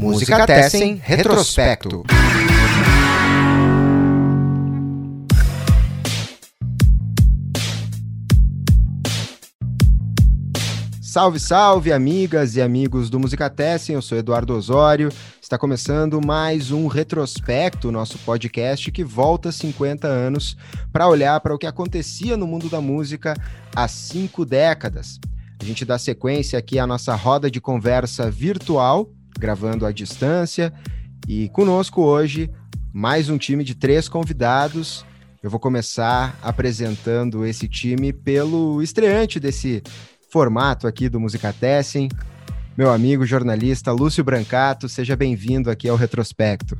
Música Tessen Retrospecto. Salve, salve, amigas e amigos do Música Tessen. Eu sou Eduardo Osório. Está começando mais um retrospecto, nosso podcast que volta 50 anos para olhar para o que acontecia no mundo da música há cinco décadas. A gente dá sequência aqui à nossa roda de conversa virtual, gravando à distância. E conosco hoje, mais um time de três convidados. Eu vou começar apresentando esse time pelo estreante desse formato aqui do Música Tessen, meu amigo jornalista Lúcio Brancato. Seja bem-vindo aqui ao Retrospecto.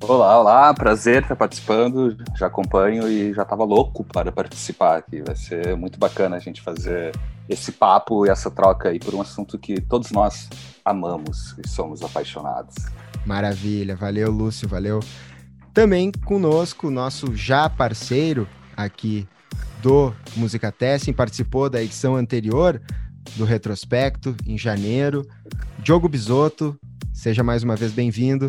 Olá, olá, prazer estar participando. Já acompanho e já estava louco para participar aqui. Vai ser muito bacana a gente fazer esse papo e essa troca aí por um assunto que todos nós amamos e somos apaixonados. Maravilha, valeu, Lúcio, valeu. Também conosco, nosso já parceiro aqui do Música Testing, participou da edição anterior do Retrospecto, em janeiro. Diogo Bisotto, seja mais uma vez bem-vindo.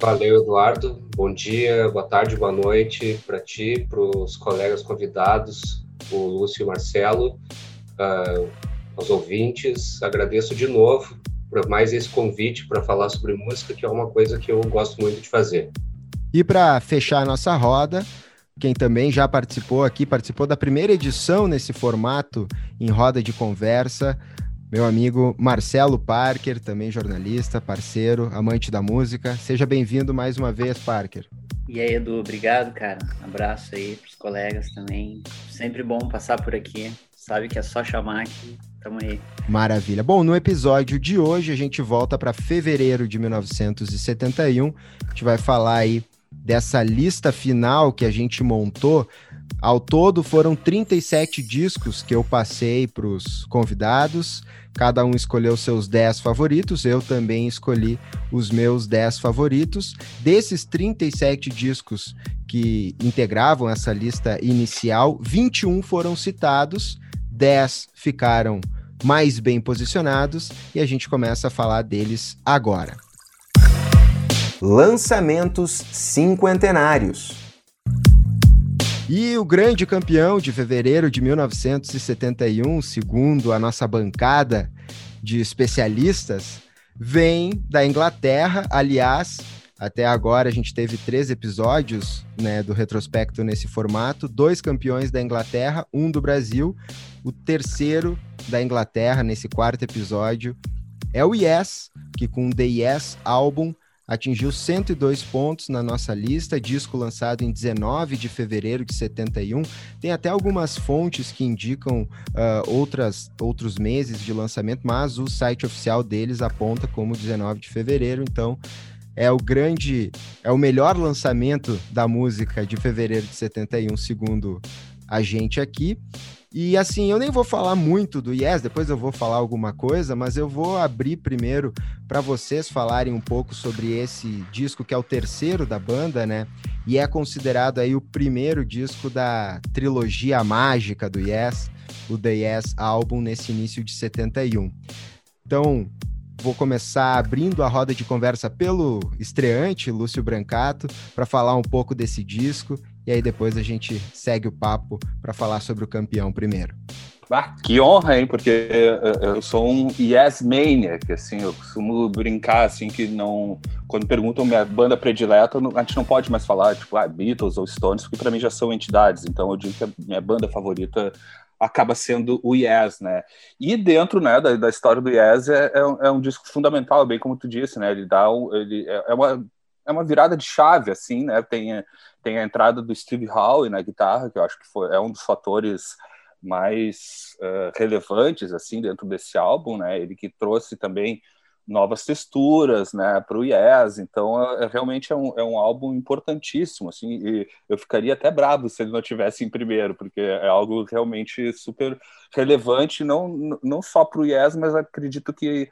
Valeu, Eduardo. Bom dia, boa tarde, boa noite para ti, para os colegas convidados, o Lúcio e o Marcelo, uh, aos ouvintes. Agradeço de novo por mais esse convite para falar sobre música, que é uma coisa que eu gosto muito de fazer. E para fechar a nossa roda, quem também já participou aqui, participou da primeira edição nesse formato em roda de conversa. Meu amigo Marcelo Parker, também jornalista, parceiro, amante da música. Seja bem-vindo mais uma vez, Parker. E aí, Edu, obrigado, cara. Um abraço aí pros colegas também. Sempre bom passar por aqui. Sabe que é só chamar aqui. Tamo aí. Maravilha. Bom, no episódio de hoje a gente volta para fevereiro de 1971. A gente vai falar aí dessa lista final que a gente montou, ao todo foram 37 discos que eu passei para os convidados. Cada um escolheu seus 10 favoritos, eu também escolhi os meus 10 favoritos. Desses 37 discos que integravam essa lista inicial, 21 foram citados, 10 ficaram mais bem posicionados e a gente começa a falar deles agora. Lançamentos cinquentenários. E o grande campeão de fevereiro de 1971, segundo a nossa bancada de especialistas, vem da Inglaterra. Aliás, até agora a gente teve três episódios né, do retrospecto nesse formato: dois campeões da Inglaterra, um do Brasil. O terceiro da Inglaterra nesse quarto episódio é o Yes, que com The Yes Album atingiu 102 pontos na nossa lista, disco lançado em 19 de fevereiro de 71. Tem até algumas fontes que indicam uh, outras, outros meses de lançamento, mas o site oficial deles aponta como 19 de fevereiro, então é o grande, é o melhor lançamento da música de fevereiro de 71, segundo a gente aqui. E assim, eu nem vou falar muito do Yes, depois eu vou falar alguma coisa, mas eu vou abrir primeiro para vocês falarem um pouco sobre esse disco que é o terceiro da banda, né? E é considerado aí o primeiro disco da trilogia mágica do Yes, o The Yes Album nesse início de 71. Então, vou começar abrindo a roda de conversa pelo estreante, Lúcio Brancato, para falar um pouco desse disco e aí depois a gente segue o papo para falar sobre o campeão primeiro. Ah, que honra, hein? Porque eu sou um yes maniac, assim, eu costumo brincar, assim, que não... Quando perguntam minha banda predileta, a gente não pode mais falar, tipo, ah, Beatles ou Stones, porque para mim já são entidades. Então eu digo que a minha banda favorita acaba sendo o Yes, né? E dentro, né, da, da história do Yes é, é, um, é, um, disco fundamental, bem como tu disse, né? Ele dá, um, ele é, é uma é uma virada de chave, assim, né? Tem, tem a entrada do Steve Howe na guitarra, que eu acho que foi, é um dos fatores mais uh, relevantes, assim, dentro desse álbum, né? Ele que trouxe também novas texturas, né, para o Yes, então é, é, realmente é um, é um álbum importantíssimo, assim, e eu ficaria até bravo se ele não tivesse em primeiro, porque é algo realmente super relevante, não, não só para o Yes, mas acredito que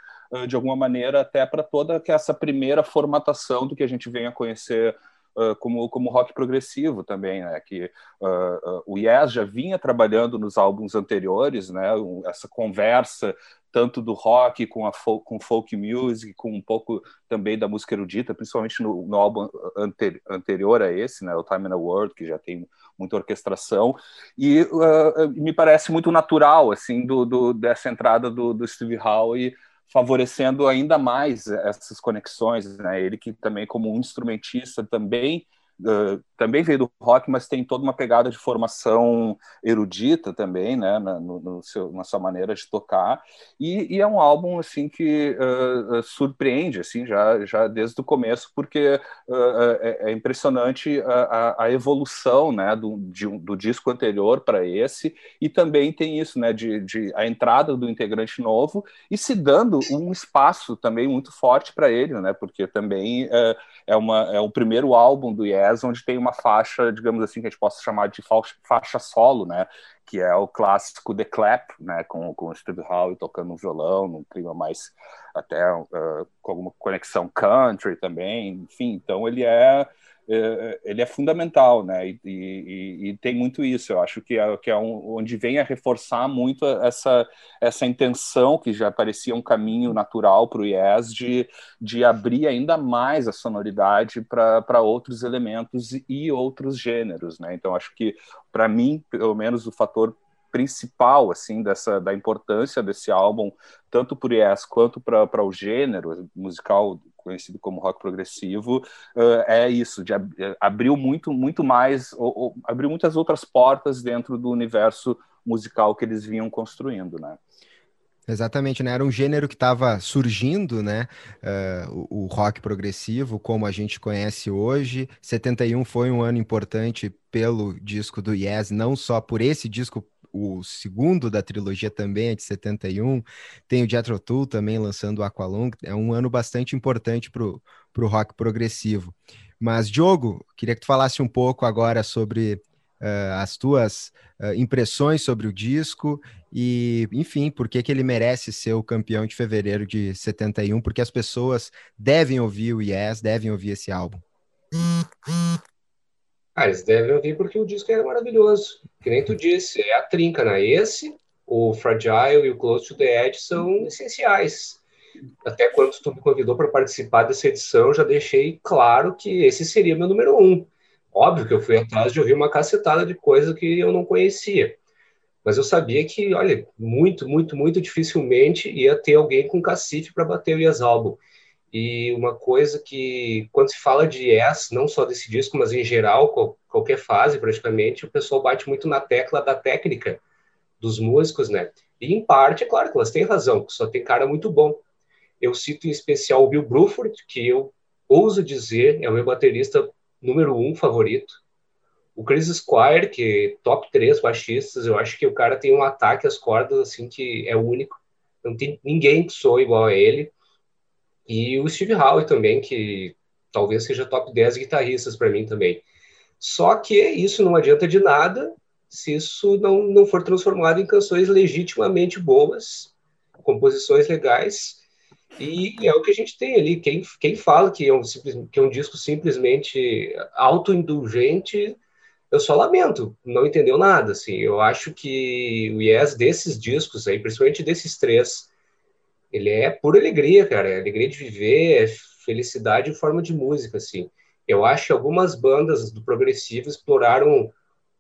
de alguma maneira até para toda essa primeira formatação do que a gente vem a conhecer uh, como, como rock progressivo também, né? Que uh, o Yes já vinha trabalhando nos álbuns anteriores, né? essa conversa tanto do rock com a folk, com folk music, com um pouco também da música erudita, principalmente no, no álbum ante, anterior a esse, né, o Time in the World, que já tem muita orquestração, e uh, me parece muito natural, assim, do, do dessa entrada do, do Steve Howe favorecendo ainda mais essas conexões, né? Ele que também como um instrumentista também Uh, também veio do rock, mas tem toda uma pegada de formação erudita também, né, na, no, no seu, na sua maneira de tocar, e, e, é um álbum assim que uh, surpreende, assim, já, já desde o começo, porque uh, é, é, impressionante a, a, evolução, né, do, de, do disco anterior para esse, e também tem isso, né, de, de, a entrada do integrante novo e se dando um espaço também muito forte para ele, né, porque também é, uma, é o primeiro álbum do Yes Jazz, onde tem uma faixa, digamos assim, que a gente possa chamar de faixa solo, né? Que é o clássico The Clap, né? Com, com o Steve Howe tocando um violão, num clima mais até uh, com alguma conexão country também, enfim. Então ele é ele é fundamental, né? E, e, e, tem muito isso. Eu acho que é, que é um, onde vem a reforçar muito essa, essa intenção que já parecia um caminho natural para o Yes de, de abrir ainda mais a sonoridade para outros elementos e outros gêneros, né? Então acho que para mim, pelo menos, o fator principal assim dessa da importância desse álbum tanto para o Yes quanto para o gênero musical conhecido como rock progressivo, uh, é isso, de ab eh, abriu muito, muito mais, ou, ou, abriu muitas outras portas dentro do universo musical que eles vinham construindo, né? Exatamente, né? Era um gênero que estava surgindo, né? Uh, o, o, rock progressivo, como a gente conhece hoje. 71 foi um ano importante pelo disco do Yes, não só por esse disco o segundo da trilogia também é de 71, tem o Jethro Tull também lançando o Aqualung, é um ano bastante importante para o rock progressivo. Mas, Diogo, queria que tu falasse um pouco agora sobre uh, as tuas uh, impressões sobre o disco e, enfim, por que, ele merece ser o campeão de fevereiro de 71, porque as pessoas devem ouvir o Yes, devem ouvir esse álbum. Ah, eles devem ouvir porque o disco é maravilhoso. Que nem tu disse, é a trinca, né? Esse, o Fragile e o Close to the Edge são essenciais. Até quando tu me convidou para participar dessa edição, já deixei claro que esse seria meu número um. Óbvio que eu fui atrás de ouvir uma cacetada de coisa que eu não conhecia. Mas eu sabia que, olha, muito, muito, muito dificilmente ia ter alguém com cacife para bater o Yes Album. E uma coisa que, quando se fala de Yes, não só desse disco, mas em geral, qualquer fase praticamente, o pessoal bate muito na tecla da técnica dos músicos, né? E em parte, é claro que elas têm razão, só tem cara muito bom. Eu cito em especial o Bill Bruford, que eu ouso dizer é o meu baterista número um favorito. O Chris Squire, que top 3 baixistas, eu acho que o cara tem um ataque às cordas assim que é único. Não tem ninguém que soa igual a ele. E o Steve Howe também, que talvez seja top 10 guitarristas para mim também. Só que isso não adianta de nada se isso não, não for transformado em canções legitimamente boas, composições legais. E é o que a gente tem ali. Quem, quem fala que é, um, que é um disco simplesmente autoindulgente, eu só lamento, não entendeu nada. Assim. Eu acho que o Yes desses discos aí, principalmente desses três, ele é pura alegria, cara. É alegria de viver, é felicidade em forma de música, assim. Eu acho que algumas bandas do progressivo exploraram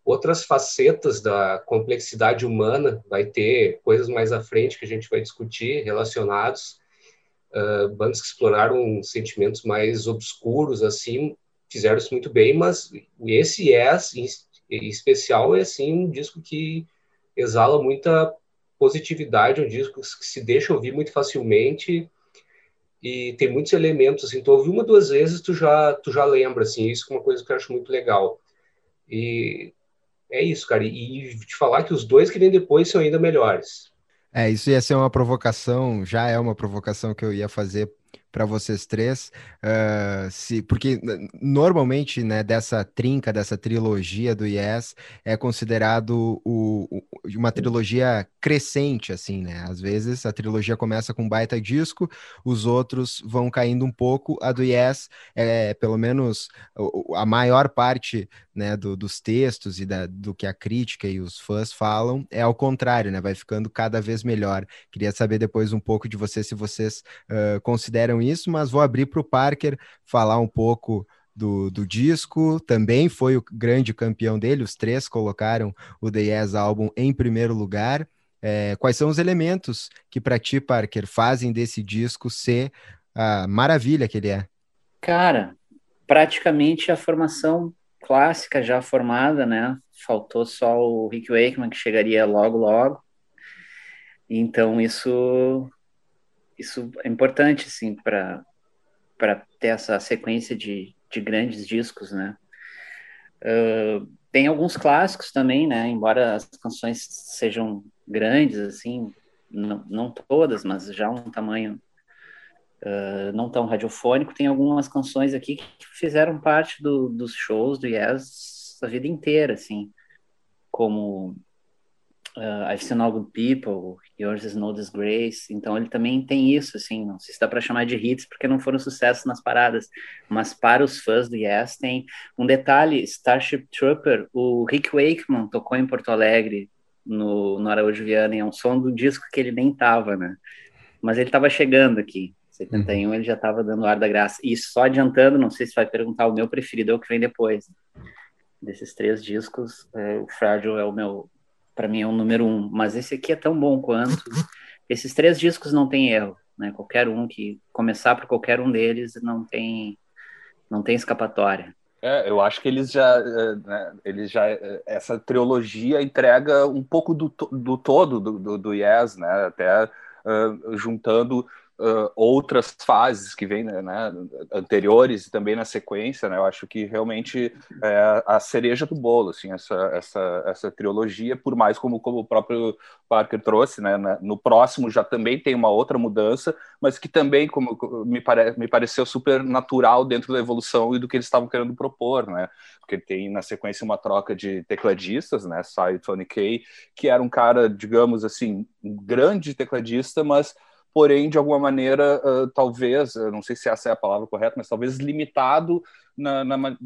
outras facetas da complexidade humana. Vai ter coisas mais à frente que a gente vai discutir relacionados. Uh, bandas que exploraram sentimentos mais obscuros, assim, fizeram isso muito bem, mas esse Yes, em especial, é, assim, um disco que exala muita positividade, um disco que se deixa ouvir muito facilmente e tem muitos elementos, assim, tu ouve uma, duas vezes, tu já, tu já lembra, assim, isso é uma coisa que eu acho muito legal. E é isso, cara, e, e te falar que os dois que vêm depois são ainda melhores. É, isso ia ser uma provocação, já é uma provocação que eu ia fazer para vocês três, uh, se, porque normalmente, né, dessa trinca, dessa trilogia do Yes, é considerado o, o, uma trilogia crescente, assim, né? Às vezes a trilogia começa com um baita disco, os outros vão caindo um pouco, a do Yes é pelo menos a maior parte né, do, dos textos e da, do que a crítica e os fãs falam é ao contrário, né? Vai ficando cada vez melhor. Queria saber depois um pouco de vocês se vocês uh, consideram isso, mas vou abrir para o Parker falar um pouco do, do, disco, também foi o grande campeão dele, os três colocaram o The Yes Album em primeiro lugar. É, quais são os elementos que para ti, Parker, fazem desse disco ser a maravilha que ele é? Cara, praticamente a formação clássica já formada, né? Faltou só o Rick Wakeman que chegaria logo logo. Então isso isso é importante assim para ter essa sequência de, de grandes discos, né? Uh, tem alguns clássicos também, né? Embora as canções sejam grandes, assim, não, não todas, mas já um tamanho uh, não tão radiofônico, tem algumas canções aqui que fizeram parte do, dos shows do Yes a vida inteira, assim, como uh, I've Seen All Good People, Yours Is No Disgrace, então ele também tem isso, assim, não sei se dá para chamar de hits, porque não foram sucessos nas paradas, mas para os fãs do Yes tem um detalhe, Starship Trooper, o Rick Wakeman tocou em Porto Alegre, no, no Araújo Viana, é um som do disco que ele nem tava, né, mas ele estava chegando aqui, 71 uhum. ele já estava dando ar da graça. E só adiantando, não sei se vai perguntar, o meu preferido é o que vem depois. Desses três discos, é, o Fragile é o meu, para mim é o número um. Mas esse aqui é tão bom quanto. Esses três discos não tem erro, né? Qualquer um que começar por qualquer um deles não tem, não tem escapatória. É, eu acho que eles já, é, né, eles já, é, essa trilogia entrega um pouco do, do todo do, do, do Yes, né? Até uh, juntando uh, outras fases que vêm né, né, anteriores e também na sequência, né, eu acho que realmente é a cereja do bolo, assim, essa, essa, essa trilogia, por mais como, como o próprio Parker trouxe, né, no próximo já também tem uma outra mudança, mas que também como me, pare, me pareceu super natural dentro da evolução e do que eles estavam querendo propor, né, porque tem na sequência uma troca de tecladistas, né, Cy Tony Kay, que era um cara, digamos assim, um grande tecladista, mas porém, de alguma maneira, uh, talvez, não sei se essa é a palavra correta, mas talvez limitado na, na, na,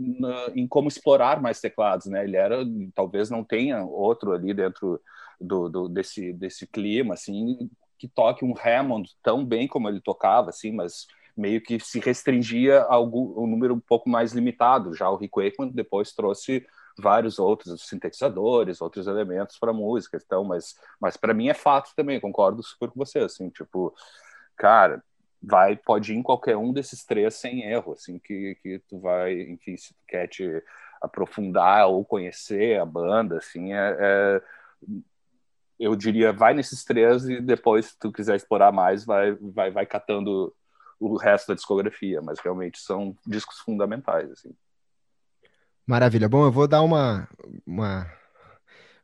em como explorar mais teclados, né? Ele era, talvez não tenha outro ali dentro do, do, desse, desse clima, assim, que toque um Hammond tão bem como ele tocava, assim, mas meio que se restringia a algum, um número um pouco mais limitado. Já o Rick Wakeman depois trouxe vários outros sintetizadores, outros elementos para música, então, mas, mas para mim é fato também, concordo super com você, assim, tipo, cara, vai, pode ir em qualquer um desses três sem erro, assim, que, que tu vai, enfim, se tu quer te aprofundar ou conhecer a banda, assim, é, é eu diria, vai nesses três e depois, se tu quiser explorar mais, vai, vai, vai catando o resto da discografia, mas realmente são discos fundamentais, assim. Maravilha. Bom, eu vou dar uma, uma,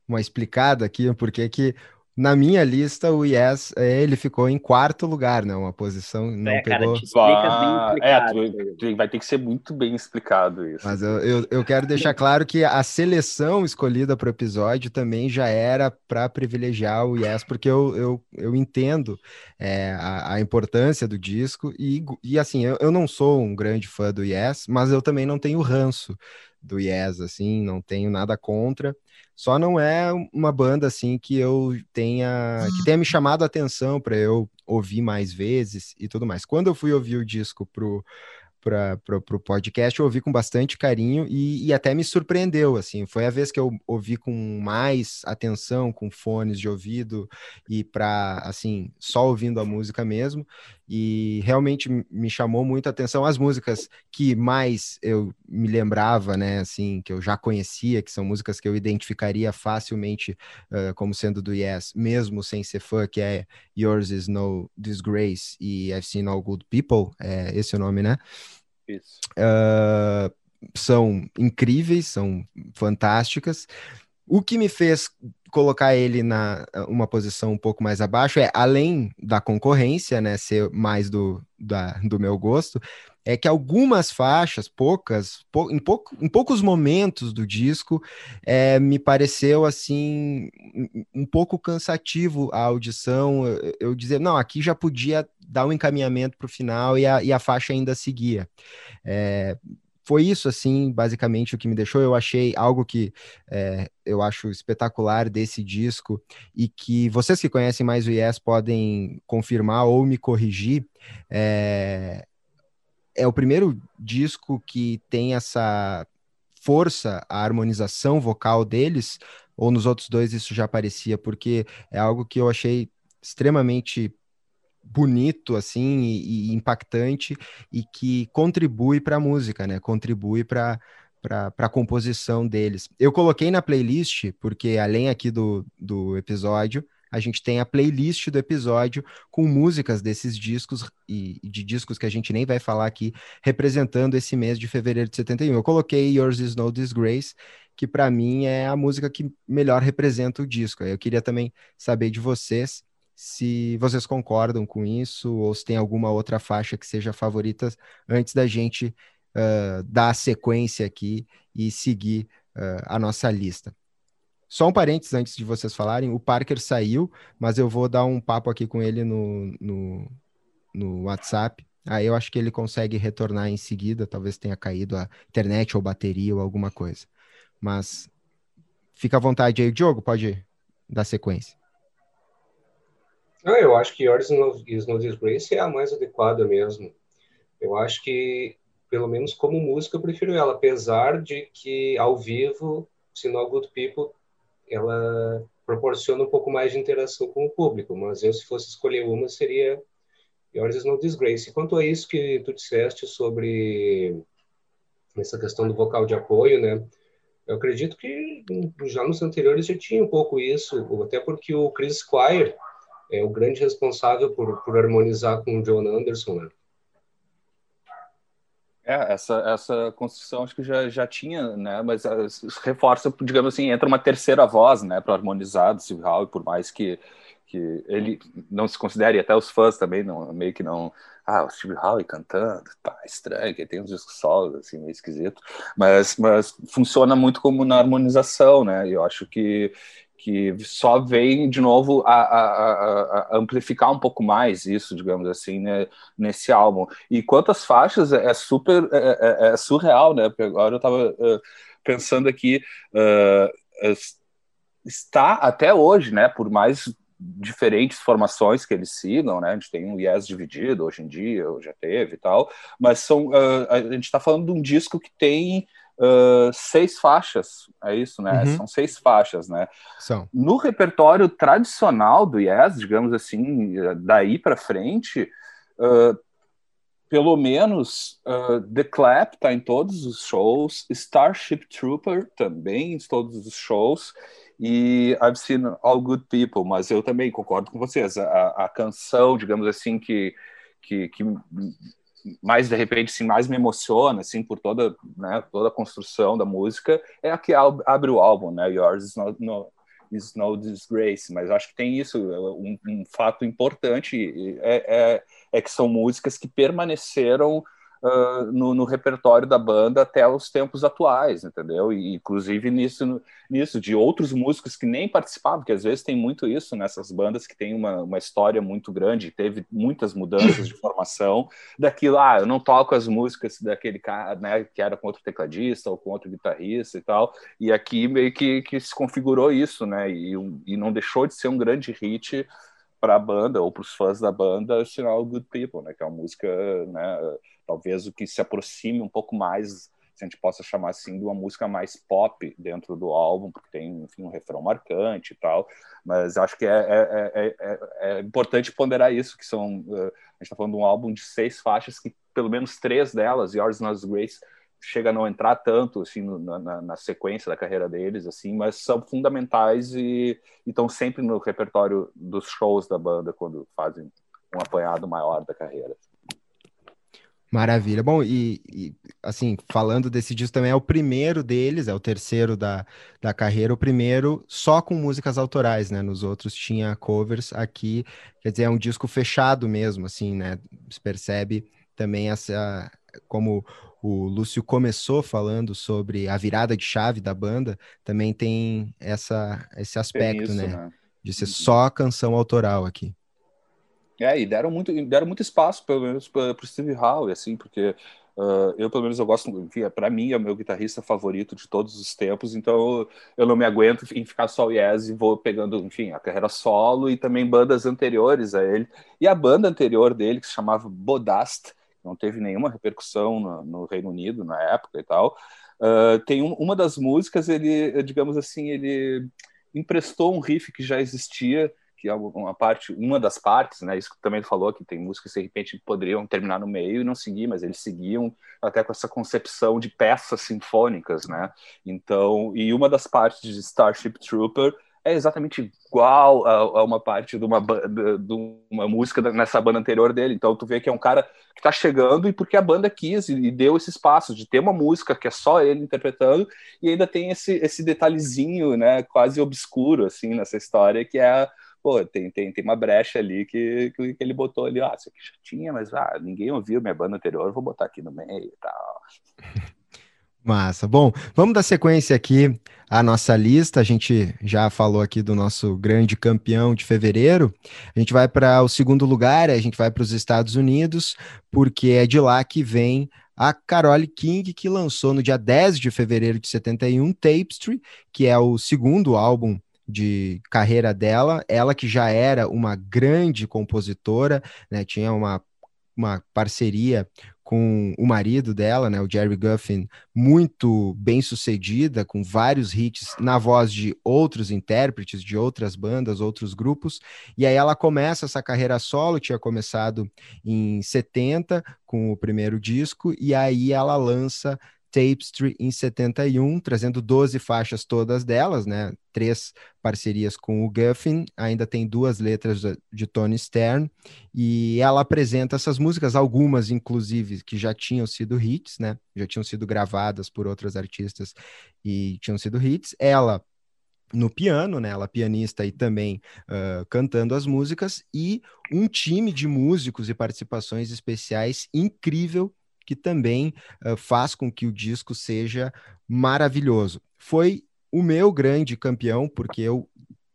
uma explicada aqui, porque que na minha lista, o Yes, é, ele ficou em quarto lugar, né? Uma posição, não é, pegou... Cara, é, tu, vai ter que ser muito bem explicado isso. Mas eu, eu, eu quero deixar claro que a seleção escolhida para o episódio também já era para privilegiar o Yes, porque eu, eu, eu entendo é, a, a, importância do disco e, e assim, eu, eu não sou um grande fã do Yes, mas eu também não tenho ranço do Yes, assim, não tenho nada contra. Só não é uma banda assim que eu tenha que tenha me chamado a atenção para eu ouvir mais vezes e tudo mais. Quando eu fui ouvir o disco pro para o podcast, eu ouvi com bastante carinho e, e, até me surpreendeu, assim, foi a vez que eu ouvi com mais atenção, com fones de ouvido e para, assim, só ouvindo a música mesmo, e realmente me chamou muito a atenção as músicas que mais eu me lembrava, né, assim, que eu já conhecia, que são músicas que eu identificaria facilmente uh, como sendo do Yes, mesmo sem ser fã, que é Yours Is No Disgrace e I've Seen All Good People, é esse é o nome, né? Uh, são incríveis, são fantásticas, O que me fez colocar ele na uma posição um pouco mais abaixo é, além da concorrência, né, ser mais do, da, do meu gosto, é que algumas faixas, poucas, pou, em, pouco, em poucos momentos do disco, é, me pareceu assim um pouco cansativo a audição. Eu, eu dizer, não, aqui já podia dar um encaminhamento para o final e a, e a faixa ainda seguia. É, foi isso, assim, basicamente o que me deixou. Eu achei algo que é, eu acho espetacular desse disco e que vocês que conhecem mais o Yes podem confirmar ou me corrigir. É, é o primeiro disco que tem essa força, a harmonização vocal deles, ou nos outros dois isso já aparecia, porque é algo que eu achei extremamente bonito assim e, e impactante e que contribui para a música, né? Contribui para para a composição deles. Eu coloquei na playlist, porque além aqui do, do episódio, a gente tem a playlist do episódio com músicas desses discos e, de discos que a gente nem vai falar aqui, representando esse mês de fevereiro de 71. Eu coloquei Yours Is No Disgrace, que para mim é a música que melhor representa o disco. Eu queria também saber de vocês se vocês concordam com isso ou se tem alguma outra faixa que seja favorita antes da gente uh, dar a sequência aqui e seguir uh, a nossa lista. Só um parênteses antes de vocês falarem, o Parker saiu, mas eu vou dar um papo aqui com ele no, no, no WhatsApp. Aí eu acho que ele consegue retornar em seguida, talvez tenha caído a internet ou bateria ou alguma coisa. Mas fica à vontade aí, Diogo, pode dar sequência. Ah, eu acho que Yours is No Disgrace é a mais adequada mesmo. Eu acho que, pelo menos como música, eu prefiro ela, apesar de que ao vivo, se No Good People ela proporciona um pouco mais de interação com o público, mas eu, se fosse escolher uma, seria Yours is No Disgrace. Quanto a isso que tu disseste sobre essa questão do vocal de apoio, né? Eu acredito que já nos anteriores já tinha um pouco isso, até porque o Chris Squire é o grande responsável por, por harmonizar com o John Anderson, né? É, essa, essa construção acho que já, já tinha, né? Mas uh, reforça, digamos assim, entra uma terceira voz, né? Para harmonizar do Steve Howe, por mais que, que ele não se considere, até os fãs também, não, meio que não. Ah, o Steve Howe cantando, tá estranho, que tem uns discos solos, assim, meio esquisito. Mas, mas funciona muito como na harmonização, né? Eu acho que que só vem de novo a, a, a, amplificar um pouco mais isso, digamos assim, né, nesse álbum. E quantas faixas é, é super é, é, é, surreal, né? Porque agora eu estava uh, pensando aqui uh, está até hoje, né? Por mais diferentes formações que eles sigam, né? A gente tem um Yes dividido hoje em dia, já teve e tal, mas são uh, a gente está falando de um disco que tem uh, seis faixas, é isso, né? Uhum. São seis faixas, né? São. No repertório tradicional do Yes, digamos assim, daí para frente, uh, pelo menos uh, The Clap está em todos os shows, Starship Trooper também em todos os shows, e I've Seen All Good People, mas eu também concordo com vocês, a, a canção, digamos assim, que, que, que mais de repente assim, mais me emociona assim por toda né, toda a construção da música é a que abre o álbum né Yours is no, no, is no disgrace mas acho que tem isso um, um fato importante é, é, é que são músicas que permaneceram uh, no, no, repertório da banda até os tempos atuais, entendeu? E inclusive nisso, nisso de outros músicos que nem participavam, porque às vezes tem muito isso nessas bandas que tem uma, uma história muito grande, teve muitas mudanças de formação, daquilo, ah, eu não toco as músicas daquele cara, né, que era com outro tecladista ou com outro guitarrista e tal, e aqui meio que, que se configurou isso, né, e, e não deixou de ser um grande hit para a banda ou para os fãs da banda, sinal Good People, né, que é uma música, né, talvez o que se aproxime um pouco mais, se a gente possa chamar assim, de uma música mais pop dentro do álbum, porque tem, enfim, um refrão marcante e tal, mas acho que é, é, é, é, é importante ponderar isso, que são, uh, a gente está falando de um álbum de seis faixas, que pelo menos três delas, Yours Not Grace, chega a não entrar tanto assim na, na, sequência da carreira deles assim mas são fundamentais e estão sempre no repertório dos shows da banda quando fazem um apanhado maior da carreira Maravilha. Bom, e, e, assim, falando desse disco também, é o primeiro deles, é o terceiro da, da carreira, o primeiro só com músicas autorais, né? Nos outros tinha covers, aqui, quer dizer, é um disco fechado mesmo, assim, né? Se percebe também essa, como o Lúcio começou falando sobre a virada de chave da banda, também tem essa, esse aspecto, isso, né? né? De ser uhum. só canção autoral aqui. É, e deram muito, deram muito espaço, pelo menos, para o Steve Howe, assim, porque uh, eu, pelo menos, eu gosto, enfim, para mim, é o meu guitarrista favorito de todos os tempos, então eu não me aguento em ficar só o Yes e vou pegando, enfim, a carreira solo e também bandas anteriores a ele. E a banda anterior dele, que se chamava Bodast, não teve nenhuma repercussão no, no Reino Unido na época e tal, uh, tem um, uma das músicas, ele, digamos assim, ele emprestou um riff que já existia, que é uma parte, uma das partes, né? Isso que também falou que tem músicas que de repente poderiam terminar no meio e não seguir, mas eles seguiam até com essa concepção de peças sinfônicas, né? Então, e uma das partes de Starship Trooper é exatamente igual a, a uma parte de uma, de, uma música nessa banda anterior dele. Então tu vê que é um cara que está chegando e porque a banda quis e, e, deu esse espaço de ter uma música que é só ele interpretando e ainda tem esse, esse detalhezinho, né, quase obscuro assim nessa história que é pô, tem, tem, tem uma brecha ali que, que, ele botou ali, ah, isso aqui já tinha, mas ah, ninguém ouviu minha banda anterior, vou botar aqui no meio e tal. Massa. Bom, vamos dar sequência aqui à nossa lista. A gente já falou aqui do nosso grande campeão de fevereiro. A gente vai para o segundo lugar, a gente vai para os Estados Unidos, porque é de lá que vem a Carole King, que lançou no dia 10 de fevereiro de 71 Tapestry, que é o segundo álbum de carreira dela, ela que já era uma grande compositora, né, tinha uma, uma parceria com o marido dela, né, o Jerry Guffin, muito bem sucedida, com vários hits na voz de outros intérpretes, de outras bandas, outros grupos. E aí ela começa essa carreira solo, tinha começado em 70 com o primeiro disco, e aí ela lança Tapestry em 71, trazendo 12 faixas todas delas, né? Três parcerias com o Guffin, ainda tem duas letras de Tony Stern, e ela apresenta essas músicas, algumas inclusive que já tinham sido hits, né? Já tinham sido gravadas por outros artistas e tinham sido hits. Ela no piano, né? Ela pianista e também uh, cantando as músicas, e um time de músicos e participações especiais incrível que também uh, faz com que o disco seja maravilhoso. Foi o meu grande campeão, porque eu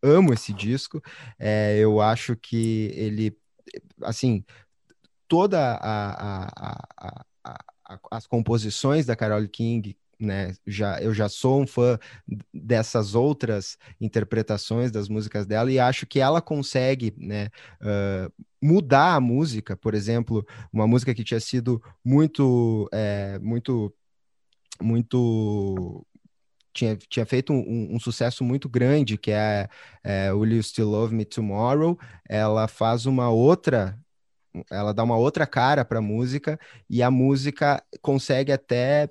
amo esse disco. É, eu acho que ele, assim, toda a, a, a, as composições da Carole King né? Já, eu já sou um fã dessas outras interpretações das músicas dela e acho que ela consegue, né? Uh, mudar a música, por exemplo, uma música que tinha sido muito, é, muito, muito tinha, tinha feito um, um, sucesso muito grande, que é, é Will You Still Love Me Tomorrow, ela faz uma outra, ela dá uma outra cara para a música, e a música consegue até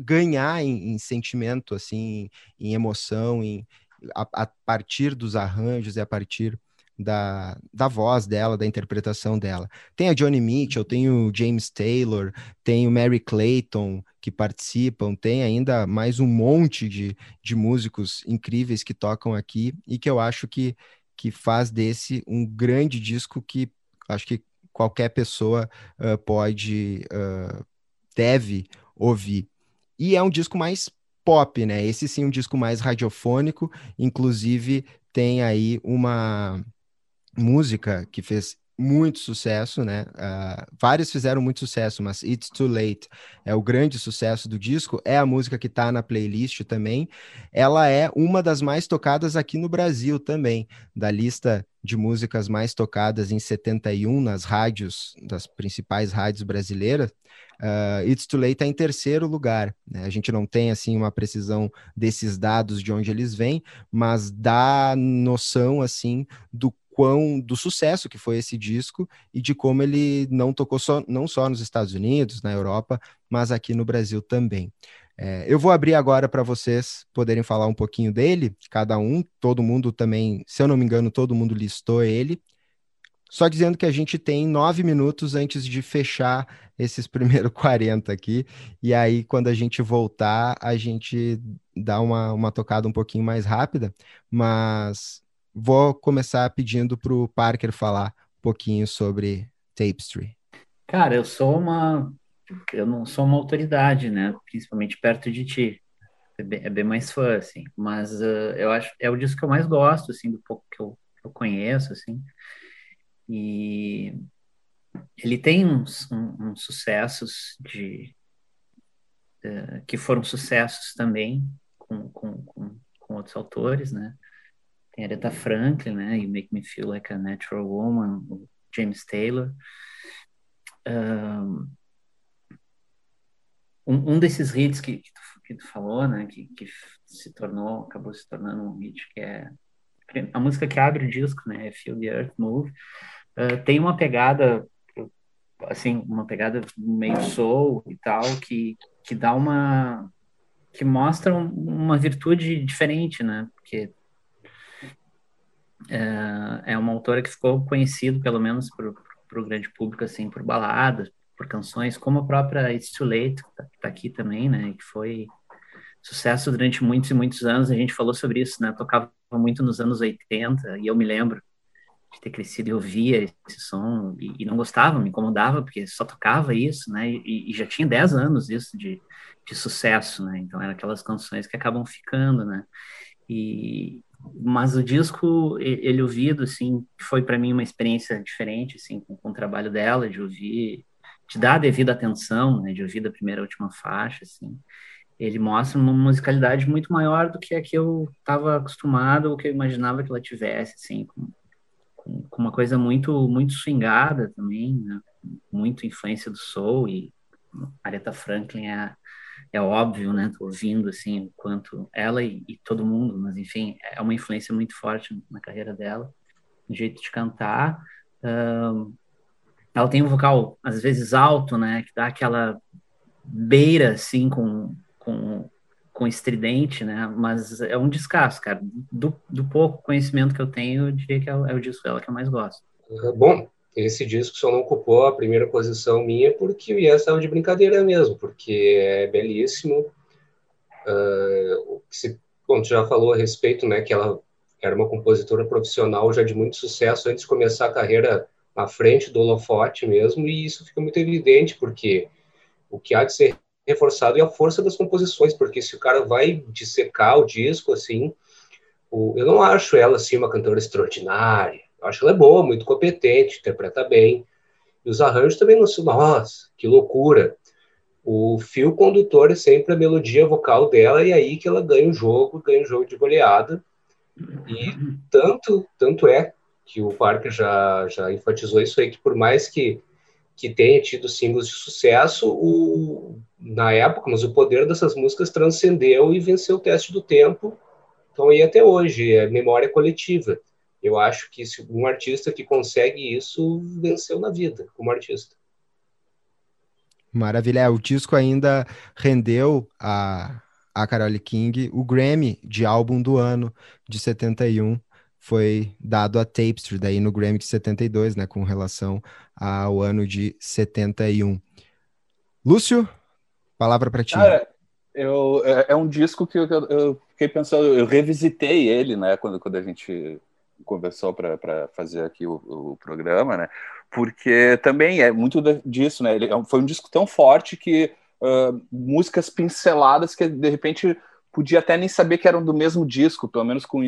ganhar em, em sentimento, assim, em emoção, em, a, a, partir dos arranjos e a partir da, da voz dela, da interpretação dela. Tem a Johnny Mitchell, tem o James Taylor, tem o Mary Clayton que participam, tem ainda mais um monte de, de músicos incríveis que tocam aqui e que eu acho que, que faz desse um grande disco que acho que qualquer pessoa uh, pode, uh, deve ouvir. E é um disco mais pop, né? Esse sim, um disco mais radiofônico. Inclusive, tem aí uma música que fez muito sucesso, né? Uh, vários fizeram muito sucesso, mas It's Too Late é o grande sucesso do disco, é a música que está na playlist também. Ela é uma das mais tocadas aqui no Brasil também, da lista de músicas mais tocadas em 71 nas rádios, das principais rádios brasileiras. Uh, It's Too Late está em terceiro lugar. Né? A gente não tem assim uma precisão desses dados de onde eles vêm, mas dá noção assim do quão do sucesso que foi esse disco e de como ele não tocou só, não só nos Estados Unidos, na Europa, mas aqui no Brasil também. É, eu vou abrir agora para vocês poderem falar um pouquinho dele, cada um, todo mundo também, se eu não me engano, todo mundo listou ele. Só dizendo que a gente tem nove minutos antes de fechar esses primeiros 40 aqui. E aí, quando a gente voltar, a gente dá uma, uma tocada um pouquinho mais rápida. Mas vou começar pedindo para o Parker falar um pouquinho sobre Tapestry. Cara, eu sou uma. Eu não sou uma autoridade, né? Principalmente perto de ti. É bem, é bem mais fã, assim. Mas uh, eu acho é o disco que eu mais gosto, assim, do pouco que eu, que eu conheço, assim. E ele tem uns, um, uns sucessos de uh, que foram sucessos também com, com, com, com, outros autores, né? Tem Aretha Franklin, né? You Make Me Feel Like a Natural Woman, o James Taylor. Um, um desses hits que, que, tu, que tu falou, né? Que, que se tornou, acabou se tornando um hit, que é a música que abre o disco, né? Feel the Earth Move. Uh, tem uma pegada, assim, uma pegada meio soul e tal, que, que dá uma. que mostra uma virtude diferente, né? Porque uh, é uma autora que ficou conhecida, pelo menos para o grande público, assim, por baladas, por canções, como a própria It's Too Late, que tá, tá aqui também, né? Que foi sucesso durante muitos e muitos anos. A gente falou sobre isso, né? Tocava muito nos anos 80, e eu me lembro de ter crescido e ouvia esse som e, e, não gostava, me incomodava, porque só tocava isso, né? E, e já tinha 10 anos isso de, de sucesso, né? Então eram aquelas canções que acabam ficando, né? E, mas o disco, ele ouvido, assim, foi para mim uma experiência diferente, assim, com, com, o trabalho dela, de ouvir, de dar a devida atenção, né? De ouvir da primeira à última faixa, assim. Ele mostra uma musicalidade muito maior do que a que eu estava acostumado ou que eu imaginava que ela tivesse, assim, com, com uma coisa muito muito swingada também, né? muito influência do soul e Aretha Franklin é é óbvio, né? Tô ouvindo assim o quanto ela e, e, todo mundo, mas enfim é uma influência muito forte na carreira dela, no jeito de cantar. Ela tem um vocal às vezes alto, né? Que dá aquela beira assim com com com estridente, né? Mas é um descasso, cara. Do, do pouco conhecimento que eu tenho, eu diria que é o, é o disco dela que eu mais gosto. É, bom, esse disco só não ocupou a primeira posição minha porque o Yes estava de brincadeira mesmo, porque é belíssimo. Uh, se, bom, tu já falou a respeito, né, que ela era uma compositora profissional já de muito sucesso antes de começar a carreira à frente do holofote mesmo, e isso fica muito evidente, porque o que há de ser reforçado e a força das composições, porque se o cara vai dissecar o disco, assim, o, eu não acho ela, assim, uma cantora extraordinária, eu acho ela é boa, muito competente, interpreta bem, e os arranjos também não são, nossa, que loucura, o fio condutor é sempre a melodia vocal dela, e aí que ela ganha o jogo, ganha o jogo de goleada, e tanto, tanto é que o Parker já, já enfatizou isso aí, que por mais que que tenha tido singles de sucesso o, na época, mas o poder dessas músicas transcendeu e venceu o teste do tempo. Então, aí até hoje, é memória coletiva. Eu acho que se um artista que consegue isso venceu na vida como artista. Maravilha. É, o disco ainda rendeu a, a Carole King o Grammy de álbum do ano de 71 foi dado a Tapestry, daí no Grammy de 72, né, com relação ao ano de 71. Lúcio, palavra para ti. Cara, eu, é, é, um disco que eu, eu, fiquei pensando, eu revisitei ele, né, quando, quando a gente conversou para fazer aqui o, o, programa, né, porque também é muito disso, né, ele é foi um disco tão forte que uh, músicas pinceladas que de repente podia até nem saber que eram do mesmo disco, pelo menos com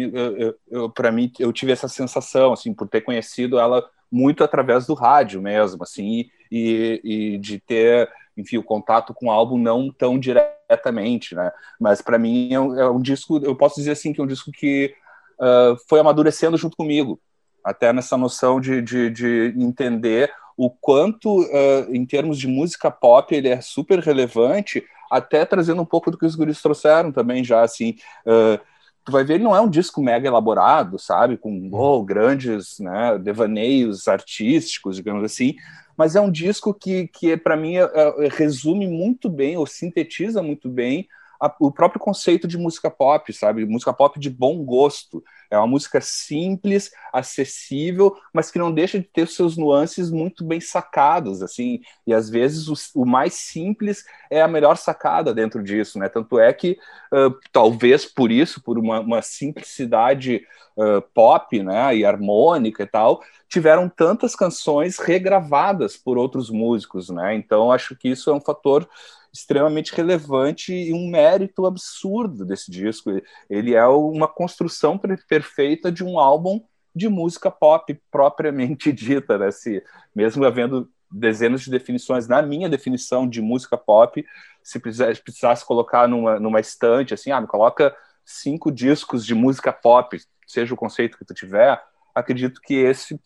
para mim eu tive essa sensação assim por ter conhecido ela muito através do rádio mesmo, assim, e, e de ter enfim, o contato com o álbum não tão diretamente, né? Mas para mim é um, é um, disco, eu posso dizer assim que é um disco que uh, foi amadurecendo junto comigo, até nessa noção de, de, de entender o quanto, uh, em termos de música pop, ele é super relevante, até trazendo um pouco do que os guris trouxeram também já, assim, uh, tu vai ver, ele não é um disco mega elaborado, sabe, com uhum. oh, grandes né, devaneios artísticos, digamos assim, mas é um disco que, que para mim, é, é, resume muito bem, ou sintetiza muito bem a, o próprio conceito de música pop, sabe? Música pop de bom gosto. É uma música simples, acessível, mas que não deixa de ter seus nuances muito bem sacados, assim. E às vezes o, o mais simples é a melhor sacada dentro disso, né? Tanto é que uh, talvez por isso, por uma, uma simplicidade uh, pop, né, e harmônica e tal, tiveram tantas canções regravadas por outros músicos, né? Então acho que isso é um fator extremamente relevante e um mérito absurdo desse disco. Ele é uma construção perfeita de um álbum de música pop propriamente dita, né? Se, mesmo havendo dezenas de definições, na minha definição de música pop, se precisasse colocar numa, numa estante, assim, ah, me coloca cinco discos de música pop, seja o conceito que tu tiver, acredito que esse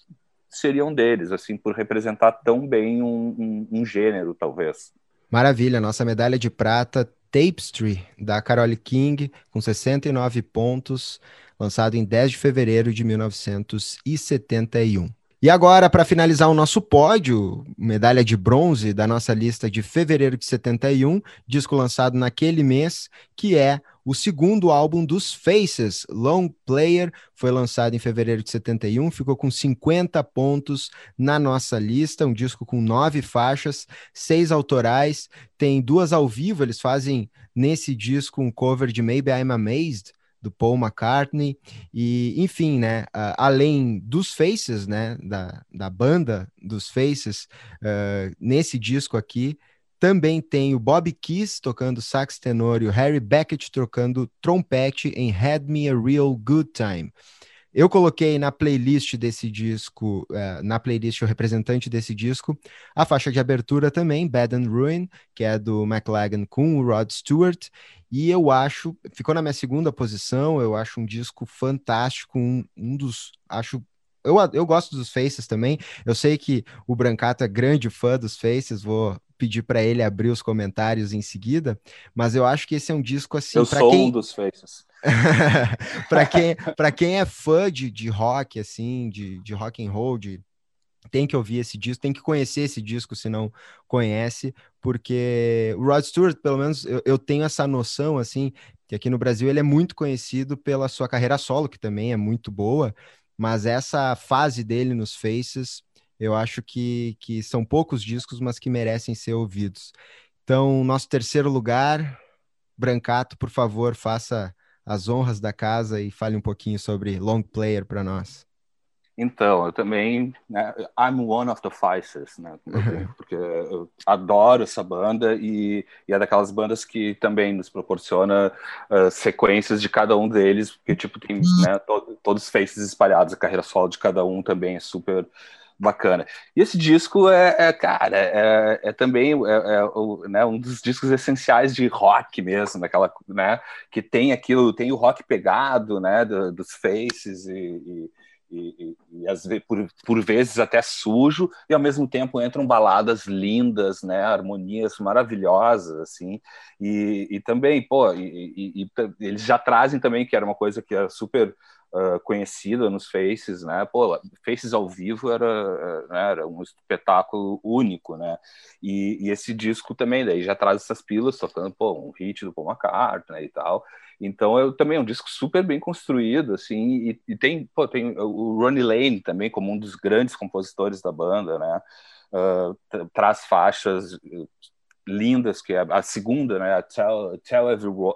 seria um deles, assim, por representar tão bem um, um, um gênero, talvez. Maravilha, nossa medalha de prata, Tapestry, da Carole King, com 69 pontos, lançado em 10 de fevereiro de 1971. E agora, para finalizar o nosso pódio, medalha de bronze da nossa lista de fevereiro de 71, disco lançado naquele mês, que é o segundo álbum dos Faces, Long Player, foi lançado em fevereiro de 71, ficou com 50 pontos na nossa lista, um disco com nove faixas, seis autorais, tem duas ao vivo, eles fazem nesse disco um cover de Maybe I'm Amazed, do Paul McCartney, e enfim, né, uh, além dos Faces, né, da, da banda dos Faces, uh, nesse disco aqui, também tem o Bob Keys tocando sax tenor e o Harry Beckett tocando trompete em Had Me a Real Good Time. Eu coloquei na playlist desse disco, uh, na playlist o representante desse disco, a faixa de abertura também, Bad and Ruin, que é do McLagan com o Rod Stewart, e eu acho, ficou na minha segunda posição, eu acho um disco fantástico, um, um dos, acho eu, eu gosto dos Faces também. Eu sei que o Brancato é grande fã dos Faces, vou pedir para ele abrir os comentários em seguida, mas eu acho que esse é um disco assim. Eu sou quem... um dos Faces. para quem, quem é fã de, de rock, assim, de, de rock and roll, de, tem que ouvir esse disco, tem que conhecer esse disco se não conhece, porque o Rod Stewart, pelo menos eu, eu, tenho essa noção, assim, que aqui no Brasil ele é muito conhecido pela sua carreira solo, que também é muito boa, mas essa fase dele nos Faces, eu acho que, que são poucos discos, mas que merecem ser ouvidos. Então, nosso terceiro lugar, Brancato, por favor, faça as honras da casa e fale um pouquinho sobre Long Player para nós. Então, eu também, né, I'm one of the Faces, né, porque eu adoro essa banda e, e, é daquelas bandas que também nos proporciona uh, sequências de cada um deles, porque, tipo, tem né, to, todos os faces espalhados, a carreira solo de cada um também é super bacana. E esse disco é, é cara, é, é também é, é o, né, um dos discos essenciais de rock mesmo, daquela, né, que tem aquilo, tem o rock pegado, né, do, dos faces e, e e, e, e por, por vezes até sujo, e ao mesmo tempo entram baladas lindas, né, harmonias maravilhosas, assim, e, e também, pô, e, eles já trazem também, que era uma coisa que era super uh, conhecida nos Faces, né, pô, Faces ao vivo era, né, era um espetáculo único, né, e, esse disco também, daí já traz essas pilas, tocando, pô, um hit do Paul McCartney e tal, então eu também é um disco super bem construído, assim, e, e tem, pô, tem o Ronnie Lane também como um dos grandes compositores da banda, né? Uh, traz faixas lindas, que é a segunda, né? Tell, Tell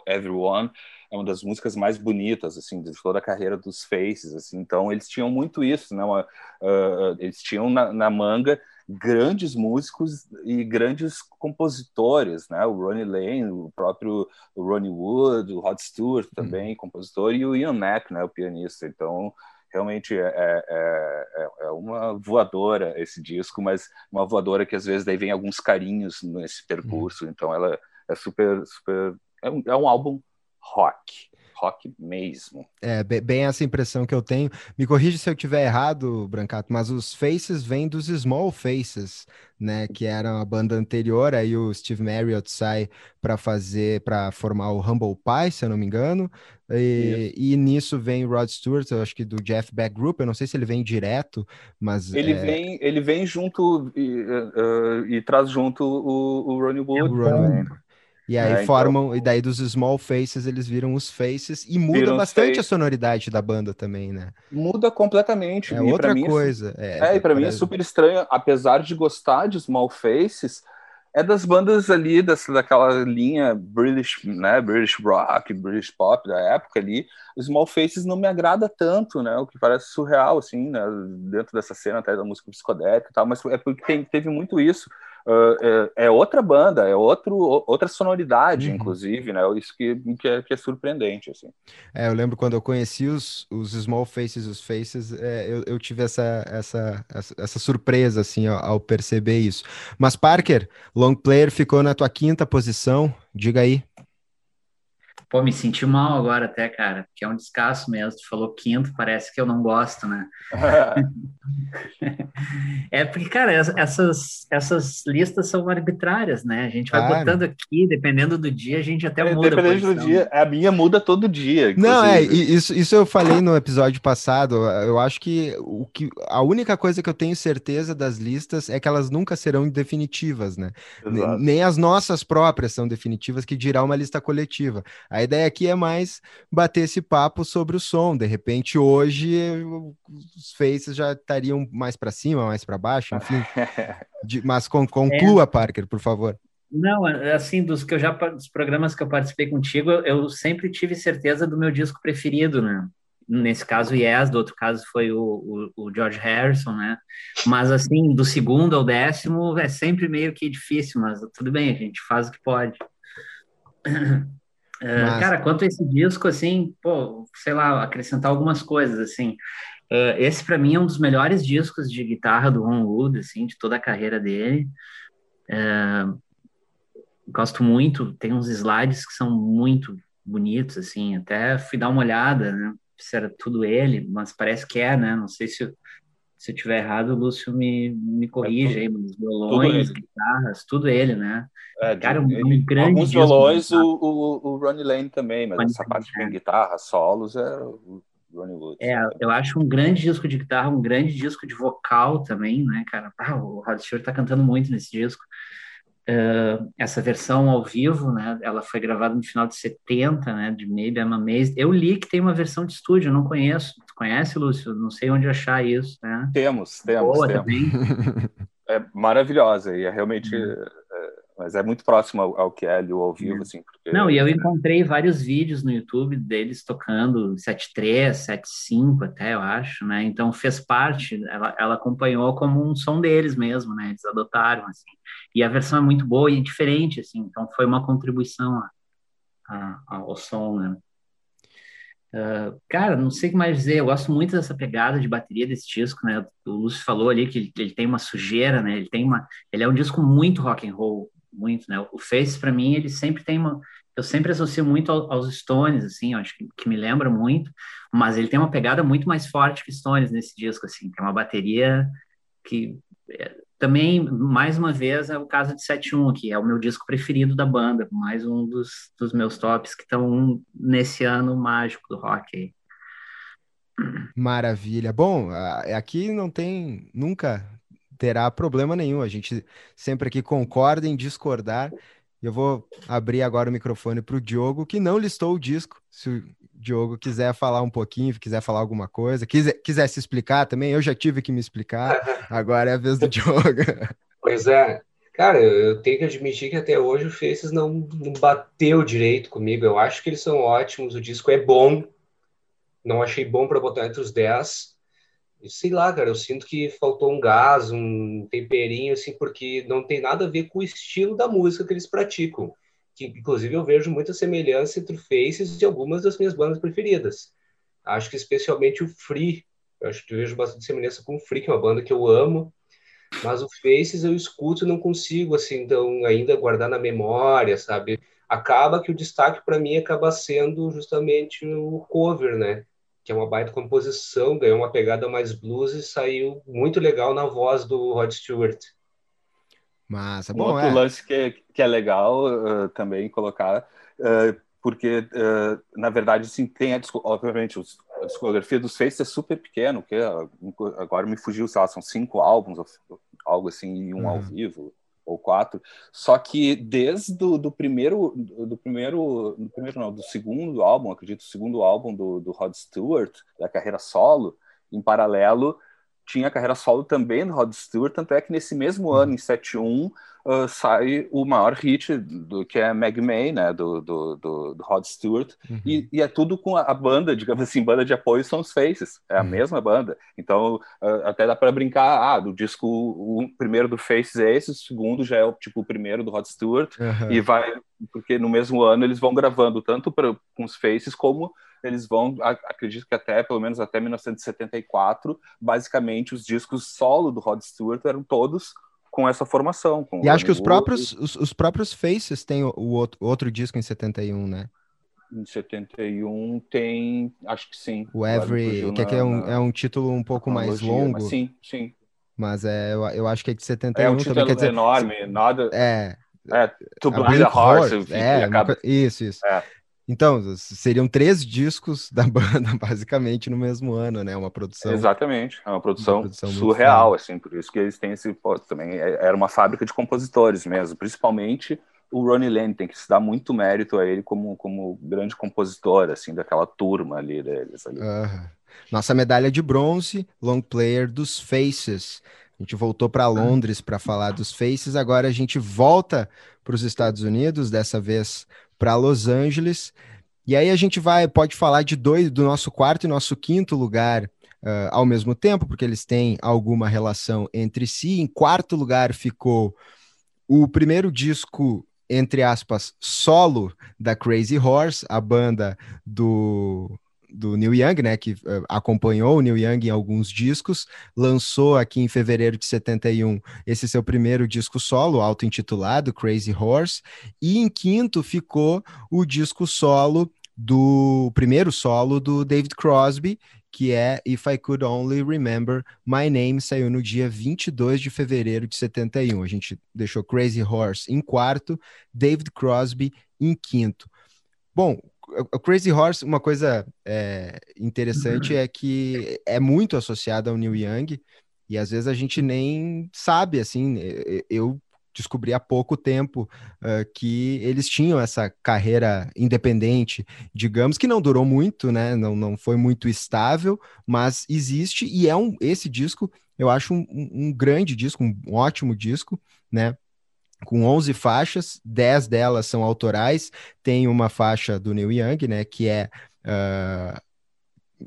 Everyone é uma das músicas mais bonitas assim de toda a carreira dos Faces, assim. Então eles tinham muito isso, né? Uma, uh, eles tinham na, na manga grandes músicos e grandes compositores, né? O Ronnie Lane, o próprio Ronnie Wood, o Rod Stewart também, uhum. compositor, e o Ian Mac, né? O pianista. Então, realmente é, é, é, é, uma voadora esse disco, mas uma voadora que às vezes daí vem alguns carinhos nesse percurso. Uhum. Então, ela é super, super. É um, é um álbum rock rock mesmo. É, bem essa impressão que eu tenho. Me corrija se eu estiver errado, Brancato, mas os Faces vêm dos Small Faces, né, que era a banda anterior, aí o Steve Marriott sai para fazer, para formar o Humble Pie, se eu não me engano, e, e, nisso vem o Rod Stewart, eu acho que do Jeff Beck Group, eu não sei se ele vem direto, mas... Ele, é... vem, ele vem junto e, uh, e traz junto o, o Ronnie Wood. O Ronnie E aí é, então formam, então... e daí dos Small Faces eles viram os Faces e muda bastante a sonoridade da banda também, né? Muda completamente. É outra coisa. É, é, e para mim é super estranho, apesar de gostar de Small Faces, é das bandas ali, dessa, daquela linha British, né, British Rock, British Pop da época ali, o Small Faces não me agrada tanto, né, o que parece surreal, assim, né, dentro dessa cena até da música psicodélica e tal, mas é porque tem, teve muito isso, é, é, outra banda, é outro, outra sonoridade, uhum. inclusive, né? Isso que, que, é, que é surpreendente, assim. É, eu lembro quando eu conheci os, os Small Faces, os Faces, é, eu, eu tive essa, essa, essa, essa surpresa, assim, ao, ao, perceber isso. Mas, Parker, Long Player ficou na tua quinta posição, diga aí. Pô, me senti mal agora até, cara, porque é um descasso mesmo. Tu falou quinto, parece que eu não gosto, né? é porque, cara, essas, essas listas são arbitrárias, né? A gente vai claro. botando aqui, dependendo do dia, a gente até é, muda. Dependendo do dia, a minha muda todo dia. Inclusive. Não, é, isso, isso eu falei no episódio passado. Eu acho que, o que a única coisa que eu tenho certeza das listas é que elas nunca serão definitivas, né? Exato. Nem as nossas próprias são definitivas, que dirá uma lista coletiva. A ideia aqui é mais bater esse papo sobre o som. De repente, hoje, os faces já estariam mais para cima, mais para baixo, enfim. De, mas con conclua, é. Parker, por favor. Não, assim, dos que eu já dos programas que eu participei contigo, eu sempre tive certeza do meu disco preferido, né? Nesse caso, Yes, do outro caso foi o, o, o, George Harrison, né? Mas assim, do segundo ao décimo é sempre meio que difícil, mas tudo bem, a gente faz o que pode. Uh, cara, quanto a esse disco, assim, pô, sei lá, acrescentar algumas coisas, assim. Uh, esse para mim é um dos melhores discos de guitarra do Ron Wood, assim, de toda a carreira dele. Uh, gosto muito, tem uns slides que são muito bonitos, assim, até fui dar uma olhada, né, se era tudo ele, mas parece que é, né, não sei se, se eu tiver errado, o Lúcio me, me corrige é aí, os violões, guitarras, tudo ele, né? É, Cara, um, ele, grande alguns violões, o, o, o Ronnie Lane também, mas Ronnie essa parte com guitarra, solos, é o Ronnie Wood. É, eu acho um grande disco de guitarra, um grande disco de vocal também, né, cara? Ah, o Rod Stewart tá cantando muito nesse disco. Uh, essa versão ao vivo, né? Ela foi gravada no final de 70, né? De Maybe I'm Amazed. Eu li que tem uma versão de estúdio, não conheço. Tu conhece, Lúcio? Não sei onde achar isso, né? Temos, temos, Boa, temos. é maravilhosa e é realmente uhum. Mas é muito próximo ao, ao que é ali, o ao vivo, assim. Porque... Não, e eu encontrei vários vídeos no YouTube deles tocando 7.3, 7.5 até, eu acho, né? Então fez parte, ela, ela acompanhou como um som deles mesmo, né? Eles adotaram, assim. E a versão é muito boa e diferente, assim. Então foi uma contribuição a, a, ao som, né? Uh, cara, não sei o que mais dizer. Eu gosto muito dessa pegada de bateria desse disco, né? O Lúcio falou ali que ele, ele, tem uma sujeira, né? Ele tem uma, ele é um disco muito rock and roll, muito, né? O Face para mim ele sempre tem uma, eu sempre associo muito aos Stones, assim, acho que, que, me lembra muito, mas ele tem uma pegada muito mais forte que Stones nesse disco, assim, tem uma bateria que é, também, mais uma vez, é o caso de 7.1, que é o meu disco preferido da banda, mais um dos, dos meus tops que estão nesse ano mágico do rock aí. Maravilha. Bom, aqui não tem nunca terá problema nenhum. A gente sempre aqui concorda em discordar. Eu vou abrir agora o microfone para o Diogo, que não listou o disco. Se o Diogo quiser falar um pouquinho, quiser falar alguma coisa, quiser, quiser se explicar também, eu já tive que me explicar. Agora é a vez do Diogo. Pois é. Cara, eu tenho que admitir que até hoje o Faces não, não bateu direito comigo. Eu acho que eles são ótimos, o disco é bom. Não achei bom para botar entre os 10 sei lá, cara, eu sinto que faltou um gás, um temperinho, assim, porque não tem nada a ver com o estilo da música que eles praticam. Que, inclusive, eu vejo muita semelhança entre o Faces e algumas das minhas bandas preferidas. Acho que especialmente o Free, eu acho que eu vejo bastante semelhança com o Free, que é uma banda que eu amo, mas o Faces eu escuto e não consigo, assim, então, ainda guardar na memória, sabe? Acaba que o destaque para mim acaba sendo justamente o cover, né? Que é uma baita composição, ganhou uma pegada mais blues e saiu muito legal na voz do Rod Stewart. Massa, bom, um outro é. lance que, que é legal uh, também colocar, uh, porque, uh, na verdade, assim, tem, a, obviamente, os, a discografia dos Faces é super pequeno, que agora me fugiu, sei lá, são cinco álbuns, algo assim, e um uhum. ao vivo, ou 74. Só que desde do, do primeiro, do primeiro, do primeiro não, do segundo álbum, acredito, o segundo álbum do, do Rod Stewart, da carreira solo, em paralelo, tinha a carreira solo também do Rod Stewart, tanto é que nesse mesmo ano, em 71, uh, sai o maior hit do que é Meg May, né, do, do, do, do Rod Stewart, uhum. e, e, é tudo com a, a, banda, digamos assim, banda de apoio são os Faces, é a uhum. mesma banda, então uh, até dá para brincar, ah, do disco, o primeiro do Faces é esse, o segundo já é o, tipo, o primeiro do Rod Stewart, uhum. e vai, porque no mesmo ano eles vão gravando tanto pra, com os Faces como eles vão, acredito que até, pelo menos até 1974, basicamente os discos solo do Rod Stewart eram todos com essa formação. Com e acho que os próprios, os, os, próprios Faces têm o, o outro, outro disco em 71, né? Em 71 tem, acho que sim. O Every, que aqui é, um, é um título um pouco mais longo. Sim, sim. Mas é, eu, eu acho que é de 71 é um título também, dizer, enorme, nada... É, é, To Blind a Horse. Horse é, acaba... isso, isso. É. Então, seriam três discos da banda, basicamente, no mesmo ano, né? Uma produção. Exatamente, é uma produção, uma produção surreal, assim, por isso que eles têm esse. Pô, também é, era uma fábrica de compositores mesmo, principalmente o Ronnie Lane, tem que se dar muito mérito a ele como, como grande compositor, assim, daquela turma ali deles. Ali. Uhum. Nossa medalha de bronze, long player dos Faces. A gente voltou para Londres para falar dos Faces, agora a gente volta para os Estados Unidos, dessa vez para Los Angeles. E aí a gente vai, pode falar de dois, do nosso quarto e nosso quinto lugar uh, ao mesmo tempo, porque eles têm alguma relação entre si. Em quarto lugar ficou o primeiro disco, entre aspas, solo da Crazy Horse, a banda do do Neil Young, né, que uh, acompanhou o Neil Young em alguns discos, lançou aqui em fevereiro de 71 esse seu primeiro disco solo, auto-intitulado Crazy Horse, e em quinto ficou o disco solo do primeiro solo do David Crosby, que é If I Could Only Remember My Name, saiu no dia 22 de fevereiro de 71. A gente deixou Crazy Horse em quarto, David Crosby em quinto. Bom, o Crazy Horse, uma coisa é, interessante é que é muito associado ao Neil Young e às vezes a gente nem sabe, assim, eu descobri há pouco tempo uh, que eles tinham essa carreira independente, digamos que não durou muito, né? Não, não foi muito estável, mas existe e é um esse disco eu acho um, um grande disco, um ótimo disco, né? Com 11 faixas, 10 delas são autorais, tem uma faixa do Neil Young, né, que é uh,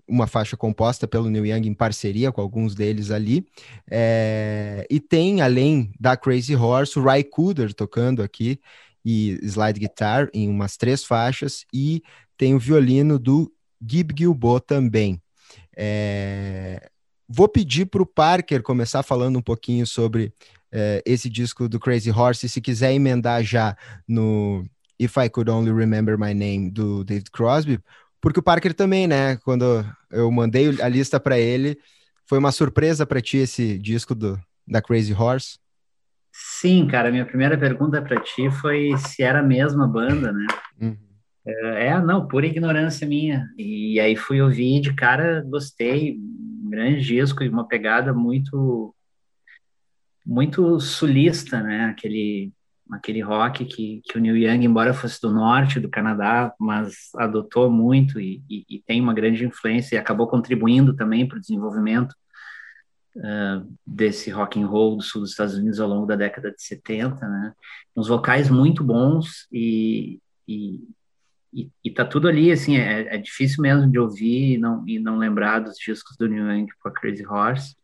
uma faixa composta pelo Neil Young em parceria com alguns deles ali, é, e tem, além da Crazy Horse, o Ry Cooder tocando aqui, e slide guitar em umas três faixas, e tem o violino do Gib Gilbo também. É, vou pedir para o Parker começar falando um pouquinho sobre é, esse disco do Crazy Horse, e se quiser emendar já no If I Could Only Remember My Name do David Crosby, porque o Parker também, né? Quando eu mandei a lista para ele, foi uma surpresa para ti esse disco do, da Crazy Horse? Sim, cara, minha primeira pergunta para ti foi se era a mesma banda, né? Uhum. É, é, não, pura ignorância minha. E aí fui ouvir de cara, gostei, um grande disco e uma pegada muito muito sulista, né? Aquele aquele rock que, que o Neil Young, embora fosse do norte do Canadá, mas adotou muito e, e, e tem uma grande influência e acabou contribuindo também para o desenvolvimento uh, desse rock and roll do sul dos Estados Unidos ao longo da década de 70, né? Uns vocais muito bons e, e, e, e tá tudo ali, assim, é, é, difícil mesmo de ouvir e não, e não lembrar dos discos do Neil Young com a Crazy Horse.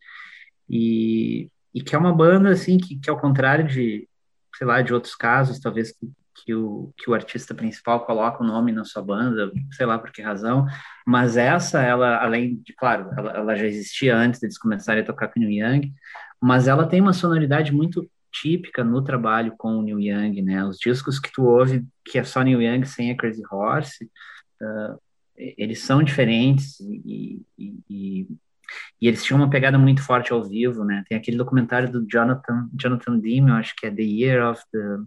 E e que é uma banda assim que, que ao contrário de sei lá de outros casos talvez que, que o que o artista principal coloca o nome na sua banda sei lá por que razão mas essa ela além de claro ela, ela já existia antes deles começarem a tocar com o Neil Young mas ela tem uma sonoridade muito típica no trabalho com o Neil Young né? Os discos que tu ouve que é só Neil Young sem a Crazy Horse uh, eles são diferentes e, e e eles tinham uma pegada muito forte ao vivo, né? Tem aquele documentário do Jonathan, Jonathan Demme, eu acho que é The Year of the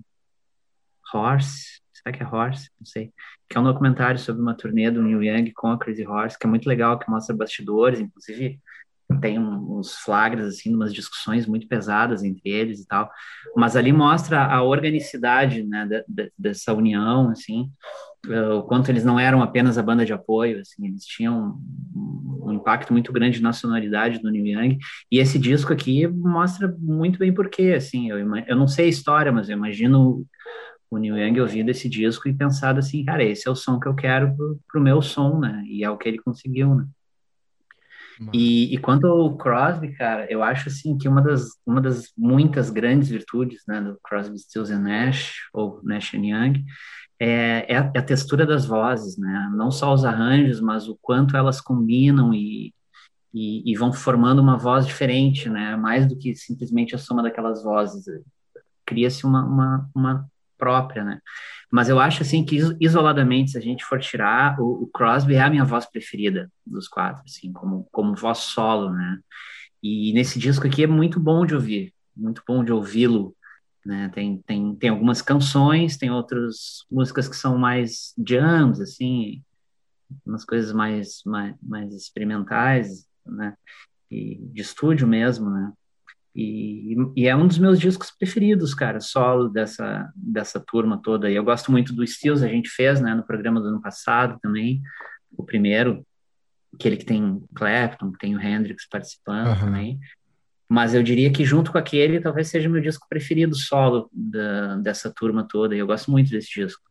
Horse, será que é Horse? Não sei. Que é um documentário sobre uma turnê do Neil Young com a Crazy Horse, que é muito legal, que mostra bastidores, inclusive tem uns flagras, assim, umas discussões muito pesadas entre eles e tal, mas ali mostra a organicidade, né, de, de, dessa união, assim, uh, o quanto eles não eram apenas a banda de apoio, assim, eles tinham um, um impacto muito grande na sonoridade do Neil Young, e esse disco aqui mostra muito bem porquê, assim, eu, eu não sei a história, mas eu imagino o Neil Young ouvido esse disco e pensado assim, cara, esse é o som que eu quero pro, pro meu som, né, e é o que ele conseguiu, né. E, e, quanto ao Crosby, cara, eu acho assim que uma das, uma das muitas grandes virtudes né, do Crosby, Stills and Nash, ou Nash and Young, é, é, a, é, a, textura das vozes, né? Não só os arranjos, mas o quanto elas combinam e, e, e vão formando uma voz diferente, né? Mais do que simplesmente a soma daquelas vozes. Cria-se uma, uma, uma própria, né? Mas eu acho assim que isoladamente, se a gente for tirar, o, o, Crosby é a minha voz preferida dos quatro, assim, como como voz solo, né? E nesse disco aqui é muito bom de ouvir, muito bom de ouvi-lo, né? Tem tem tem algumas canções, tem outras músicas que são mais jams, assim, umas coisas mais mais, mais experimentais, né? E de estúdio mesmo, né? E, e, é um dos meus discos preferidos, cara, solo dessa, dessa turma toda. E eu gosto muito do Stills, a gente fez, né, no programa do ano passado também, o primeiro, aquele que tem Clapton, tem o Hendrix participando uhum. também. Mas eu diria que junto com aquele, talvez seja o meu disco preferido solo da, dessa turma toda. E eu gosto muito desse disco.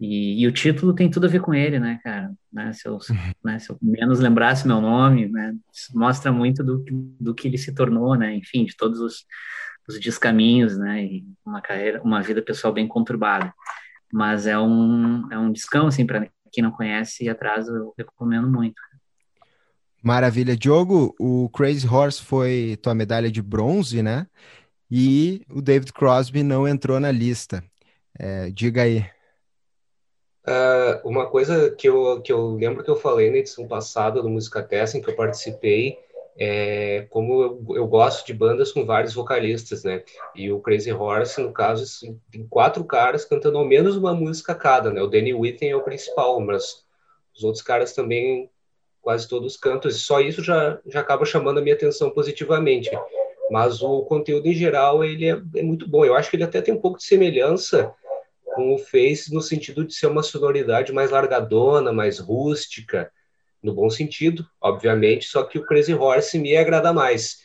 E, e, o título tem tudo a ver com ele, né, cara? Né, se, eu, né, se eu menos lembrasse meu nome, né, mostra muito do, do que ele se tornou, né? Enfim, de todos os, os descaminhos, né? E uma carreira, uma vida pessoal bem conturbada. Mas é um, é um discão, assim, para quem não conhece e atrás eu recomendo muito. Maravilha. Diogo, o Crazy Horse foi tua medalha de bronze, né? E o David Crosby não entrou na lista. É, diga aí. Uh, uma coisa que eu, que eu lembro que eu falei na edição passada do Música Testa, em que eu participei, é como eu, eu, gosto de bandas com vários vocalistas, né? E o Crazy Horse, no caso, assim, tem quatro caras cantando ao menos uma música cada, né? O Danny Whitten é o principal, mas os outros caras também quase todos cantam, e só isso já, já acaba chamando a minha atenção positivamente. Mas o conteúdo em geral, ele é, é muito bom. Eu acho que ele até tem um pouco de semelhança com o Face no sentido de ser uma sonoridade mais largadona, mais rústica, no bom sentido, obviamente, só que o Crazy Horse me agrada mais.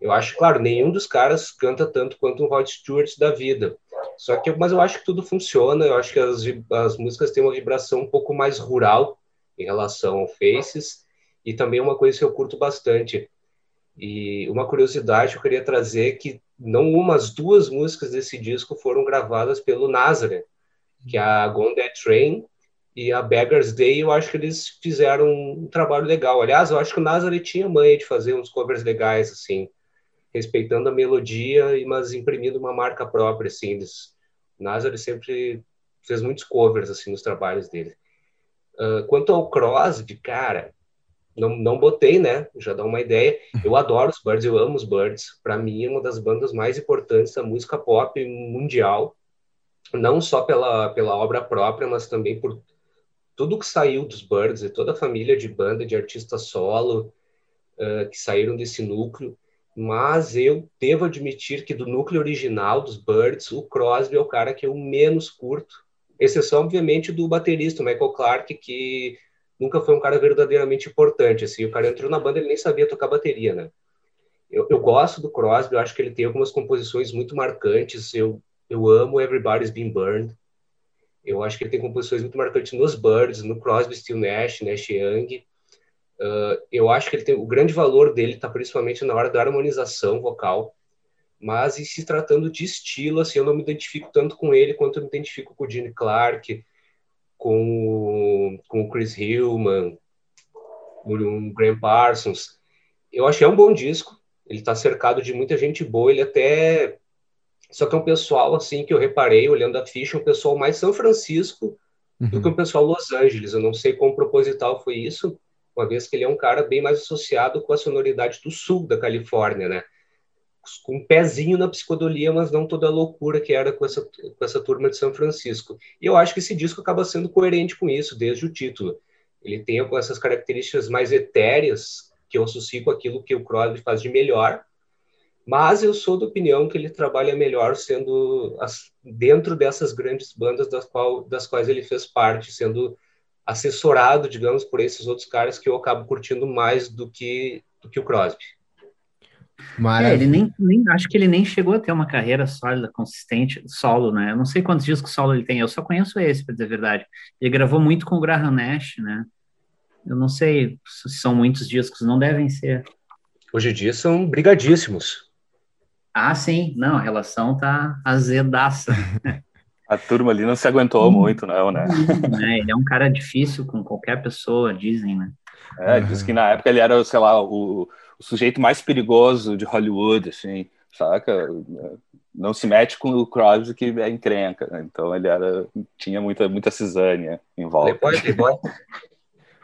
Eu acho, claro, nenhum dos caras canta tanto quanto um Rod Stewart da vida. Só que, mas eu acho que tudo funciona. Eu acho que as, as músicas têm uma vibração um pouco mais rural em relação ao Faces e também uma coisa que eu curto bastante. E uma curiosidade eu queria trazer que não umas duas músicas desse disco foram gravadas pelo Nazareth, que é a Gone That Train e a Beggar's Day, eu acho que eles fizeram um trabalho legal. Aliás, eu acho que o Nazareth tinha manha de fazer uns covers legais, assim, respeitando a melodia, mas imprimindo uma marca própria, assim. Eles, o Nazareth sempre fez muitos covers, assim, nos trabalhos dele. Uh, quanto ao Crosby, cara, não, não botei, né? Já dá uma ideia. Eu adoro os Birds, eu amo os Birds. Para mim, é uma das bandas mais importantes da música pop mundial. Não só pela, pela obra própria, mas também por tudo que saiu dos Birds e toda a família de banda de artistas solo uh, que saíram desse núcleo. Mas eu devo admitir que do núcleo original dos Birds, o Crosby é o cara que eu menos curto. Exceção, obviamente, do baterista, Michael Clark, que nunca foi um cara verdadeiramente importante. Assim, o cara entrou na banda, ele nem sabia tocar bateria, né? Eu, eu gosto do Crosby, eu acho que ele tem algumas composições muito marcantes. Eu, eu amo Everybody's Been Burned. Eu acho que ele tem composições muito marcantes nos Birds, no Crosby, Still Nash, Nash Young. Uh, eu acho que ele tem o grande valor dele está principalmente na hora da harmonização vocal. Mas e se tratando de estilo, assim, eu não me identifico tanto com ele quanto eu me identifico com o Gene Clark, com, com o Chris Hillman, o Graham Parsons. Eu achei um bom disco. Ele está cercado de muita gente boa. Ele até só que é um pessoal assim que eu reparei olhando a ficha, um pessoal mais São Francisco uhum. do que um pessoal Los Angeles. Eu não sei quão proposital foi isso, uma vez que ele é um cara bem mais associado com a sonoridade do sul da Califórnia, né? Com um pezinho na psicodelia, mas não toda a loucura que era com essa, com essa turma de São Francisco. E eu acho que esse disco acaba sendo coerente com isso, desde o título. Ele tem essas características mais etéreas, que eu associo com aquilo que o Crosby faz de melhor, mas eu sou da opinião que ele trabalha melhor sendo as, dentro dessas grandes bandas das, qual, das quais ele fez parte, sendo assessorado, digamos, por esses outros caras que eu acabo curtindo mais do que, do que o Crosby. É, ele nem, nem, acho que ele nem chegou a ter uma carreira sólida, consistente, solo, né? Eu não sei quantos discos solo ele tem, eu só conheço esse, para dizer a verdade. Ele gravou muito com o Graham Nash, né? Eu não sei se são muitos discos, não devem ser. Hoje em dia são brigadíssimos. Ah, sim, não, a relação tá azedaça. A turma ali não se aguentou muito, não, né? É, ele é um cara difícil com qualquer pessoa, dizem, né? É, diz que na época ele era, sei lá, o, o sujeito mais perigoso de Hollywood, assim, saca? Não se mete com o Crosby que é encrenca, né? Então ele era, tinha muita, muita cisânia em volta. Depois, depois.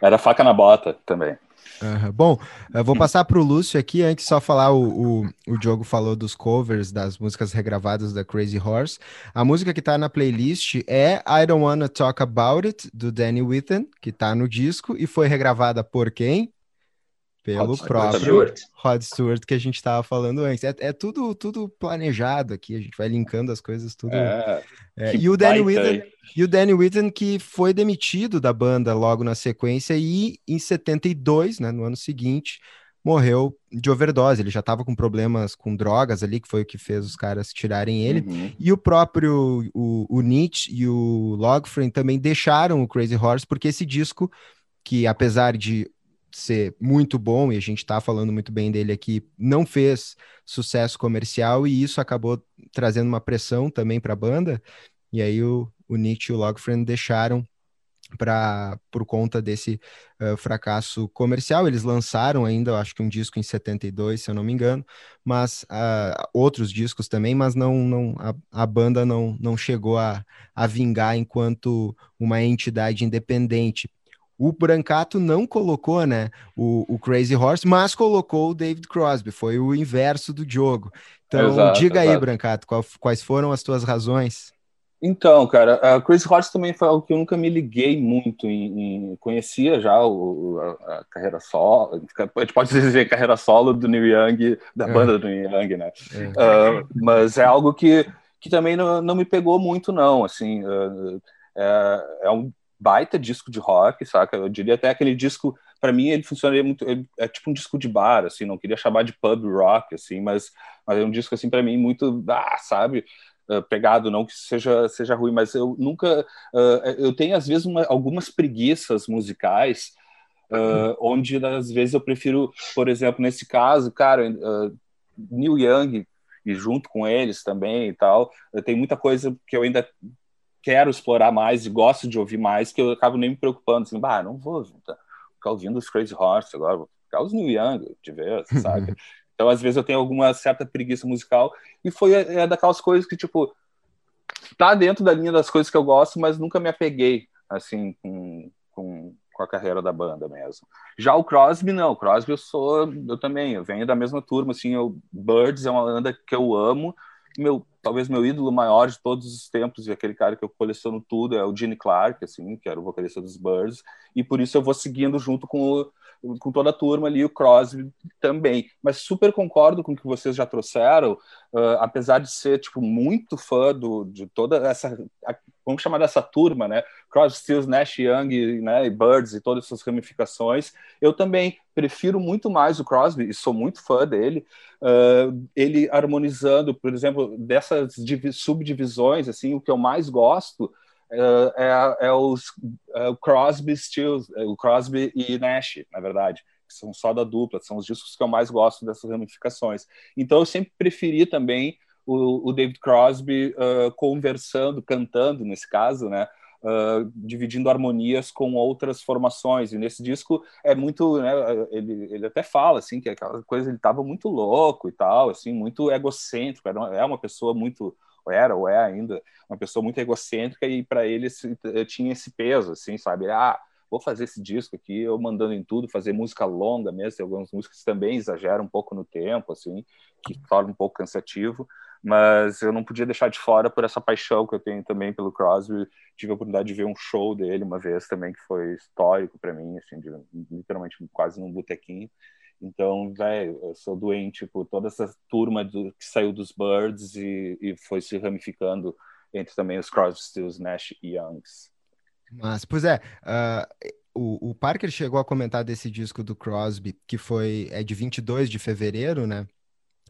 Era faca na bota também. Uhum. Bom, vou passar para o Lúcio aqui, antes só falar, o, o, o Diogo falou dos covers das músicas regravadas da Crazy Horse. A música que está na playlist é I Don't Wanna Talk About It, do Danny Whitten, que está no disco, e foi regravada por quem? Pelo Rod próprio Stewart. Rod Stewart que a gente estava falando antes. É, é, tudo, tudo planejado aqui, a gente vai linkando as coisas tudo. É, é, e, o Danny Whitten, e o Danny Whitten que foi demitido da banda logo na sequência e em 72, né, no ano seguinte, morreu de overdose. Ele já estava com problemas com drogas ali, que foi o que fez os caras tirarem ele. Uhum. E o próprio o, o Nietzsche e o Logfriend também deixaram o Crazy Horse porque esse disco que apesar de ser muito bom, e a gente está falando muito bem dele aqui, não fez sucesso comercial e isso acabou trazendo uma pressão também para a banda. E aí o, o Nietzsche e o Logfriend deixaram para por conta desse uh, fracasso comercial. Eles lançaram ainda, acho que um disco em 72, se eu não me engano, mas uh, outros discos também, mas não, não a, a banda não, não chegou a, a vingar enquanto uma entidade independente. O Brancato não colocou, né, o, o, Crazy Horse, mas colocou o David Crosby. Foi o inverso do jogo. Então, exato, diga exato. aí, Brancato, qual, quais foram as tuas razões? Então, cara, a Crazy Horse também foi algo que eu nunca me liguei muito em, em conhecia já o, a, a, carreira solo, a gente pode dizer carreira solo do Neil Young, da é. banda do Neil Young, né? É. Uh, mas é algo que, que também não, não me pegou muito, não, assim, uh, é, é um baita disco de rock, saca? Eu diria até aquele disco, para mim ele funcionaria muito, ele é tipo um disco de bar, assim, não queria chamar de pub rock, assim, mas, mas é um disco assim para mim muito, ah, sabe? Uh, pegado, não que seja seja ruim, mas eu nunca, uh, eu tenho às vezes uma, algumas preguiças musicais, uh, onde às vezes eu prefiro, por exemplo, nesse caso, cara, Neil Young e junto com eles também e tal, tem muita coisa que eu ainda quero explorar mais e gosto de ouvir mais, que eu acabo nem me preocupando, assim, bah, não vou ficar ouvindo os Crazy Horse agora, vou ficar os New Young, de ver, sabe? então, às vezes, eu tenho alguma certa preguiça musical, e foi é, é daquelas coisas que, tipo, tá dentro da linha das coisas que eu gosto, mas nunca me apeguei, assim, com, com, com a carreira da banda mesmo. Já o Crosby, não, o Crosby eu sou, eu também, eu venho da mesma turma, assim, o Birds é uma banda que eu amo, meu, talvez meu ídolo maior de todos os tempos e aquele cara que eu coleciono tudo é o Gene Clark, assim, que era o vocalista dos Birds, e por isso eu vou seguindo junto com o, com toda a turma ali, o Crosby também. Mas super concordo com o que vocês já trouxeram, uh, apesar de ser, tipo, muito fã do, de toda essa, vamos chamar dessa turma, né? Crosby, Stills, Nash Young, né, e Birds e todas essas ramificações. Eu também prefiro muito mais o Crosby, e sou muito fã dele, uh, ele harmonizando, por exemplo, dessas subdivisões, assim, o que eu mais gosto é, é, é os é o Crosby, Stills, é o Crosby e Nash, na verdade, são só da dupla, são os discos que eu mais gosto dessas ramificações. Então eu sempre preferi também o, o David Crosby uh, conversando, cantando nesse caso, né? Uh, dividindo harmonias com outras formações. E nesse disco é muito, né, ele, ele até fala assim que aquela coisa ele estava muito louco e tal, assim, muito egocêntrico. Era, é uma pessoa muito era ou é ainda uma pessoa muito egocêntrica e para ele eh, tinha esse peso, assim, sabe? Ah, vou fazer esse disco aqui, eu mandando em tudo, fazer música longa mesmo, tem algumas músicas que também exageram um pouco no tempo, assim, que torna um pouco cansativo, mas eu não podia deixar de fora por essa paixão que eu tenho também pelo Crosby. Tive a oportunidade de ver um show dele uma vez também que foi histórico para mim, assim, de, literalmente quase num botequinho. Então, velho, eu sou doente por toda essa turma do, que saiu dos Birds e, e foi se ramificando entre também os Crosby, Stills, Nash e Youngs. Mas, pois é, uh, o, o Parker chegou a comentar desse disco do Crosby, que foi é de 22 de fevereiro, né?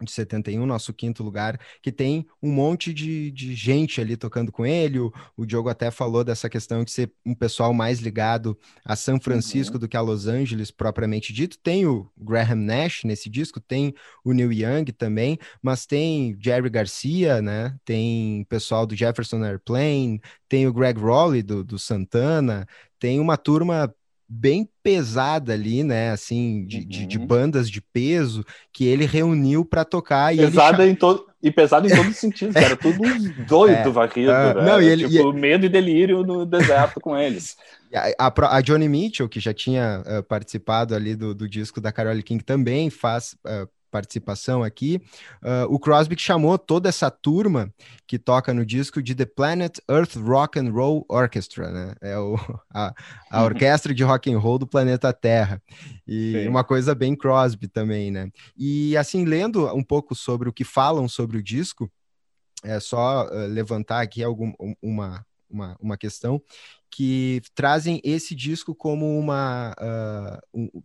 De 71, nosso quinto lugar, que tem um monte de, de gente ali tocando com ele. O, o Diogo até falou dessa questão de ser um pessoal mais ligado a São Francisco uhum. do que a Los Angeles, propriamente dito. Tem o Graham Nash nesse disco, tem o Neil Young também, mas tem Jerry Garcia, né? Tem pessoal do Jefferson Airplane, tem o Greg Rowley do, do Santana, tem uma turma bem pesada ali, né? Assim, de, uhum. de, de, uhum. bandas de peso que ele reuniu para tocar. E pesada ele... em todo e pesado em todos os sentidos, cara. Tudo doido, é. varrido, uh? Não, e ele, tipo, e... medo e delírio no deserto com eles. A, a, a, Johnny Mitchell, que já tinha uh, participado ali do, do disco da Carole King, também faz uh, participação aqui. Uh, o Crosby chamou toda essa turma que toca no disco de The Planet Earth Rock and Roll Orchestra, né? É o, a, a orquestra de rock and roll do planeta Terra. E Sim. uma coisa bem Crosby também, né? E assim, lendo um pouco sobre o que falam sobre o disco, é só uh, levantar aqui algum, uma, uma, uma questão que trazem esse disco como uma uh, um,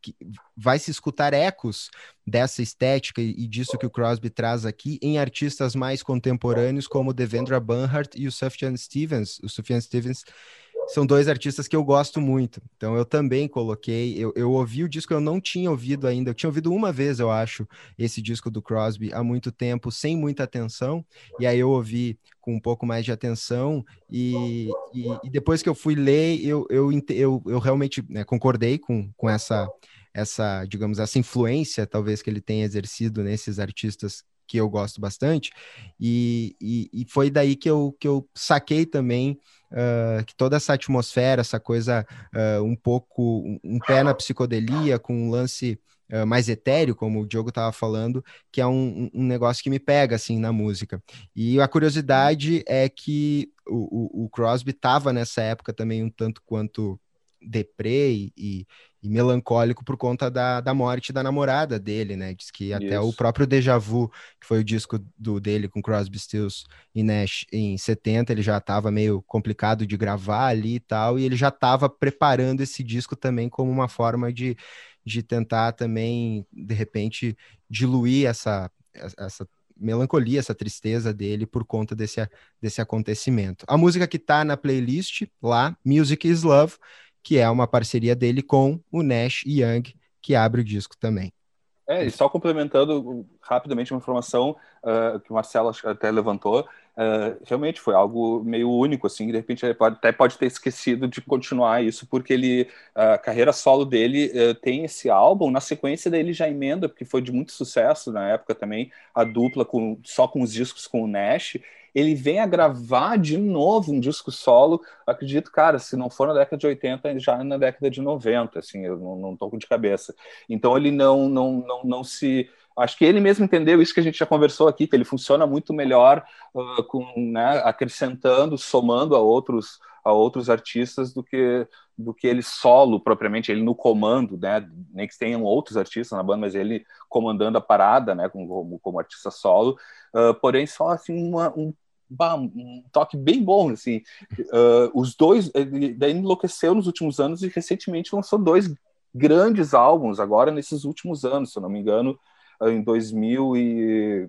que vai se escutar ecos dessa estética e disso que o Crosby traz aqui em artistas mais contemporâneos como Devendra Banhart e o Sufjan Stevens. O Sufjan Stevens são dois artistas que eu gosto muito. Então eu também coloquei, eu, eu ouvi o disco, eu não tinha ouvido ainda, eu tinha ouvido uma vez, eu acho, esse disco do Crosby há muito tempo, sem muita atenção, e aí eu ouvi com um pouco mais de atenção, e, e, e depois que eu fui ler, eu, eu, eu, eu realmente né, concordei com, com essa, essa, digamos, essa influência, talvez, que ele tenha exercido nesses artistas que eu gosto bastante, e, e, e foi daí que eu, que eu saquei também uh, que toda essa atmosfera, essa coisa uh, um pouco, um, pé na psicodelia, com um lance uh, mais etéreo, como o Diogo estava falando, que é um, um, negócio que me pega, assim, na música. E a curiosidade é que o, o, o Crosby estava nessa época também um tanto quanto deprê e, e melancólico por conta da, da morte da namorada dele, né? Diz que até Isso. o próprio Deja Vu, que foi o disco do, dele com Crosby, Stills e Nash em 70, ele já estava meio complicado de gravar ali e tal, e ele já estava preparando esse disco também como uma forma de, de tentar também, de repente, diluir essa, essa melancolia, essa tristeza dele por conta desse, desse acontecimento. A música que está na playlist lá, Music is Love, que é uma parceria dele com o Nash Young, que abre o disco também. É, e só complementando rapidamente uma informação uh, que o Marcelo até levantou, uh, realmente foi algo meio único, assim, de repente ele pode, até pode ter esquecido de continuar isso, porque ele, a carreira solo dele uh, tem esse álbum, na sequência dele já emenda, porque foi de muito sucesso na época também, a dupla com, só com os discos com o Nash, ele vem a gravar de novo um disco solo, acredito, cara, se não for na década de 80, já na década de 90, assim, eu não, não tô de cabeça. Então ele não, não, não, não se acho que ele mesmo entendeu isso que a gente já conversou aqui, que ele funciona muito melhor uh, com, né, acrescentando, somando a outros a outros artistas do que do que ele solo propriamente, ele no comando, né? Nem que tenham outros artistas na banda, mas ele comandando a parada, né? Como, como artista solo. Uh, porém, só assim uma, um, um toque bem bom, assim. Uh, os dois, ele, daí enlouqueceu nos últimos anos e recentemente lançou dois grandes álbuns agora nesses últimos anos, se eu não me engano, em 2000 e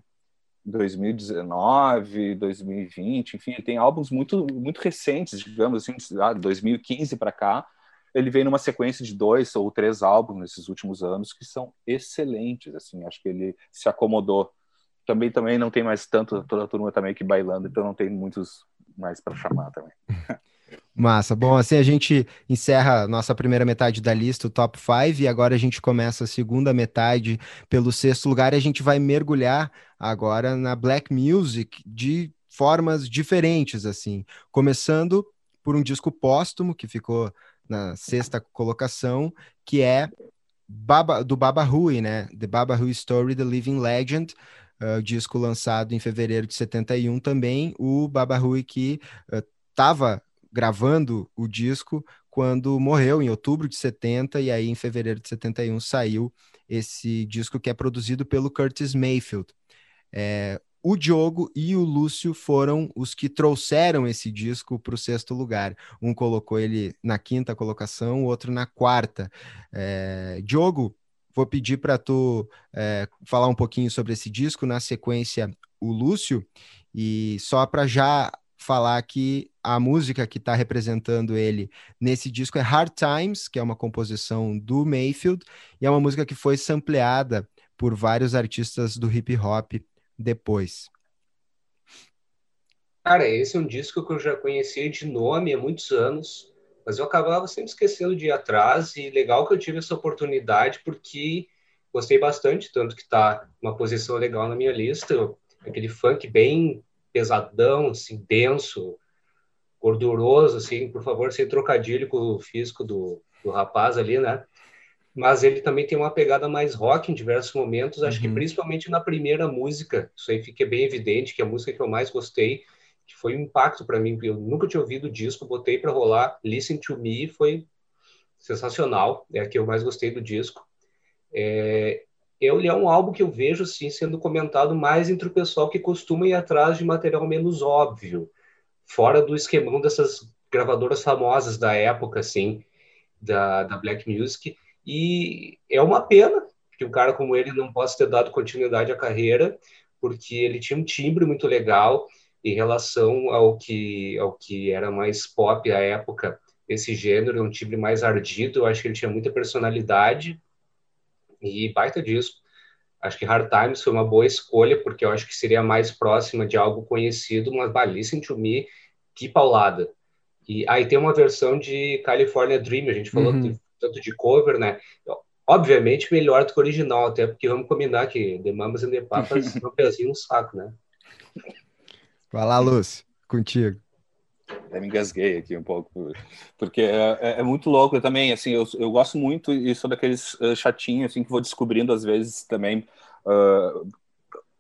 2019, 2020, enfim, tem álbuns muito muito recentes, digamos assim, de 2015 para cá. Ele vem numa sequência de dois ou três álbuns nesses últimos anos que são excelentes, assim, acho que ele se acomodou. Também também não tem mais tanto toda a turma também que bailando, então não tem muitos mais para chamar também. Massa. Bom, assim a gente encerra nossa primeira metade da lista, o top 5, e agora a gente começa a segunda metade pelo sexto lugar e a gente vai mergulhar agora na black music de formas diferentes, assim. Começando por um disco póstumo que ficou na sexta colocação, que é Baba, do Baba Hui, né? The Baba Hui Story, The Living Legend, uh, disco lançado em fevereiro de 71 também. O Baba Hui que estava uh, gravando o disco quando morreu, em outubro de 70, e aí em fevereiro de 71 saiu esse disco que é produzido pelo Curtis Mayfield. É, o Diogo e o Lúcio foram os que trouxeram esse disco para o sexto lugar. Um colocou ele na quinta colocação, o outro na quarta. É, Diogo, vou pedir para tu é, falar um pouquinho sobre esse disco, na sequência, o Lúcio, e só para já falar que a música que está representando ele nesse disco é Hard Times, que é uma composição do Mayfield, e é uma música que foi sampleada por vários artistas do hip hop depois. Cara, esse é um disco que eu já conhecia de nome há muitos anos, mas eu acabava sempre esquecendo de ir atrás, e legal que eu tive essa oportunidade, porque gostei bastante, tanto que está uma posição legal na minha lista, aquele funk bem pesadão, assim, denso, gorduroso, assim, por favor, sem trocadilho com o físico do, do rapaz ali, né? Mas ele também tem uma pegada mais rock em diversos momentos, acho uhum. que principalmente na primeira música, isso aí fica bem evidente, que é a música que eu mais gostei, que foi um impacto para mim, eu nunca tinha ouvido o disco, botei para rolar, Listen to Me, foi sensacional, é a que eu mais gostei do disco. É, ele é um álbum que eu vejo assim sendo comentado mais entre o pessoal que costuma ir atrás de material menos óbvio, fora do esquemão dessas gravadoras famosas da época, assim, da, da Black Music. E é uma pena que um cara como ele não possa ter dado continuidade à carreira, porque ele tinha um timbre muito legal em relação ao que, ao que era mais pop à época. Esse gênero, um timbre mais ardido, eu acho que ele tinha muita personalidade, e baita disco. Acho que Hard Times foi uma boa escolha, porque eu acho que seria mais próxima de algo conhecido, mas bah, Listen to Me, que paulada. E aí tem uma versão de California Dream, a gente falou uhum. tanto de cover, né? Obviamente melhor do que o original, até porque vamos combinar que The Mamas and the Papas é um pezinho no saco, né? Vai lá, Lúcio, contigo. Até me engasguei aqui um pouco, porque é, é, é muito louco eu também, assim, eu, eu gosto muito e sou daqueles uh, chatinhos, assim, que vou descobrindo às vezes também, uh,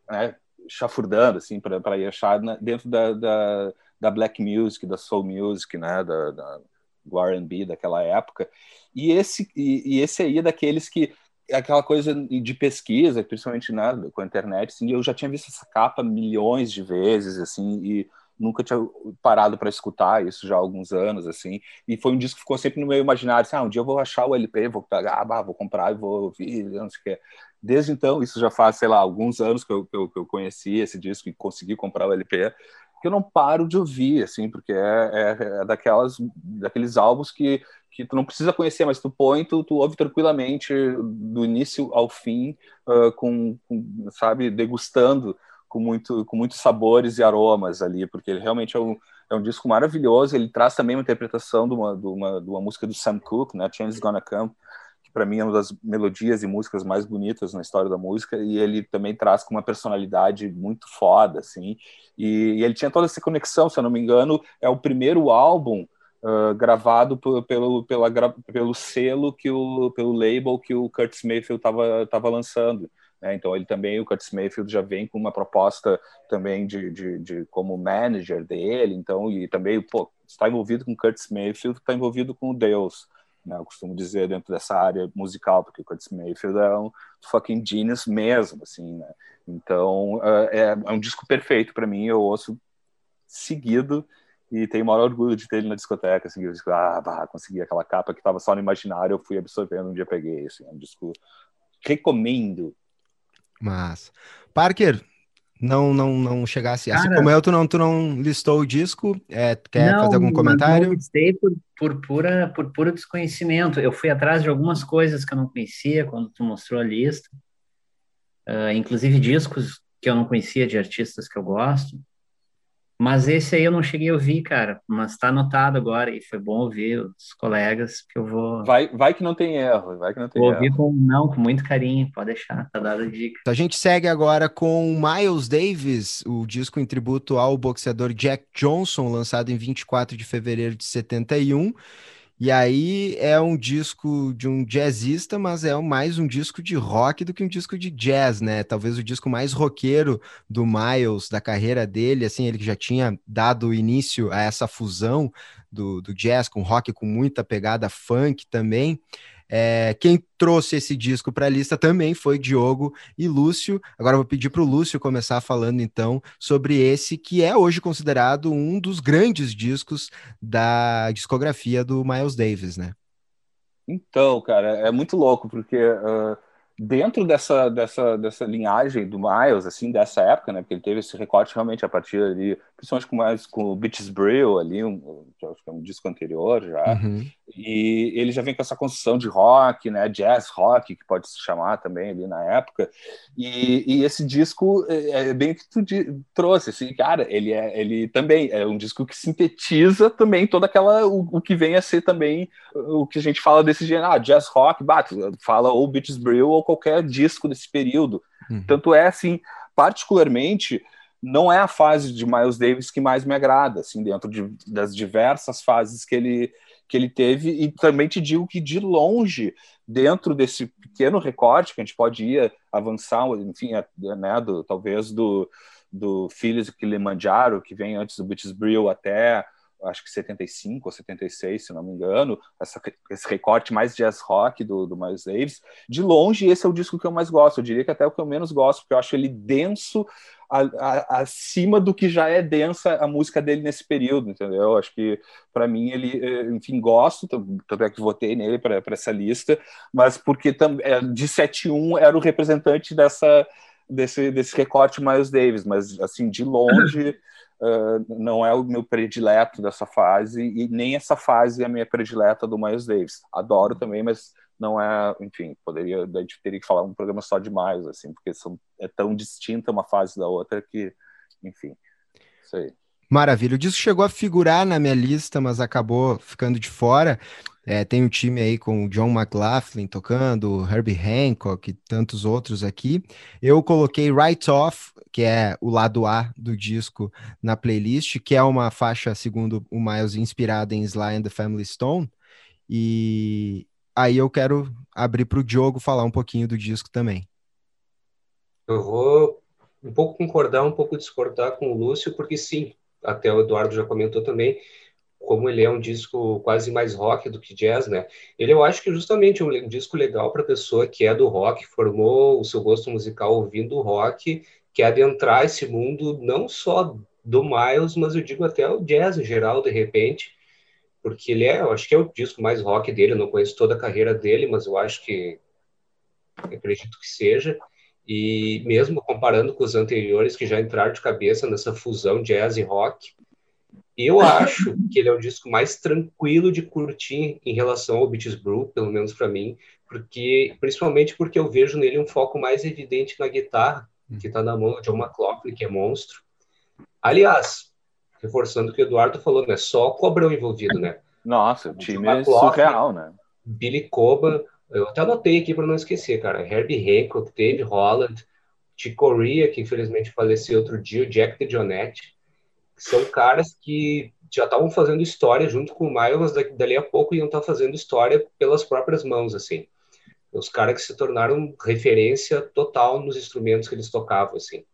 né, chafurdando, assim, para ir achar na, dentro da, da, da, black music, da soul music, né, da, da R&B daquela época, e esse, e, e esse aí é daqueles que aquela coisa de pesquisa, principalmente né, com a internet, assim, eu já tinha visto essa capa milhões de vezes, assim, e nunca tinha parado para escutar isso já há alguns anos, assim, e foi um disco que ficou sempre no meu imaginário, assim, ah, um dia eu vou achar o LP, vou pegar, ah, vou comprar e vou ouvir, não sei o que. Desde então, isso já faz, sei lá, alguns anos que eu, que eu, que eu conheci esse disco e consegui comprar o LP, que eu não paro de ouvir, assim, porque é, é, é daquelas, daqueles álbuns que, que tu não precisa conhecer, mas tu põe, tu, tu ouve tranquilamente do início ao fim, uh, com, com, sabe, degustando com, muito, com muitos sabores e aromas ali, porque ele realmente é um, é um disco maravilhoso. Ele traz também uma interpretação de uma, de uma, de uma música do Sam Cooke, né? Change Gonna Come, que para mim é uma das melodias e músicas mais bonitas na história da música. E ele também traz com uma personalidade muito foda, assim. E, e ele tinha toda essa conexão, se eu não me engano, é o primeiro álbum Uh, gravado pelo, pela, pelo selo que o pelo label que o Curtis Mayfield estava tava lançando né? Então ele também, o Curtis Mayfield já vem com uma proposta também de, de, de como manager dele, então e também pô, está envolvido com Curtis Mayfield, está envolvido com Deus, né? Eu costumo dizer dentro dessa área musical, porque o Curtis Mayfield é um fucking genius mesmo, assim, né? Então uh, é, é um disco perfeito para mim, eu ouço seguido e tenho o maior orgulho de ter ele na discoteca, assim, eu digo, ah, bah, consegui aquela capa que estava só no imaginário, eu fui absorvendo, um dia peguei, assim, é um disco recomendo mas, Parker, não não não chegasse assim como eu, tu não tu não listou o disco, é, quer não, fazer algum comentário? Não listei por, por pura por puro desconhecimento. Eu fui atrás de algumas coisas que eu não conhecia quando tu mostrou a lista, uh, inclusive discos que eu não conhecia de artistas que eu gosto. Mas esse aí eu não cheguei a ouvir, cara. Mas tá anotado agora e foi bom ouvir os colegas que eu vou. Vai, vai que não tem erro, vai que não tem vou erro. ouvir com não, com muito carinho, pode deixar, tá dada a dica. A gente segue agora com Miles Davis, o disco em tributo ao boxeador Jack Johnson, lançado em 24 de fevereiro de 71. E aí é um disco de um jazzista, mas é mais um disco de rock do que um disco de jazz, né? Talvez o disco mais roqueiro do Miles, da carreira dele, assim, ele que já tinha dado início a essa fusão do, do jazz, com rock com muita pegada funk também. É, quem trouxe esse disco para a lista também foi Diogo e Lúcio. Agora vou pedir para o Lúcio começar falando então sobre esse que é hoje considerado um dos grandes discos da discografia do Miles Davis, né? Então, cara, é muito louco porque uh dentro dessa, dessa, dessa linhagem do Miles, assim, dessa época, né, porque ele teve esse recorte realmente a partir ali, principalmente com mais com o Beaches Brill ali, um, que acho que é um disco anterior já, uhum. e ele já vem com essa construção de rock, né, jazz rock, que pode se chamar também ali na época, e, e esse disco é, é bem o que tu trouxe, assim, cara, ele é, ele também é um disco que sintetiza também toda aquela, o, o que vem a ser também o que a gente fala desse gênero, ah, jazz rock, bate, fala ou Beaches Brill ou qualquer disco desse período. Uhum. Tanto é assim, particularmente, não é a fase de Miles Davis que mais me agrada, assim, dentro de, das diversas fases que ele, que ele teve, e também te digo que de longe, dentro desse pequeno recorte que a gente pode ir avançar, enfim, né, do, talvez do, do Filhos de Kilimanjaro, que vem antes do Beaches Brill até acho que 75 ou 76, se não me engano, essa, esse recorte mais jazz rock do, do Miles Davis. De longe, esse é o disco que eu mais gosto. Eu diria que até o que eu menos gosto, porque eu acho ele denso a, a, acima do que já é densa a música dele nesse período, entendeu? Acho que, para mim, ele, eh, enfim, gosto, tanto é que votei nele para essa lista, mas porque é, de 7-1 era o representante dessa, desse, desse recorte Miles Davis, mas, assim, de longe uh, não é o meu predileto dessa fase e nem essa fase é a minha predileta do Miles Davis. Adoro também, mas não é, enfim, poderia, a gente teria que falar um programa só de Miles, assim, porque são, é tão distinta uma fase da outra que, enfim, isso aí. Maravilha. O disco chegou a figurar na minha lista, mas acabou ficando de fora. É, tem um time aí com o John McLaughlin tocando, Herbie Hancock e tantos outros aqui. Eu coloquei Right Off, que é o lado A do disco, na playlist, que é uma faixa, segundo o Miles, inspirada em Sly and the Family Stone. E aí eu quero abrir para o Diogo falar um pouquinho do disco também. Eu vou um pouco concordar, um pouco discordar com o Lúcio, porque sim, até o Eduardo já comentou também, como ele é um disco quase mais rock do que jazz, né? Ele eu acho que justamente é um disco legal para pessoa que é do rock, formou o seu gosto musical ouvindo rock, quer adentrar esse mundo não só do Miles, mas eu digo até o jazz em geral, de repente, porque ele é, eu acho que é o disco mais rock dele, eu não conheço toda a carreira dele, mas eu acho que acredito que seja. E mesmo comparando com os anteriores que já entraram de cabeça nessa fusão jazz e rock, eu acho que ele é o disco mais tranquilo de curtir em relação ao Beaches Brew, pelo menos para mim, porque principalmente porque eu vejo nele um foco mais evidente na guitarra, que está na mão de John McLaughlin, que é monstro. Aliás, reforçando o que o Eduardo falou, né? Só cobrão envolvido, né? Nossa, o time é surreal, né? Billy Coba, eu até anotei aqui para não esquecer, cara. Herbie Hancock, Dave Holland, Chick Corea, que infelizmente faleceu outro dia, o Jack DeJohnette. São caras que já estavam fazendo história junto com o Miles, dali a pouco iam estar fazendo história pelas próprias mãos, assim. Os caras que se tornaram referência total nos instrumentos que eles tocavam, assim.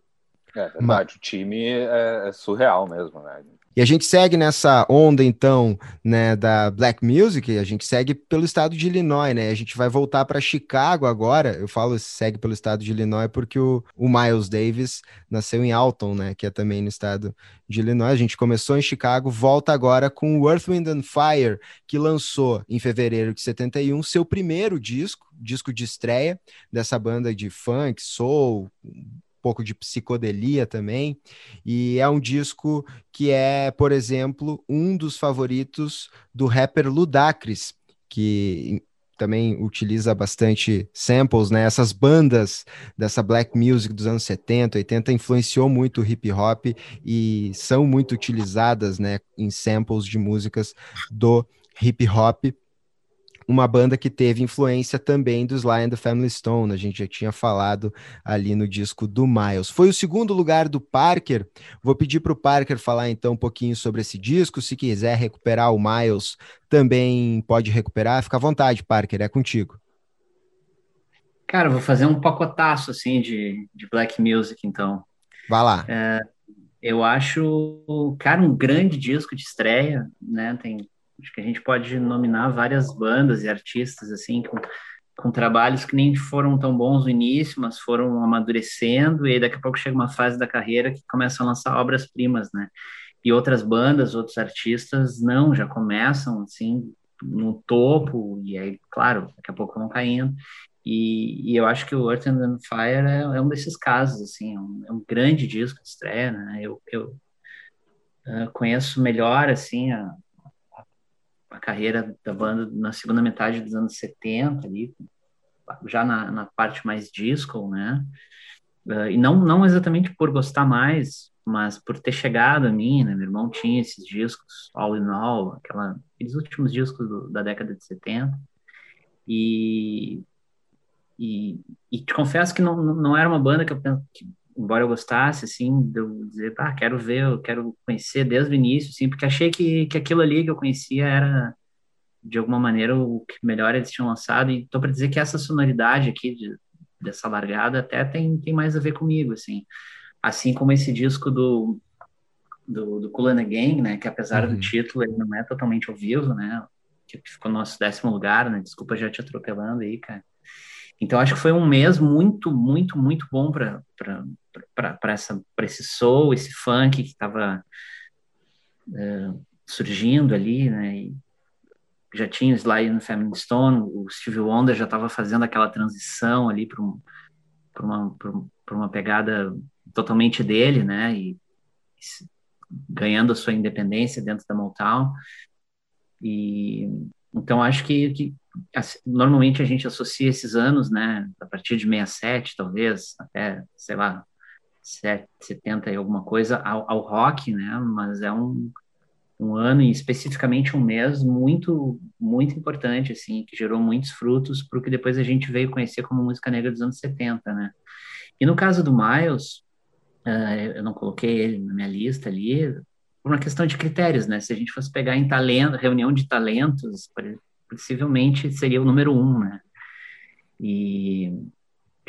É verdade, o time é, é surreal mesmo, né? E a gente segue nessa onda, então, né, da Black Music, a gente segue pelo estado de Illinois, né? A gente vai voltar para Chicago agora. Eu falo segue pelo estado de Illinois porque o, o, Miles Davis nasceu em Alton, né, que é também no estado de Illinois. A gente começou em Chicago, volta agora com o Earth, Wind and Fire, que lançou em fevereiro de 71 seu primeiro disco, disco de estreia dessa banda de funk, soul, pouco de psicodelia também. E é um disco que é, por exemplo, um dos favoritos do rapper Ludacris, que também utiliza bastante samples, né? Essas bandas dessa black music dos anos 70, 80 influenciou muito o hip hop e são muito utilizadas, né, em samples de músicas do hip hop uma banda que teve influência também dos Lion the Family Stone, a gente já tinha falado ali no disco do Miles. Foi o segundo lugar do Parker. Vou pedir para o Parker falar então um pouquinho sobre esse disco. Se quiser recuperar o Miles, também pode recuperar. Fica à vontade, Parker, é contigo. Cara, vou fazer um pacotaço assim de, de black music, então. Vai lá. É, eu acho, cara, um grande disco de estreia, né? Tem, acho que a gente pode nominar várias bandas e artistas assim com, com trabalhos que nem foram tão bons no início, mas foram amadurecendo e aí daqui a pouco chega uma fase da carreira que começam a lançar obras-primas, né? E outras bandas, outros artistas não, já começam assim no topo e aí, claro, daqui a pouco vão caindo. E, e, eu acho que o Earth and Fire é, é, um desses casos, assim, é um, é um, grande disco de estreia, né? Eu, eu uh, conheço melhor, assim, a, a, carreira da banda na segunda metade dos anos 70, ali, já na, na parte mais disco, né? Uh, e não, não exatamente por gostar mais, mas por ter chegado a mim, né? Meu irmão tinha esses discos, All in All, aquela, aqueles últimos discos do, da década de 70, e e, e te confesso que não, não era uma banda que eu que, embora eu gostasse, assim, de eu dizer, ah, quero ver, eu quero conhecer desde o início, assim, porque achei que, que aquilo ali que eu conhecia era, de alguma maneira, o que melhor eles tinham lançado, e tô para dizer que essa sonoridade aqui, de, dessa largada, até tem, tem mais a ver comigo, assim, assim como esse disco do, do, do Cool Gang, né, que apesar uhum. do título, ele não é totalmente ao vivo, né, que ficou no nosso décimo lugar, né, desculpa já te atropelando aí, cara, então, acho que foi um mês muito, muito, muito bom para esse soul, esse funk que estava é, surgindo ali, né? E já tinha o Sly no Family Stone, o Stevie Wonder já estava fazendo aquela transição ali para um, uma, uma pegada totalmente dele, né? E, e ganhando a sua independência dentro da Motown. E então acho que, que assim, normalmente a gente associa esses anos, né, a partir de 67, talvez, até, sei lá, 70 e alguma coisa, ao, ao rock, né, mas é um, um ano e especificamente um mês muito, muito importante, assim, que gerou muitos frutos para o que depois a gente veio conhecer como música negra dos anos 70, né. E no caso do Miles, uh, eu não coloquei ele na minha lista ali, por uma questão de critérios, né, se a gente fosse pegar em talento, reunião de talentos, possivelmente seria o número um, né? E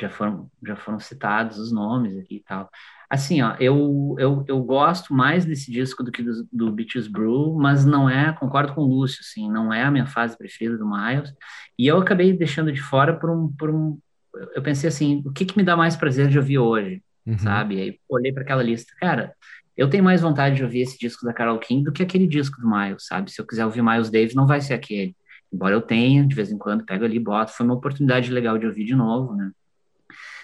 já foram, já foram citados os nomes aqui e tal. Assim, ó, eu, eu, eu gosto mais desse disco do que do, do Beaches Brew, mas não é, concordo com o Lúcio, assim, não é a minha fase preferida do Miles, e eu acabei deixando de fora por um, por um eu pensei assim, o que que me dá mais prazer de ouvir hoje, uhum. sabe? Aí olhei para aquela lista, cara, eu tenho mais vontade de ouvir esse disco da Carol King do que aquele disco do Miles, sabe? Se eu quiser ouvir Miles Davis, não vai ser aquele. Embora eu tenha, de vez em quando, pego ali, boto. Foi uma oportunidade legal de ouvir de novo, né?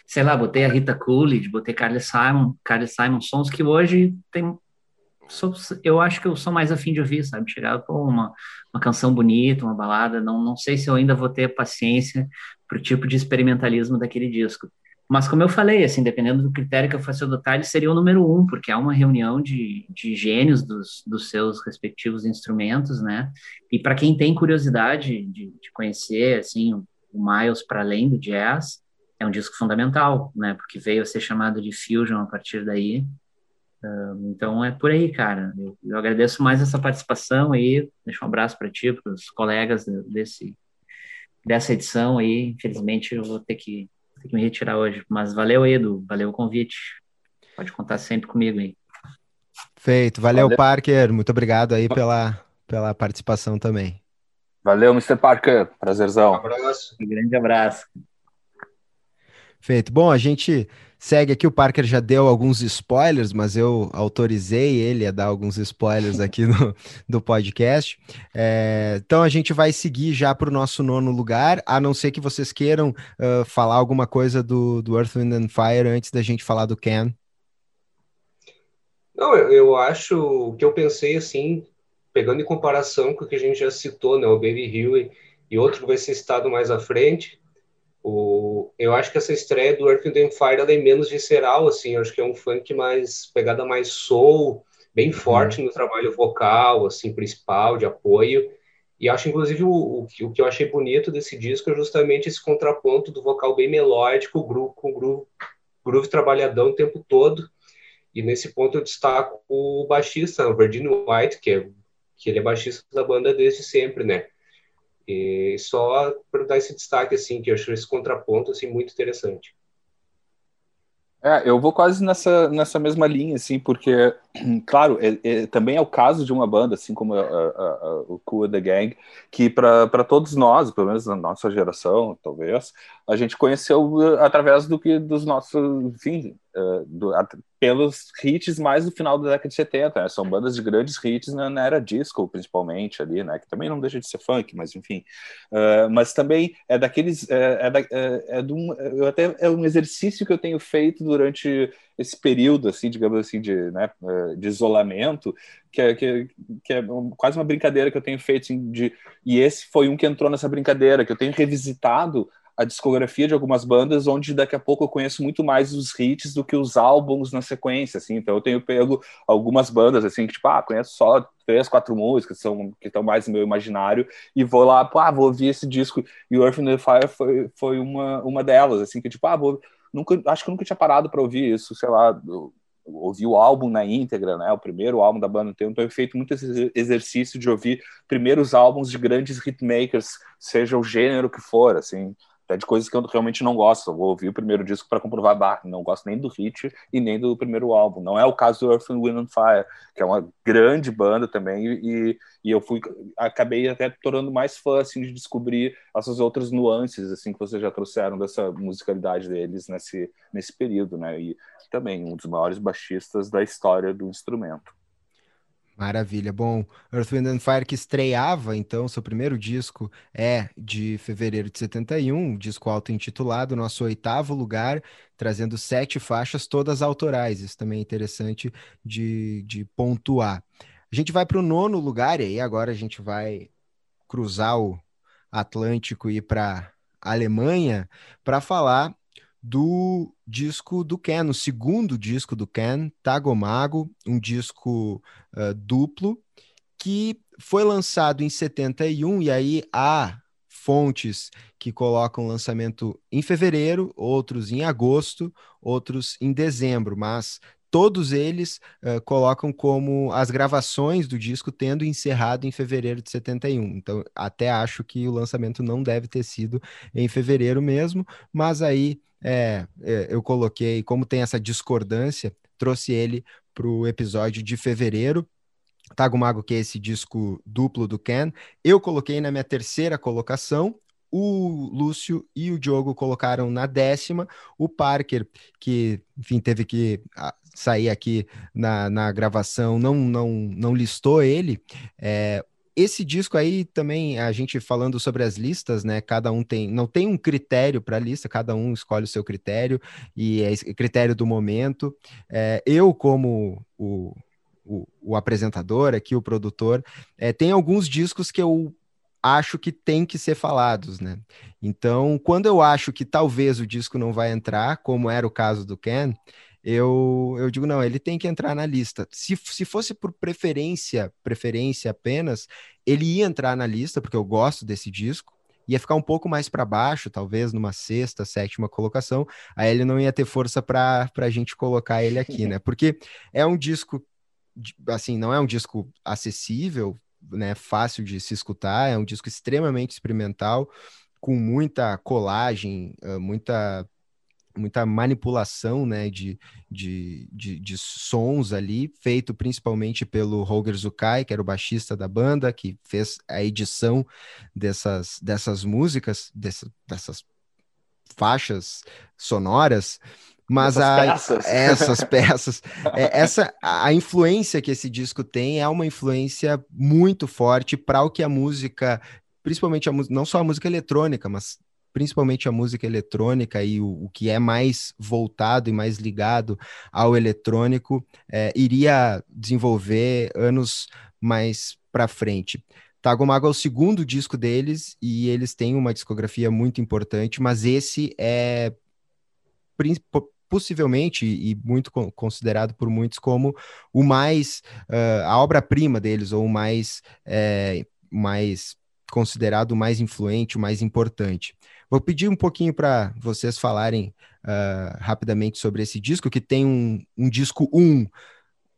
Sei lá, botei a Rita Coolidge, botei Carly Simon, Carly Simon, sons que hoje tem... Sou, eu acho que eu sou mais afim de ouvir, sabe? Chegar, pô, uma, uma canção bonita, uma balada, não, não sei se eu ainda vou ter paciência para o tipo de experimentalismo daquele disco. Mas, como eu falei, assim, dependendo do critério que eu fosse adotar, ele seria o número um, porque é uma reunião de, de gênios dos, dos seus respectivos instrumentos, né? E para quem tem curiosidade de, de conhecer, assim, o, Miles para além do jazz, é um disco fundamental, né? Porque veio a ser chamado de fusion a partir daí. Então é por aí, cara. Eu, eu, agradeço mais essa participação aí. Deixo um abraço para ti, para os colegas desse dessa edição aí. Infelizmente eu vou ter que ter que me retirar hoje. Mas valeu, Edu. Valeu o convite. Pode contar sempre comigo aí. Feito. Valeu, valeu. Parker. Muito obrigado aí pela, pela participação também. Valeu, Mr. Parker. Prazerzão. Um abraço. Um grande abraço. Feito. Bom, a gente segue aqui. O Parker já deu alguns spoilers, mas eu autorizei ele a dar alguns spoilers aqui no, do podcast. É, então a gente vai seguir já para o nosso nono lugar, a não ser que vocês queiram uh, falar alguma coisa do, do Earth, Wind and Fire antes da gente falar do Ken. Não, eu, eu acho que eu pensei assim, pegando em comparação com o que a gente já citou, né, o Baby Hill e outro que vai ser citado mais à frente o, eu acho que essa estreia do Earth, Wind Fire ela é menos visceral, assim, eu acho que é um funk mais, pegada mais soul, bem uhum. forte no trabalho vocal, assim, principal, de apoio, e acho, inclusive, o, o, o, que eu achei bonito desse disco é justamente esse contraponto do vocal bem melódico, groove, com o groove, groove trabalhadão o tempo todo, e nesse ponto eu destaco o baixista, o Virginia White, que, é, que ele é baixista da banda desde sempre, né? E só para dar esse destaque, assim, que eu acho esse contraponto, assim, muito interessante. É, eu vou quase nessa, nessa mesma linha, assim, porque, claro, é, é, também é o caso de uma banda, assim como a, a, a, o Cool The Gang, que para todos nós, pelo menos na nossa geração, talvez, a gente conheceu uh, através do que dos nossos, enfim, uh, do, pelos hits mais do final da década de 70, né? São bandas de grandes hits na, na, era disco, principalmente ali, né? Que também não deixa de ser funk, mas enfim. Uh, mas também é daqueles, é, é, é, é, de um, eu até é um exercício que eu tenho feito durante esse período, assim, digamos assim, de, né, de isolamento, que é, que, que é quase uma brincadeira que eu tenho feito, assim, de, e esse foi um que entrou nessa brincadeira, que eu tenho revisitado a discografia de algumas bandas, onde daqui a pouco eu conheço muito mais os hits do que os álbuns na sequência, assim. Então eu tenho pego algumas bandas assim que tipo, ah, conheço só três, quatro músicas são que estão mais no meu imaginário e vou lá, ah, vou ouvir esse disco. E Earth and the Fire foi, foi uma, uma delas, assim, que tipo, ah, vou nunca acho que nunca tinha parado para ouvir isso, sei lá, ouvir o álbum na íntegra, né? O primeiro álbum da banda. Então, eu feito muito esse exercício de ouvir primeiros álbuns de grandes hitmakers, seja o gênero que for, assim até de coisas que eu realmente não gosto. Eu vou ouvir o primeiro disco para comprovar, bah, não gosto nem do hit e nem do primeiro álbum. Não é o caso do Earth, Wind and Fire, que é uma grande banda também, e, e eu fui, acabei até tornando mais fã, assim, de descobrir essas outras nuances, assim, que vocês já trouxeram dessa musicalidade deles nesse, nesse período, né, e também um dos maiores baixistas da história do instrumento. Maravilha. Bom, Earth, Wind and Fire que estreava, então, seu primeiro disco é de fevereiro de 71, disco auto-intitulado, nosso oitavo lugar, trazendo sete faixas, todas autorais. Isso também é interessante de, de pontuar. A gente vai para o nono lugar, e aí agora a gente vai cruzar o Atlântico e ir para Alemanha para falar do disco do Ken, o segundo disco do Ken, Tagomago, um disco uh, duplo, que foi lançado em 71, e aí há fontes que colocam o lançamento em fevereiro, outros em agosto, outros em dezembro, mas todos eles uh, colocam como as gravações do disco tendo encerrado em fevereiro de 71. Então, até acho que o lançamento não deve ter sido em fevereiro mesmo, mas aí é, é, eu coloquei, como tem essa discordância, trouxe ele para o episódio de fevereiro. Tago Mago, que é esse disco duplo do Ken. Eu coloquei na minha terceira colocação. O Lúcio e o Diogo colocaram na décima. O Parker, que, enfim, teve que ah, sair aqui na, na gravação, não, não, não listou ele. É, esse disco aí também, a gente falando sobre as listas, né? Cada um tem, não tem um critério para lista, cada um escolhe o seu critério e é critério do momento. É, eu, como o, o, o, apresentador aqui, o produtor, é, tem alguns discos que eu acho que tem que ser falados, né? Então, quando eu acho que talvez o disco não vai entrar, como era o caso do Ken, eu, eu digo, não, ele tem que entrar na lista. Se, se fosse por preferência, preferência apenas, ele ia entrar na lista, porque eu gosto desse disco, ia ficar um pouco mais para baixo, talvez numa sexta, sétima colocação, aí ele não ia ter força para a gente colocar ele aqui, né? Porque é um disco, assim, não é um disco acessível, né? Fácil de se escutar, é um disco extremamente experimental, com muita colagem, muita muita manipulação né, de, de, de, de, sons ali, feito principalmente pelo Roger Zukai, que era o baixista da banda, que fez a edição dessas, dessas músicas, dessa, dessas faixas sonoras. Mas essas a, peças. essas peças, é, essa a influência que esse disco tem é uma influência muito forte para o que a música principalmente a não só a música eletrônica, mas principalmente a música eletrônica e o, o que é mais voltado e mais ligado ao eletrônico, é, iria desenvolver anos mais para frente. Tagomago é o segundo disco deles e eles têm uma discografia muito importante, mas esse é possivelmente e muito considerado por muitos como o mais uh, a obra-prima deles ou o mais é, mais considerado o mais influente, o mais importante. Vou pedir um pouquinho para vocês falarem uh, rapidamente sobre esse disco, que tem um, um disco 1 um,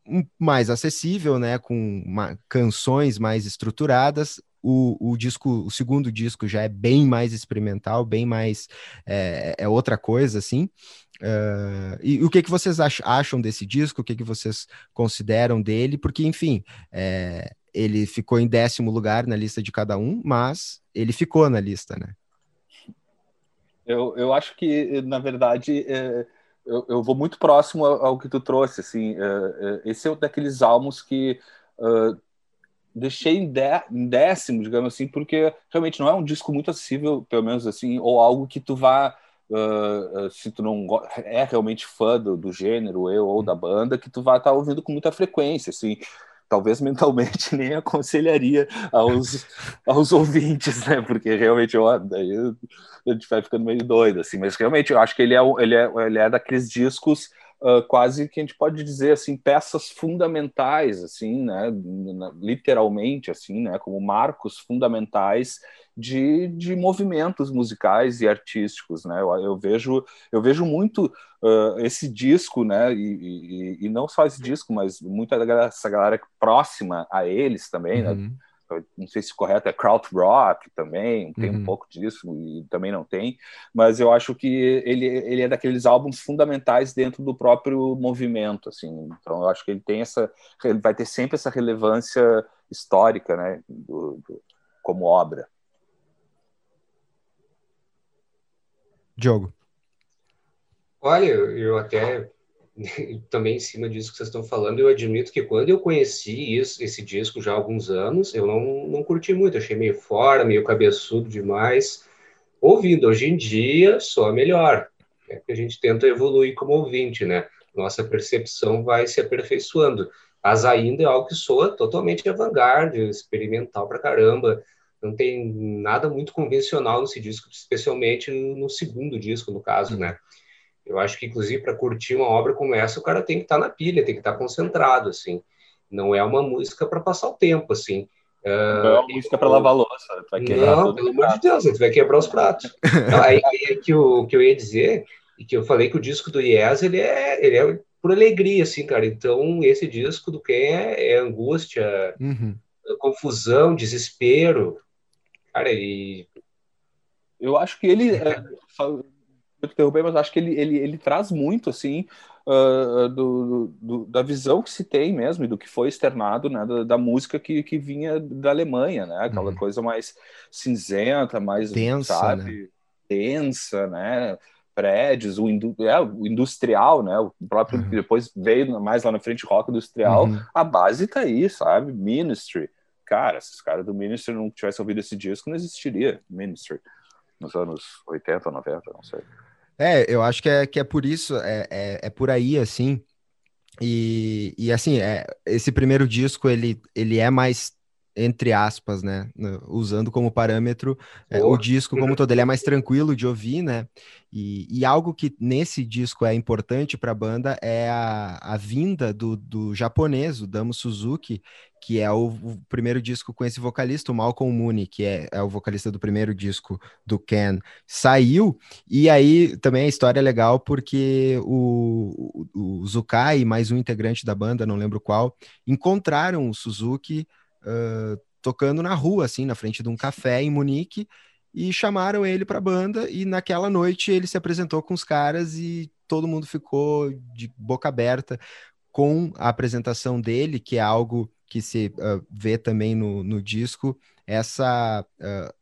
um mais acessível, né, com uma, canções mais estruturadas. o, o disco, o segundo disco já é bem mais experimental, bem mais é, é outra coisa, assim. Uh, e, e, o que, que vocês acham desse disco? O que, que vocês consideram dele? Porque, enfim, é, ele ficou em décimo lugar na lista de cada um, mas ele ficou na lista, né? Eu, eu acho que, na verdade, é, eu, eu, vou muito próximo ao, que tu trouxe. Assim, é, é, esse é um daqueles álbuns que uh, deixei em, em, décimo, digamos assim, porque realmente não é um disco muito acessível, pelo menos assim, ou algo que tu vá. Uh, se tu não é realmente fã do, do, gênero, eu ou da banda, que tu vai estar tá ouvindo com muita frequência, assim, talvez mentalmente nem aconselharia aos, aos ouvintes, né? Porque realmente eu, daí a gente vai ficando meio doido, assim. Mas realmente eu acho que ele é, ele é, ele é daqueles discos uh, quase que a gente pode dizer assim peças fundamentais, assim, né? Literalmente, assim, né? Como marcos fundamentais de, de movimentos musicais e artísticos, né? Eu, eu vejo eu vejo muito uh, esse disco, né? E, e, e, não só esse disco, mas muita dessa galera próxima a eles também, né? uhum. né? Não sei se correto é krautrock também, tem uhum. um pouco disso e também não tem, mas eu acho que ele, ele é daqueles álbuns fundamentais dentro do próprio movimento, assim, então eu acho que ele tem essa, ele vai ter sempre essa relevância histórica, né, do, do, como obra. Diogo. Olha, eu até também em cima disso que vocês estão falando, eu admito que quando eu conheci isso, esse disco já há alguns anos, eu não, não curti muito, achei meio fora, meio cabeçudo demais. Ouvindo hoje em dia, só melhor. É que a gente tenta evoluir como ouvinte, né? Nossa percepção vai se aperfeiçoando. Mas ainda é algo que soa totalmente avant-garde, experimental pra caramba. Não tem nada muito convencional nesse disco, especialmente no segundo disco, no caso, né? Eu acho que, inclusive, para curtir uma obra como essa, o cara tem que estar tá na pilha, tem que estar tá concentrado, assim. Não é uma música para passar o tempo, assim. Não é uma música para lavar louça. Vai não, pelo amor de Deus, você vai quebrar os pratos. Não, aí, aí é que, o, que eu ia dizer, e que eu falei que o disco do Yes, ele é, ele é por alegria, assim, cara. Então, esse disco do Ken é, é angústia, uhum. confusão, desespero. Cara, e... Eu acho que ele... É, te interromper, mas acho que ele, ele, ele traz muito, assim, uh, do, do, da visão que se tem mesmo e do que foi externado, né, da, da música que, que vinha da Alemanha, né, aquela uhum. coisa mais cinzenta, mais, densa, sabe, né? densa, né, prédios, o, indu é, o industrial, né, o próprio, uhum. depois veio mais lá na frente rock industrial, uhum. a base tá aí, sabe, Ministry, cara, se os caras do Ministry não tivessem ouvido esse disco, não existiria Ministry nos anos 80, 90, não sei. É, eu acho que é, que é por isso, é, é, é por aí, assim. E, e assim, é, esse primeiro disco, ele, ele é mais entre aspas, né, usando como parâmetro é, o disco como todo, ele é mais tranquilo de ouvir, né, e, e algo que nesse disco é importante para a banda é a, a vinda do, do japonês, o Damo Suzuki, que é o, o, primeiro disco com esse vocalista, o Malcolm Mooney, que é, é, o vocalista do primeiro disco do Ken, saiu, e aí também a história é legal porque o, o, o Zukai, mais um integrante da banda, não lembro qual, encontraram o Suzuki uh, tocando na rua, assim, na frente de um café em Munique, e chamaram ele para a banda, e naquela noite ele se apresentou com os caras e todo mundo ficou de boca aberta com a apresentação dele, que é algo que se uh, vê também no, no disco, essa uh,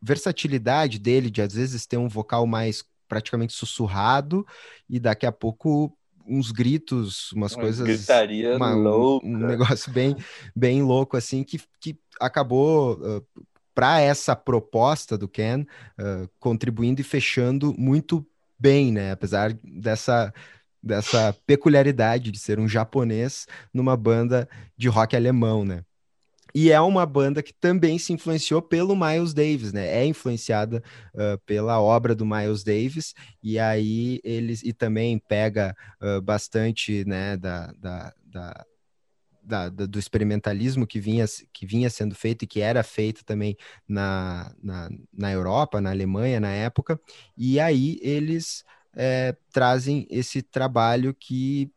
versatilidade dele de às vezes ter um vocal mais praticamente sussurrado e daqui a pouco uns gritos, umas uma coisas. Gritaria uma, louca. Um, negócio bem, bem louco, assim, que, que acabou. Uh, para essa proposta do Ken, uh, contribuindo e fechando muito bem, né? Apesar dessa, dessa peculiaridade de ser um japonês numa banda de rock alemão, né? E é uma banda que também se influenciou pelo Miles Davis, né? É influenciada uh, pela obra do Miles Davis, e aí eles e também pega uh, bastante né, da, da, da, da, do experimentalismo que vinha, que vinha sendo feito e que era feito também na, na, na Europa, na Alemanha na época, e aí eles é, trazem esse trabalho que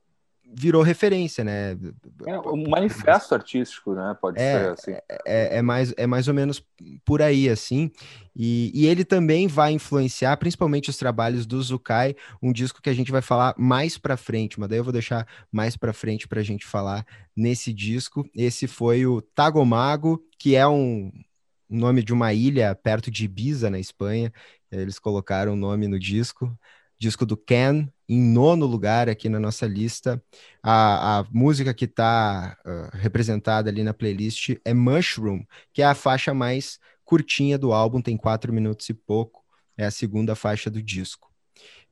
virou referência, né? É um manifesto artístico, né? Pode é, ser assim. É, é, é, mais, é mais ou menos por aí, assim. E, e, ele também vai influenciar, principalmente os trabalhos do Zukai, um disco que a gente vai falar mais para frente, mas daí eu vou deixar mais para frente para a gente falar nesse disco. Esse foi o Tagomago, que é um, um nome de uma ilha perto de Ibiza, na Espanha. Eles colocaram o nome no disco disco do Ken, em nono lugar aqui na nossa lista. A, a música que está uh, representada ali na playlist é Mushroom, que é a faixa mais curtinha do álbum, tem quatro minutos e pouco. É a segunda faixa do disco.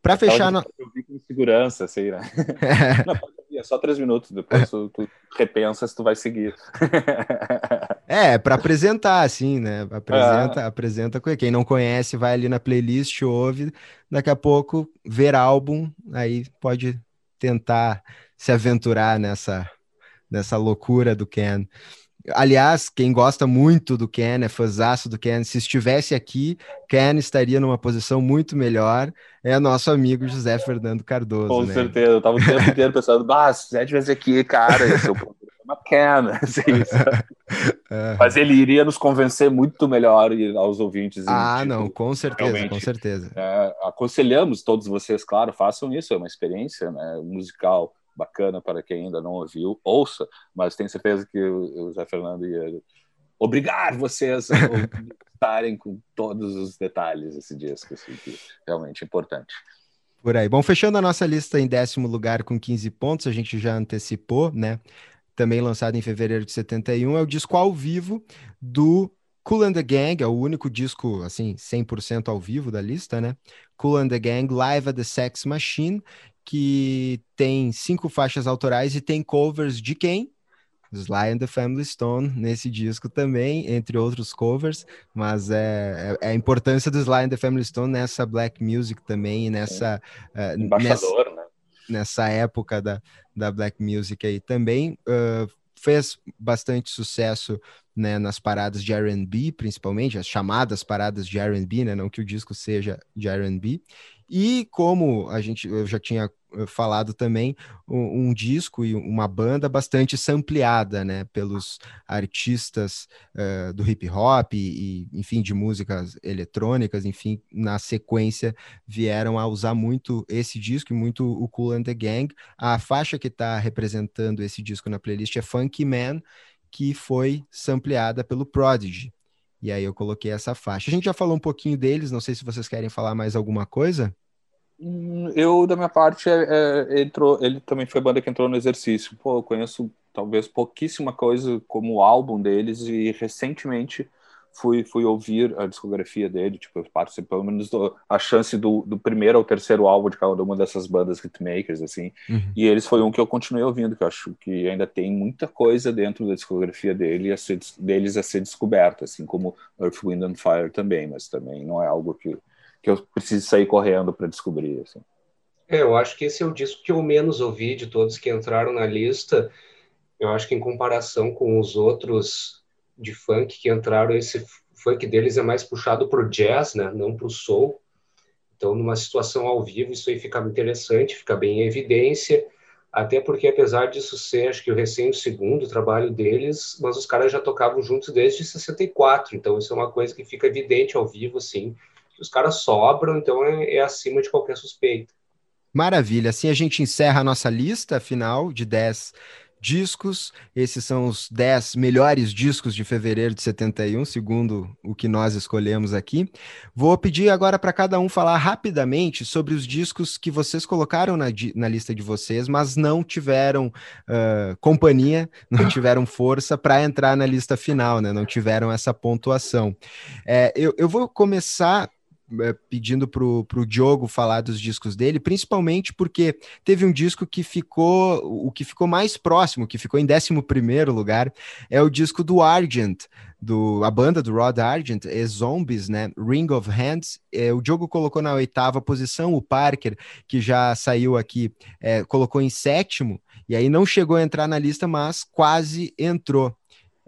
Para fechar. Eu vi com segurança, sei, né? Não, é só três minutos, depois tu, tu repensa se tu vai seguir. é, para apresentar, assim, né? Apresenta, é. apresenta quem não conhece, vai ali na playlist, ouve, daqui a pouco ver álbum, aí pode tentar se aventurar nessa, nessa loucura do Ken. Aliás, quem gosta muito do Ken, é fãzaço do Ken, se estivesse aqui, Ken estaria numa posição muito melhor. É nosso amigo José Fernando Cardoso. Com né? certeza, eu tava o tempo inteiro pensando, ah, se José estivesse aqui, cara, esse é o Ken, assim, é. Mas ele iria nos convencer muito melhor aos ouvintes. Ah, tipo, não, com certeza, com certeza. É, aconselhamos todos vocês, claro, façam isso, é uma experiência né, musical bacana para quem ainda não ouviu, ouça, mas tenho certeza que o Zé Fernando ia obrigar vocês a estarem com todos os detalhes desse disco, assim, que é realmente importante. Por aí. Bom, fechando a nossa lista em décimo lugar com 15 pontos, a gente já antecipou, né? Também lançado em fevereiro de 71, é o disco ao vivo do Cool and the Gang, é o único disco, assim, 100% ao vivo da lista, né? Cool and the Gang, Live at the Sex Machine, que tem cinco faixas autorais e tem covers de quem? Sly and the Family Stone nesse disco também, entre outros covers, mas é, é, é, a importância do Sly and the Family Stone nessa black music também, nessa, uh, Embaixador, nessa, né? Nessa época da, da black music aí também. Uh, fez bastante sucesso né, nas paradas de R&B, principalmente, as chamadas paradas de R&B, né, não que o disco seja de R&B, e como a gente eu já tinha falado também, um, um disco e uma banda bastante sampleada, né, pelos artistas uh, do hip hop e, enfim, de músicas eletrônicas, enfim, na sequência vieram a usar muito esse disco e muito o Cool and the Gang. A faixa que está representando esse disco na playlist é Funky Man, que foi sampleada pelo Prodigy. E aí eu coloquei essa faixa. A gente já falou um pouquinho deles, não sei se vocês querem falar mais alguma coisa. Eu, da minha parte, é, é, entrou, ele também foi banda que entrou no exercício. Pô, eu conheço talvez pouquíssima coisa como o álbum deles e recentemente fui, fui ouvir a discografia dele, tipo, eu pelo menos do, a chance do, do primeiro ao terceiro álbum de cada uma dessas bandas hitmakers, assim, uhum. e eles foi um que eu continuei ouvindo, que eu acho que ainda tem muita coisa dentro da discografia dele a ser, deles a ser descoberta, assim como Earth, Wind and Fire também, mas também não é algo que que eu preciso sair correndo para descobrir. Assim. É, eu acho que esse é o disco que eu menos ouvi de todos que entraram na lista. Eu acho que em comparação com os outros de funk que entraram, esse funk deles é mais puxado para o jazz, né? não para o soul. Então, numa situação ao vivo, isso aí fica interessante, fica bem em evidência, até porque, apesar disso ser, acho que o recém o segundo trabalho deles, mas os caras já tocavam juntos desde 64, então isso é uma coisa que fica evidente ao vivo, assim, os caras sobram, então é, é acima de qualquer suspeita. Maravilha. Assim a gente encerra a nossa lista final de 10 discos. Esses são os 10 melhores discos de fevereiro de 71, segundo o que nós escolhemos aqui. Vou pedir agora para cada um falar rapidamente sobre os discos que vocês colocaram na, na lista de vocês, mas não tiveram uh, companhia, não tiveram força para entrar na lista final, né? Não tiveram essa pontuação. É, eu, eu vou começar pedindo pro, pro Diogo falar dos discos dele, principalmente porque teve um disco que ficou, o que ficou mais próximo, que ficou em 11 lugar, é o disco do Argent, do, a banda do Rod Argent, é Zombies, né? Ring of Hands. É, o Diogo colocou na oitava posição, o Parker, que já saiu aqui, é, colocou em sétimo, e aí não chegou a entrar na lista, mas quase entrou.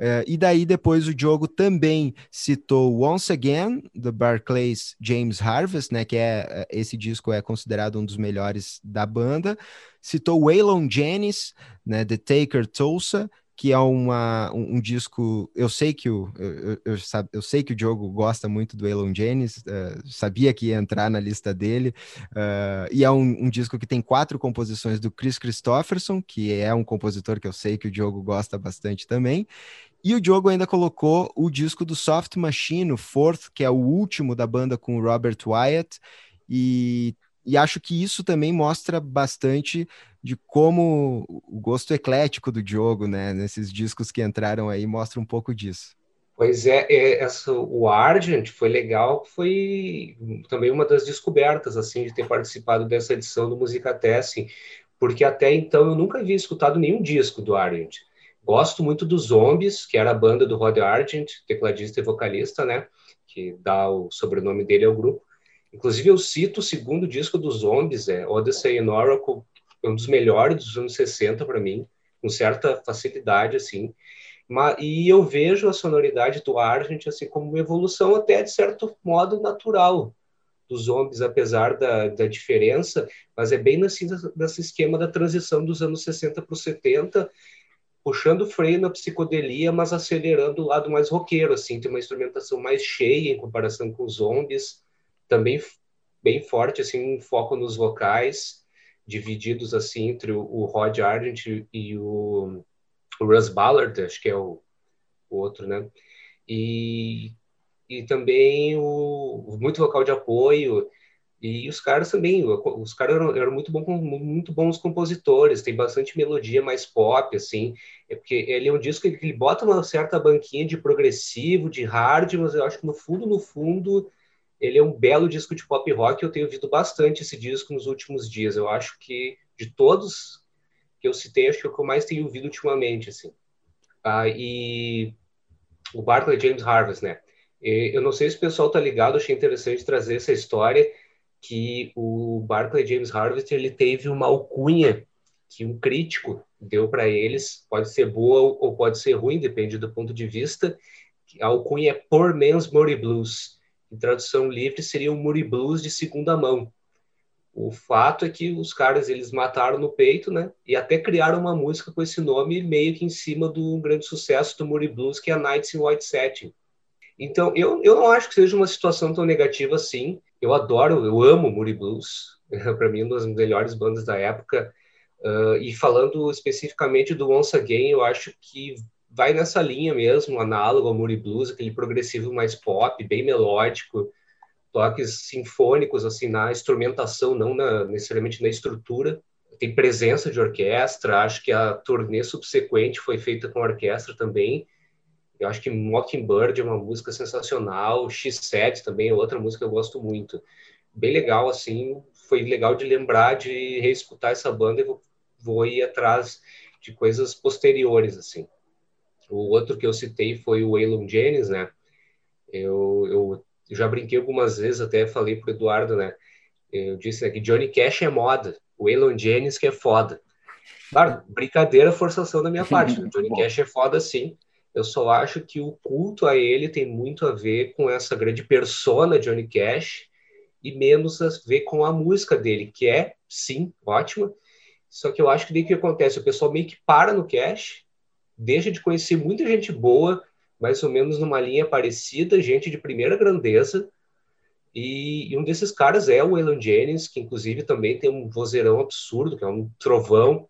Uh, e daí depois o Diogo também citou Once Again, do Barclays James Harvest, né, que é eh, esse disco é considerado um dos melhores da banda. Citou Waylon Jennings, né, The Taker Tulsa, que é uma, um, um, disco. Eu sei que o eu, eu, eu, sei que o Diogo gosta muito do Elon Janis, uh, sabia que ia entrar na lista dele, uh, e é um, um, disco que tem quatro composições do Chris Christopherson, que é um compositor que eu sei que o Diogo gosta bastante também. E o Diogo ainda colocou o disco do Soft Machine, o Fourth, que é o último da banda com o Robert Wyatt, e, e acho que isso também mostra bastante de como o gosto eclético do Diogo, né, nesses discos que entraram aí, mostra um pouco disso. Pois é, é essa, o Argent foi legal, foi também uma das descobertas, assim, de ter participado dessa edição do Musica Testing, porque até então eu nunca havia escutado nenhum disco do Argent. Gosto muito dos Zombies, que era a banda do Rod Argent, tecladista e vocalista, né, que dá o sobrenome dele ao grupo. Inclusive eu cito o segundo disco dos Zombies, é Odyssey and Oracle, um dos melhores dos anos 60 para mim, com certa facilidade, assim. E eu vejo a sonoridade do Argent assim como uma evolução até de certo modo natural dos zombies, apesar da, da diferença, mas é bem nesse, nesse esquema da transição dos anos 60 para os 70, puxando freio na psicodelia, mas acelerando o lado mais roqueiro, assim, tem uma instrumentação mais cheia em comparação com os zombies, também bem forte, assim, um foco nos vocais, divididos assim entre o, o Rod Argent e o, o, Russ Ballard, acho que é o, o outro, né? E, e também o, muito vocal de apoio e os caras também, os caras eram, eram, muito, bom, muito bons compositores, tem bastante melodia mais pop, assim, é porque ele é um disco que ele bota uma certa banquinha de progressivo, de hard, mas eu acho que no fundo, no fundo, ele é um belo disco de pop rock. Eu tenho ouvido bastante esse disco nos últimos dias. Eu acho que de todos que eu citei, acho que é o que eu mais tenho ouvido ultimamente, assim. Ah, e o Barclay James Harvest, né? Eu não sei se o pessoal tá ligado, achei interessante trazer essa história que o Barclay James Harvest ele teve uma alcunha que um crítico deu para eles, pode ser boa ou pode ser ruim, depende do ponto de vista. A alcunha é Poor Man's Murray Blues em tradução livre, seria um Muri Blues de segunda mão. O fato é que os caras eles mataram no peito, né? E até criaram uma música com esse nome meio que em cima do grande sucesso do Muri Blues, que é Nights in White Satin. Então, eu, eu não acho que seja uma situação tão negativa assim. Eu adoro, eu amo Muri Blues. Para mim, uma das melhores bandas da época. Uh, e falando especificamente do Once Again, eu acho que vai nessa linha mesmo, análogo ao Moody Blues, aquele progressivo mais pop, bem melódico, toques sinfônicos assim na instrumentação, não na, necessariamente na estrutura. Tem presença de orquestra, acho que a turnê subsequente foi feita com orquestra também. Eu acho que Mockingbird é uma música sensacional, X7 também é outra música que eu gosto muito. Bem legal, assim, foi legal de lembrar, de reescutar essa banda e vou, vou ir atrás de coisas posteriores, assim. O outro que eu citei foi o Waylon Jennings, né? Eu, eu, já brinquei algumas vezes, até falei pro Eduardo, né? Eu disse né, que Johnny Cash é moda, o Waylon Jennings que é foda. Claro, brincadeira, forçação da minha parte. Né? Johnny Cash é foda sim. Eu só acho que o culto a ele tem muito a ver com essa grande persona Johnny Cash e menos a ver com a música dele, que é, sim, ótima. Só que eu acho que daí que acontece, o pessoal meio que para no Cash deixa de conhecer muita gente boa, mais ou menos numa linha parecida, gente de primeira grandeza. E, e um desses caras é o Waylon Jennings, que inclusive também tem um vozeirão absurdo, que é um trovão.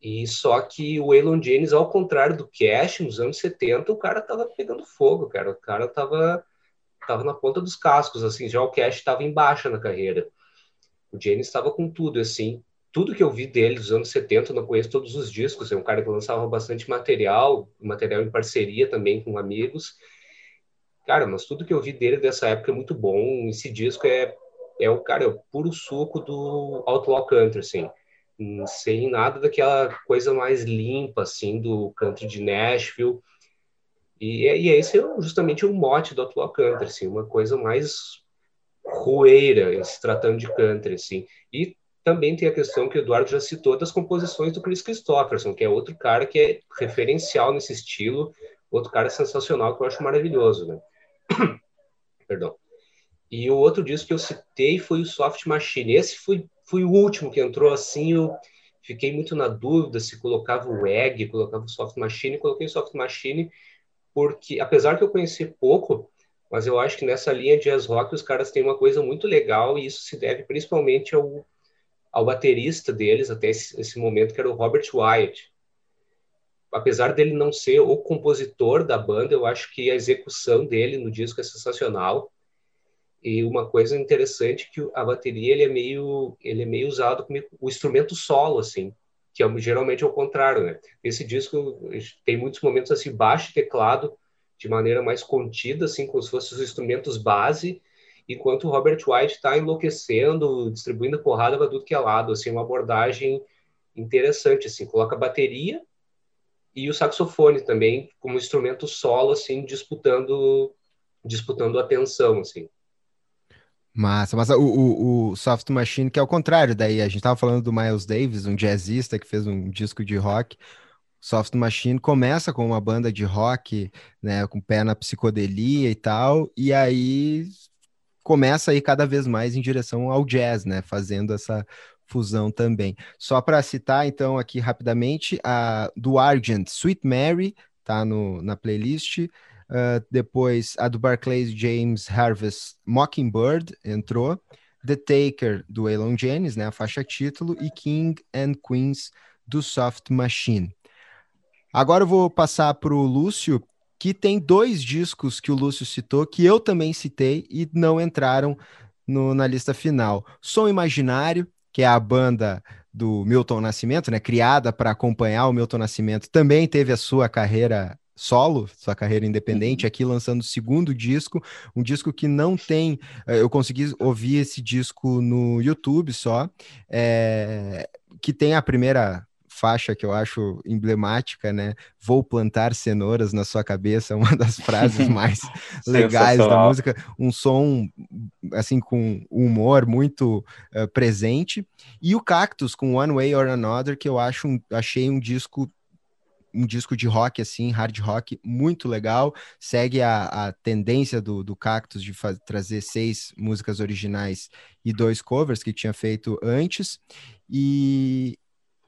E só que o Waylon Jennings, ao contrário do Cash, nos anos 70, o cara tava pegando fogo, cara. O cara tava, tava na ponta dos cascos, assim. Já o Cash estava em baixa na carreira. O Jennings estava com tudo, assim tudo que eu vi dele dos anos 70, eu não conheço todos os discos, é um cara que lançava bastante material, material em parceria também com amigos. Cara, mas tudo que eu vi dele dessa época é muito bom. Esse disco é, é o cara, é o puro suco do Outlaw Country, assim. Sem nada daquela coisa mais limpa, assim, do country de Nashville. E, e esse é justamente o mote do Outlaw Country, assim, uma coisa mais roeira, se tratando de country, assim. E também tem a questão que o Eduardo já citou das composições do Chris Christopherson, que é outro cara que é referencial nesse estilo, outro cara sensacional que eu acho maravilhoso, né? Perdão. E o outro disco que eu citei foi o Soft Machine. Esse foi, foi o último que entrou assim, eu fiquei muito na dúvida se colocava o Egg, colocava o Soft Machine, coloquei o Soft Machine porque, apesar que eu conheci pouco, mas eu acho que nessa linha de jazz rock os caras têm uma coisa muito legal e isso se deve principalmente ao, ao baterista deles até esse, esse momento, que era o Robert Wyatt. Apesar dele não ser o compositor da banda, eu acho que a execução dele no disco é sensacional. E uma coisa interessante é que a bateria ele é meio ele é meio usado como o instrumento solo assim, que é, geralmente é o contrário, né? Esse disco tem muitos momentos assim baixo teclado de maneira mais contida, assim, como se fossem os instrumentos base, enquanto o Robert White está enlouquecendo, distribuindo porrada para tudo que é lado, assim, uma abordagem interessante, assim, coloca bateria e o saxofone também como instrumento solo, assim, disputando disputando atenção, assim. Massa, mas o, o, o, Soft Machine, que é o contrário, daí a gente tava falando do Miles Davis, um jazzista que fez um disco de rock. Soft Machine começa com uma banda de rock, né, com pé na psicodelia e tal, e aí começa aí cada vez mais em direção ao jazz, né, fazendo essa fusão também. Só para citar então aqui rapidamente a do Argent, Sweet Mary, tá no, na playlist. Uh, depois a do Barclays James Harvest Mockingbird entrou. The Taker do Waylon Jennings, né, a faixa título, e King and Queens do Soft Machine. Agora eu vou passar para o Lúcio, que tem dois discos que o Lúcio citou, que eu também citei e não entraram no, na lista final. Som Imaginário, que é a banda do Milton Nascimento, né, criada para acompanhar o Milton Nascimento, também teve a sua carreira solo, sua carreira independente, uhum. aqui lançando o segundo disco, um disco que não tem, eh, eu consegui ouvir esse disco no YouTube só, é, que tem a primeira faixa que eu acho emblemática, né? Vou plantar cenouras na sua cabeça, uma das frases mais legais da música, um som assim com humor muito uh, presente, e o Cactus com One Way or Another, que eu acho um, achei um disco um disco de rock, assim, hard rock, muito legal. Segue a, a tendência do, do Cactus de trazer seis músicas originais e dois covers que tinha feito antes. E,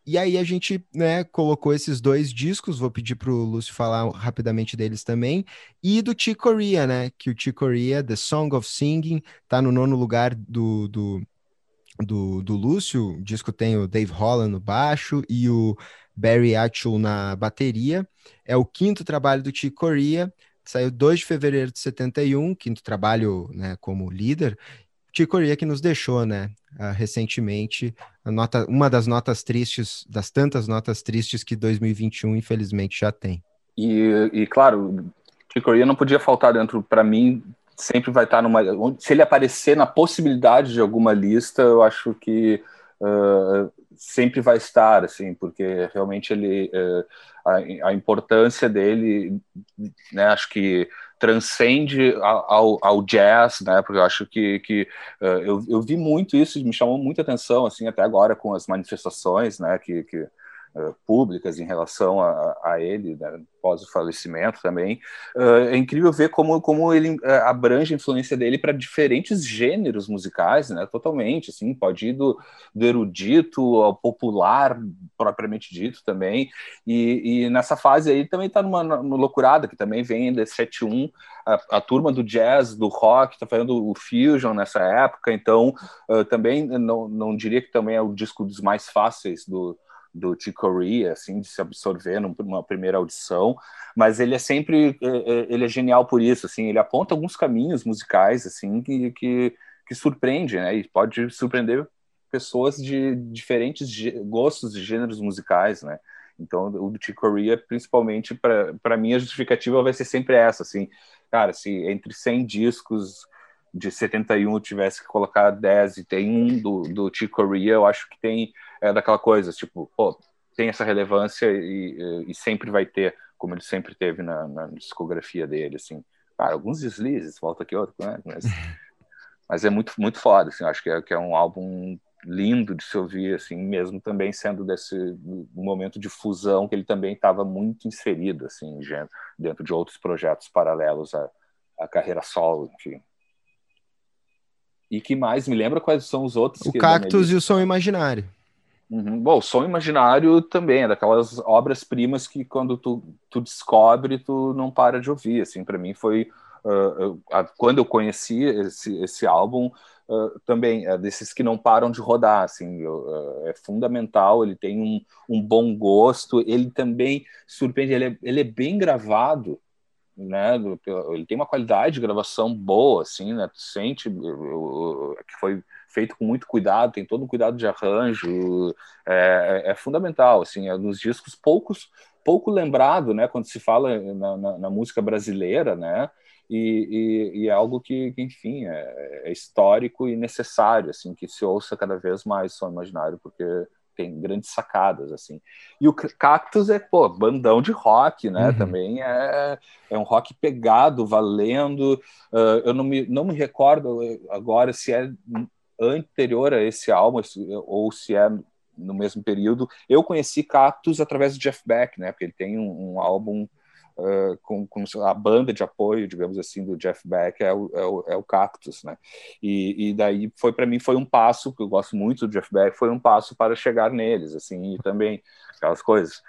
e aí a gente, né, colocou esses dois discos, vou pedir para o Lúcio falar rapidamente deles também, e do Chick Corea, né, que o Chick Corea, The Song of Singing, tá no nono lugar do, do, do, do Lúcio, o disco tem o Dave Holland no baixo e o Barry Atchell na bateria. É o quinto trabalho do Chick Corea, saiu 2 de fevereiro de 71, quinto trabalho né, como líder. Chick Corea que nos deixou, né, uh, recentemente, nota, uma das notas tristes, das tantas notas tristes que 2021 infelizmente já tem. E, e claro, Chick Corea não podia faltar dentro, para mim, sempre vai estar numa. Se ele aparecer na possibilidade de alguma lista, eu acho que uh, sempre vai estar, assim, porque realmente ele uh, a, a, importância dele, né, acho que transcende ao, ao, jazz, né? Porque eu acho que, que uh, eu, eu vi muito isso, me chamou muita atenção, assim, até agora com as manifestações, né? Que, que públicas em relação a, a ele, né, após o falecimento também. Uh, é incrível ver como, como ele uh, abrange a influência dele para diferentes gêneros musicais, né? Totalmente, assim, pode ir do, do erudito ao popular, propriamente dito também. E, e nessa fase aí também está numa, numa loucurada, que também vem desse 71, a, a, turma do jazz, do rock, está fazendo o fusion nessa época, então uh, também não, não diria que também é o disco dos mais fáceis do do Chicory, assim, de se absorver numa primeira audição, mas ele é sempre, é, é, ele é genial por isso, assim, ele aponta alguns caminhos musicais, assim, que, que, que surpreende, né, e pode surpreender pessoas de diferentes gostos de gêneros musicais, né, então o do Chicory, principalmente, para mim, a justificativa vai ser sempre essa, assim, cara, se entre 100 discos de 71 eu tivesse que colocar 10 e tem um do, do Chicory, eu acho que tem é daquela coisa, tipo, pô, tem essa relevância e, e, sempre vai ter, como ele sempre teve na, na discografia dele, assim. Cara, alguns deslizes, volta aqui outro, né? Mas, mas é muito, muito foda, assim, acho que é, que é um álbum lindo de se ouvir, assim, mesmo também sendo desse momento de fusão que ele também estava muito inserido, assim, dentro de outros projetos paralelos à, à carreira solo, enfim. E que mais? Me lembra quais são os outros? O Cactus e o Som Imaginário. Uhum. Bom, o Som Imaginário também é daquelas obras-primas que quando tu, tu descobre, tu não para de ouvir, assim, para mim foi... Uh, uh, quando eu conheci esse, esse álbum, uh, também é desses que não param de rodar, assim, uh, é fundamental, ele tem um, um, bom gosto, ele também surpreende, ele é, ele é bem gravado, né, ele tem uma qualidade de gravação boa, assim, né, tu sente que foi feito com muito cuidado, tem todo um cuidado de arranjo, é, é, é fundamental, assim, é nos discos poucos, pouco lembrado, né, quando se fala na, na, na música brasileira, né, e, e, e, é algo que, que enfim, é, é, histórico e necessário, assim, que se ouça cada vez mais som imaginário, porque tem grandes sacadas, assim. E o Cactus é, pô, bandão de rock, né? Uhum. Também é, é um rock pegado, valendo. Uh, eu não me, não me recordo agora se é anterior a esse álbum ou se é no mesmo período. Eu conheci Cactus através do Jeff Beck, né? Porque ele tem um, um álbum uh, com, com, a banda de apoio, digamos assim, do Jeff Beck é o, é o, é o Cactus, né? E, e daí foi para mim foi um passo, que eu gosto muito do Jeff Beck, foi um passo para chegar neles, assim, e também aquelas coisas.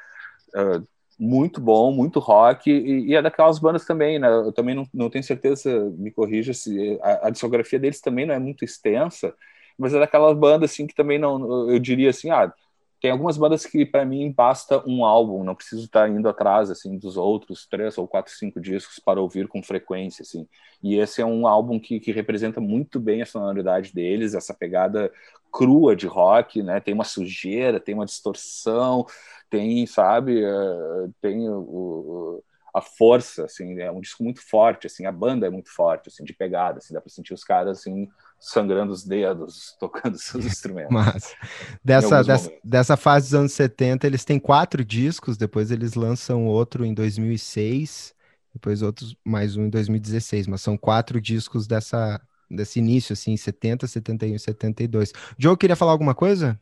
Uh, muito bom, muito rock, e, e, é daquelas bandas também, né? Eu também não, não tenho certeza, me corrija se a, a, discografia deles também não é muito extensa, mas é daquelas bandas assim que também não, eu diria assim, ah, tem algumas bandas que para mim basta um álbum, não preciso estar indo atrás assim dos outros três ou quatro, cinco discos para ouvir com frequência assim. E esse é um álbum que, que representa muito bem a sonoridade deles, essa pegada crua de rock, né? Tem uma sujeira, tem uma distorção, tem, sabe, uh, tem o, a força, assim, é um disco muito forte, assim, a banda é muito forte, assim, de pegada, assim, dá para sentir os caras assim sangrando os dedos, tocando seus instrumentos. Mas dessa, dessa, dessa, fase dos anos 70, eles têm quatro discos, depois eles lançam outro em 2006, depois outros, mais um em 2016, mas são quatro discos dessa, desse início, assim, 70, 71 e 72. Joe, queria falar alguma coisa?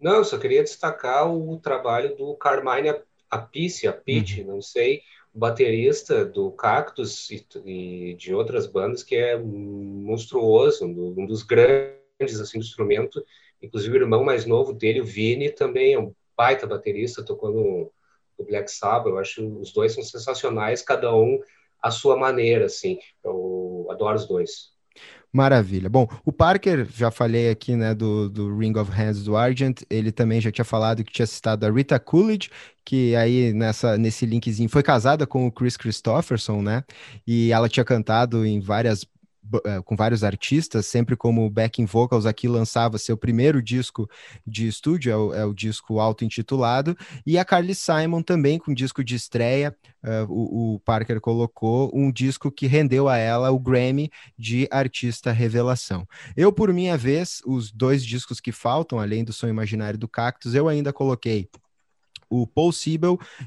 Não, eu só queria destacar o trabalho do Carmine Appice, Appice, uhum. não sei, baterista do Cactus e, e, de outras bandas, que é monstruoso, um, dos grandes assim, do instrumento. Inclusive, o irmão mais novo dele, o Vini, também é um baita baterista, tocou no, no Black Sabbath. Eu acho os dois são sensacionais, cada um à sua maneira, assim. Eu adoro os dois. Maravilha. Bom, o Parker, já falei aqui, né, do, do Ring of Hands do Argent, ele também já tinha falado que tinha citado a Rita Coolidge, que aí nessa, nesse linkzinho foi casada com o Chris Christopherson, né, e ela tinha cantado em várias com vários artistas, sempre como backing vocals, aqui lançava seu primeiro disco de estúdio, é o, é o disco auto-intitulado, e a Carly Simon também com disco de estreia, uh, o, o, Parker colocou um disco que rendeu a ela o Grammy de Artista Revelação. Eu, por minha vez, os dois discos que faltam, além do Som Imaginário do Cactus, eu ainda coloquei o Paul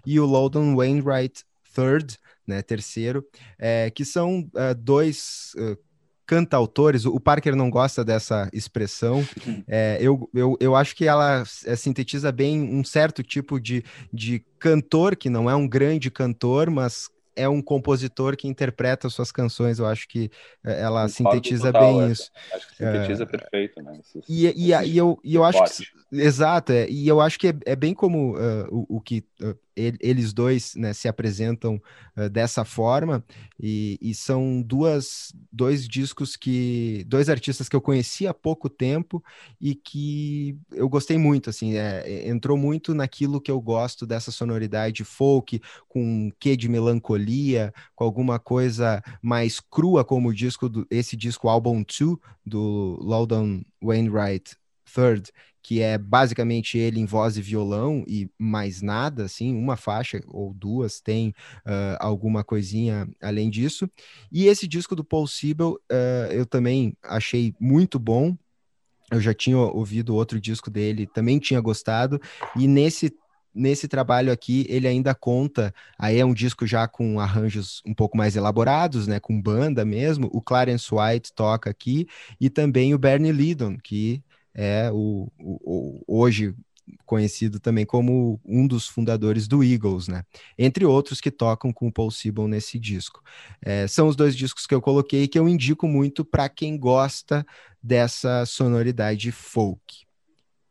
e o Loudon Wainwright Third, né, terceiro, é, que são uh, dois uh, cantautores, o Parker não gosta dessa expressão, é, eu, eu, eu acho que ela é, sintetiza bem um certo tipo de, de cantor, que não é um grande cantor, mas é um compositor que interpreta suas canções, eu acho que é, ela sintetiza total, bem isso. Acho que sintetiza é, perfeito, né? Esses, e, e, e, eu, e eu acho que, exato, é, e eu acho que é, é bem como uh, o, o, que uh, eles dois né, se apresentam uh, dessa forma e, e, são duas dois discos que dois artistas que eu conheci há pouco tempo e que eu gostei muito assim é, entrou muito naquilo que eu gosto dessa sonoridade folk com um quê de melancolia com alguma coisa mais crua como o disco do, esse disco Album 2 do Loudon Wainwright Third que é basicamente ele em voz e violão e mais nada, assim, uma faixa ou duas tem uh, alguma coisinha além disso. E esse disco do Paul Siebel uh, eu também achei muito bom. Eu já tinha ouvido outro disco dele, também tinha gostado, e nesse nesse trabalho aqui ele ainda conta, aí é um disco já com arranjos um pouco mais elaborados, né, com banda mesmo. O Clarence White toca aqui e também o Bernie Lydon, que é o, o, o hoje conhecido também como um dos fundadores do Eagles, né? Entre outros que tocam com o Paul Simon nesse disco. É, são os dois discos que eu coloquei que eu indico muito para quem gosta dessa sonoridade folk.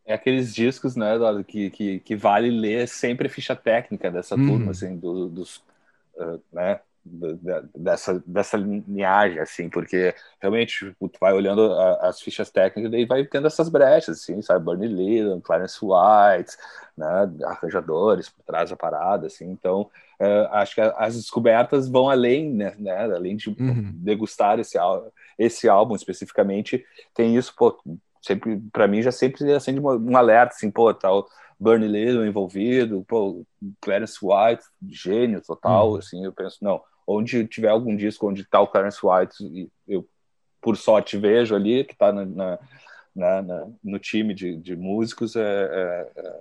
É aqueles discos, né, Eduardo, que, que, que vale ler sempre a ficha técnica dessa uhum. turma, assim, do, dos, uh, né, dessa, dessa linhagem, assim, porque realmente tipo, tu vai olhando a, as fichas técnicas e vai tendo essas brechas, assim, sabe? Bernie Lillan, Clarence White, né? arranjadores por trás da parada, assim, então uh, acho que as descobertas vão além, né? né? Além de uhum. degustar esse, esse álbum especificamente, tem isso, pô, sempre, para mim já sempre acende um alerta, assim, pô, tal. Bernie Lillan envolvido, pô, Clarence White, gênio total, uhum. assim, eu penso, não, onde tiver algum disco onde está o Clarence White, eu por sorte vejo ali que está na, na, na, no time de, de músicos, é, é, é,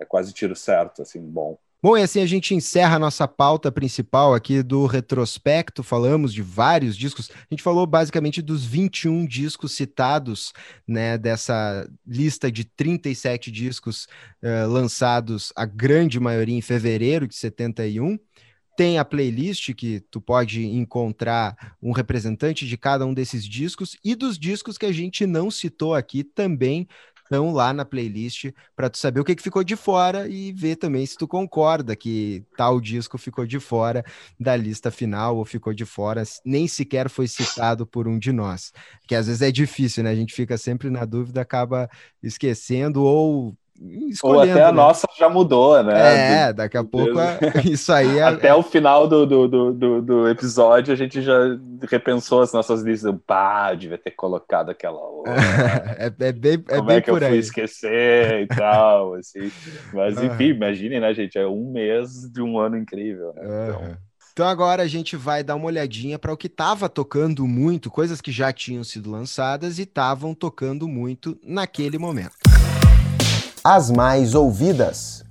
é, quase tiro certo, assim, bom. Bom, e assim a gente encerra a nossa pauta principal aqui do retrospecto. Falamos de vários discos. A gente falou basicamente dos 21 discos citados, né, dessa lista de 37 discos uh, lançados, a grande maioria em fevereiro de 71. Tem a playlist que tu pode encontrar um representante de cada um desses discos e dos discos que a gente não citou aqui também estão lá na playlist para tu saber o que, que ficou de fora e ver também se tu concorda que tal disco ficou de fora da lista final ou ficou de fora, nem sequer foi citado por um de nós. Que às vezes é difícil, né? A gente fica sempre na dúvida, acaba esquecendo ou ou até a né? nossa já mudou, né? É, daqui a pouco isso aí é... Até o final do, do, do, do, episódio a gente já repensou as nossas listas. Pá, devia ter colocado aquela outra. é, é, bem, é Como bem é que eu aí. fui esquecer e tal, assim. Mas enfim, imagine, né, gente? É um mês de um ano incrível. Né? Então... Então agora a gente vai dar uma olhadinha para o que estava tocando muito, coisas que já tinham sido lançadas e estavam tocando muito naquele momento as mais ouvidas.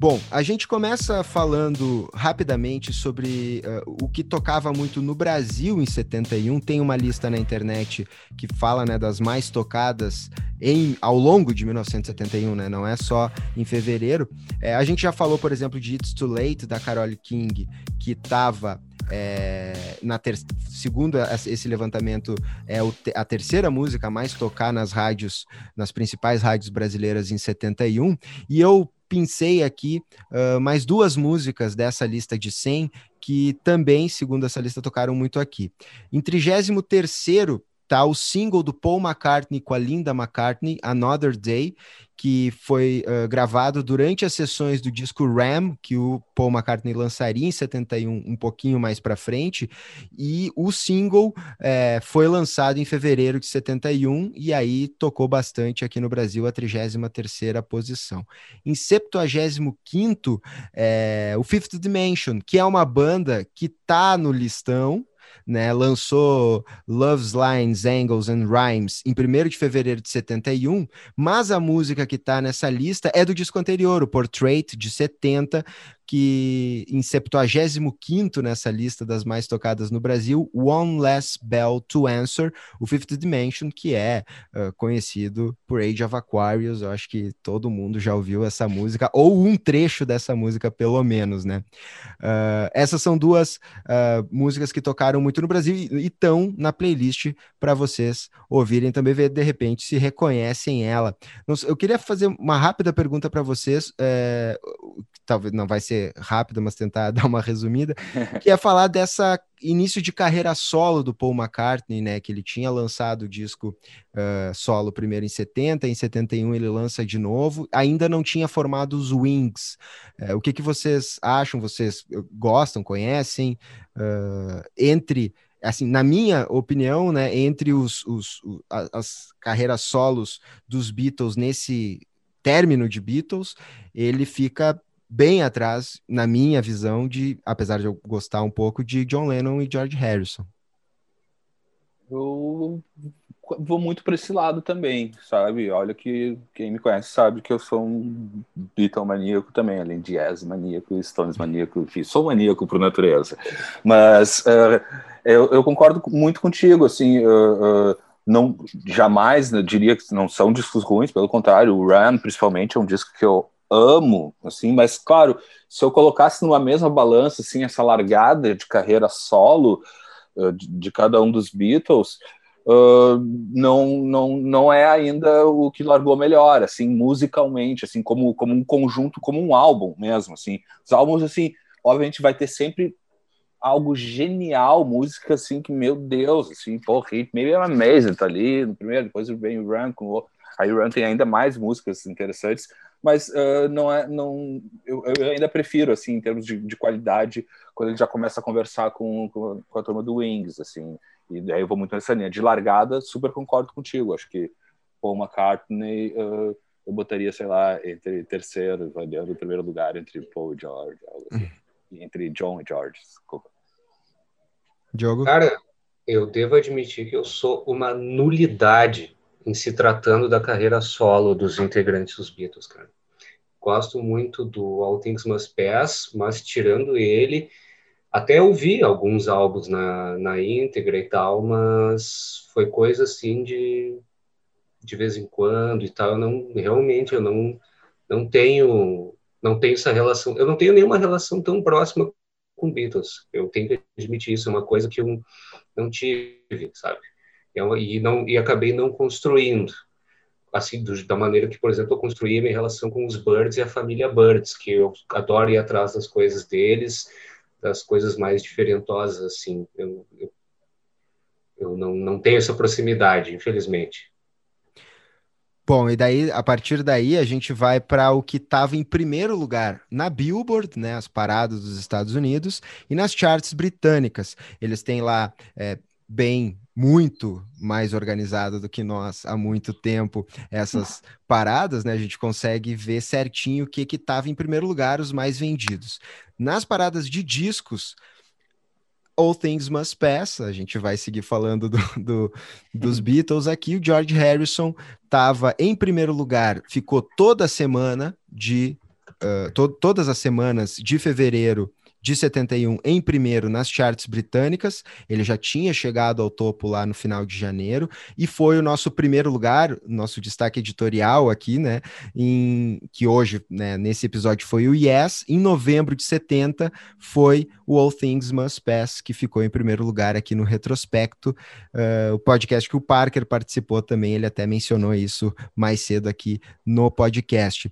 Bom, a gente começa falando rapidamente sobre uh, o que tocava muito no Brasil em 71. Tem uma lista na internet que fala né, das mais tocadas em, ao longo de 1971, né? Não é só em fevereiro. É, a gente já falou, por exemplo, de It's Too Late, da Carole King, que estava é, na ter... segundo esse levantamento, é a terceira música mais tocar nas rádios, nas principais rádios brasileiras em 71. E eu pincei aqui uh, mais duas músicas dessa lista de 100 que também, segundo essa lista, tocaram muito aqui. Em 33 tá o single do Paul McCartney com a Linda McCartney, Another Day, que foi uh, gravado durante as sessões do disco Ram, que o Paul McCartney lançaria em 71, um pouquinho mais para frente, e o single é, foi lançado em fevereiro de 71, e aí tocou bastante aqui no Brasil, a 33ª posição. Em 75º, é, o Fifth Dimension, que é uma banda que tá no listão, né, lançou Love's Lines, Angles and Rhymes em 1 de fevereiro de 71, mas a música que está nessa lista é do disco anterior, o Portrait, de 70, que em 75 nessa lista das mais tocadas no Brasil, One Less Bell to Answer, o Fifth Dimension, que é uh, conhecido por Age of Aquarius. Eu acho que todo mundo já ouviu essa música, ou um trecho dessa música, pelo menos, né? Uh, essas são duas uh, músicas que tocaram muito no Brasil e estão na playlist para vocês ouvirem também, ver de repente se reconhecem ela. Eu queria fazer uma rápida pergunta para vocês, é, talvez não vai ser ser rápido, mas tentar dar uma resumida, que é falar dessa início de carreira solo do Paul McCartney, né? Que ele tinha lançado o disco uh, solo primeiro em 70, em 71 ele lança de novo, ainda não tinha formado os Wings. Uh, o que, que vocês acham? Vocês gostam, conhecem? Uh, entre assim, na minha opinião, né, entre os, os, os, as carreiras solos dos Beatles nesse término de Beatles, ele fica bem atrás, na minha visão, de, apesar de eu gostar um pouco, de John Lennon e George Harrison. Eu vou muito para esse lado também, sabe? Olha que quem me conhece sabe que eu sou um Beatle maníaco também, além de jazz maníaco, Stones maníaco, enfim, sou maníaco por natureza. Mas uh, eu, eu, concordo muito contigo, assim, uh, uh, não jamais né, diria que não são discos ruins, pelo contrário, o Ram principalmente é um disco que eu amo, assim, mas claro, se eu colocasse numa mesma balança assim essa largada de carreira solo uh, de, de, cada um dos Beatles, uh, não não não é ainda o que largou melhor, assim, musicalmente, assim, como como um conjunto, como um álbum mesmo, assim. Os álbuns assim, obviamente vai ter sempre algo genial, música assim que, meu Deus, assim, pô, Hit Maybe I'm Amazing tá ali no primeiro, depois vem o Run com o... Aí o Run tem ainda mais músicas interessantes, mas uh, não é, não, eu, eu, ainda prefiro, assim, em termos de, de, qualidade, quando ele já começa a conversar com, com, com, a turma do Wings, assim, e daí eu vou muito nessa linha. De largada, super concordo contigo, acho que Paul McCartney... Uh, eu botaria, sei lá, entre terceiro, valendo o primeiro lugar entre Paul e George, algo assim entre John e George. Desculpa. Diogo? Cara, eu devo admitir que eu sou uma nulidade em se tratando da carreira solo dos integrantes dos Beatles, cara. Gosto muito do All Things Must Pass, mas tirando ele, até ouvi alguns álbuns na, na íntegra e tal, mas foi coisa assim de de vez em quando e tal. Eu não realmente eu não não tenho não tenho essa relação, eu não tenho nenhuma relação tão próxima com Beatles. Eu tenho que admitir isso, é uma coisa que eu não tive, sabe? Eu, e não e acabei não construindo assim do, da maneira que, por exemplo, eu construí minha relação com os Birds e a família Birds, que eu adoro ir atrás das coisas deles, das coisas mais diferentosas assim. Eu, eu, eu não, não tenho essa proximidade, infelizmente. Bom, e daí, a partir daí, a gente vai para o que estava em primeiro lugar na Billboard, né, as paradas dos Estados Unidos, e nas charts britânicas. Eles têm lá é, bem, muito mais organizado do que nós há muito tempo essas paradas, né? A gente consegue ver certinho o que estava em primeiro lugar, os mais vendidos. Nas paradas de discos, All Things Must Pass, a gente vai seguir falando do, do, dos Beatles aqui. O George Harrison estava em primeiro lugar, ficou toda semana de. Uh, to todas as semanas de fevereiro de 71 em primeiro nas charts britânicas. Ele já tinha chegado ao topo lá no final de janeiro e foi o nosso primeiro lugar, nosso destaque editorial aqui, né? Em, que hoje, né, nesse episódio foi o Yes. Em novembro de 70 foi o All Things Must Pass, que ficou em primeiro lugar aqui no retrospecto. Uh, o podcast que o Parker participou também, ele até mencionou isso mais cedo aqui no podcast.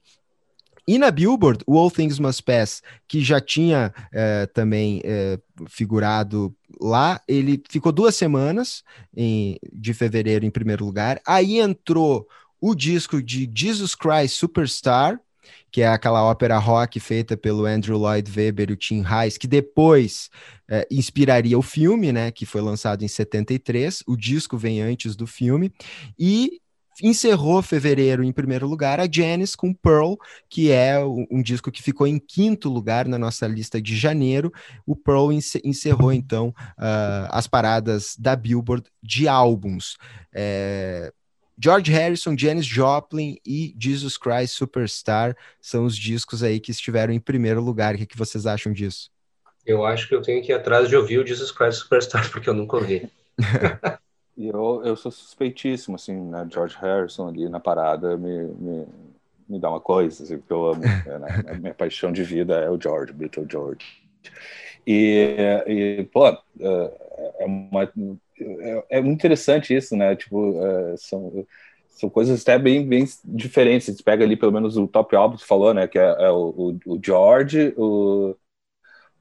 E na Billboard, o All Things Must Pass, que já tinha é, também é, figurado lá, ele ficou duas semanas em, de fevereiro em primeiro lugar. Aí entrou o disco de Jesus Christ Superstar, que é aquela ópera rock feita pelo Andrew Lloyd Webber e o Tim Rice, que depois é, inspiraria o filme, né, que foi lançado em 73. O disco vem antes do filme. E encerrou fevereiro em primeiro lugar a Janis com Pearl, que é um disco que ficou em quinto lugar na nossa lista de janeiro. O Pearl encerrou então uh, as paradas da Billboard de álbuns. É... George Harrison, Janis Joplin e Jesus Christ Superstar são os discos aí que estiveram em primeiro lugar. O que, que vocês acham disso? Eu acho que eu tenho que ir atrás de ouvir o Jesus Christ Superstar, porque eu nunca ouvi. E eu, eu sou suspeitíssimo, assim, né? George Harrison ali na parada me, me, me dá uma coisa, assim, que eu amo. Né? A minha paixão de vida é o George, Beatle George. E, e pô, é, é, uma, é, é muito interessante isso, né? Tipo, é, são, são coisas até bem, bem diferentes. Você pega ali, pelo menos, o top álbum que falou, né? Que é, é o, o, George, o,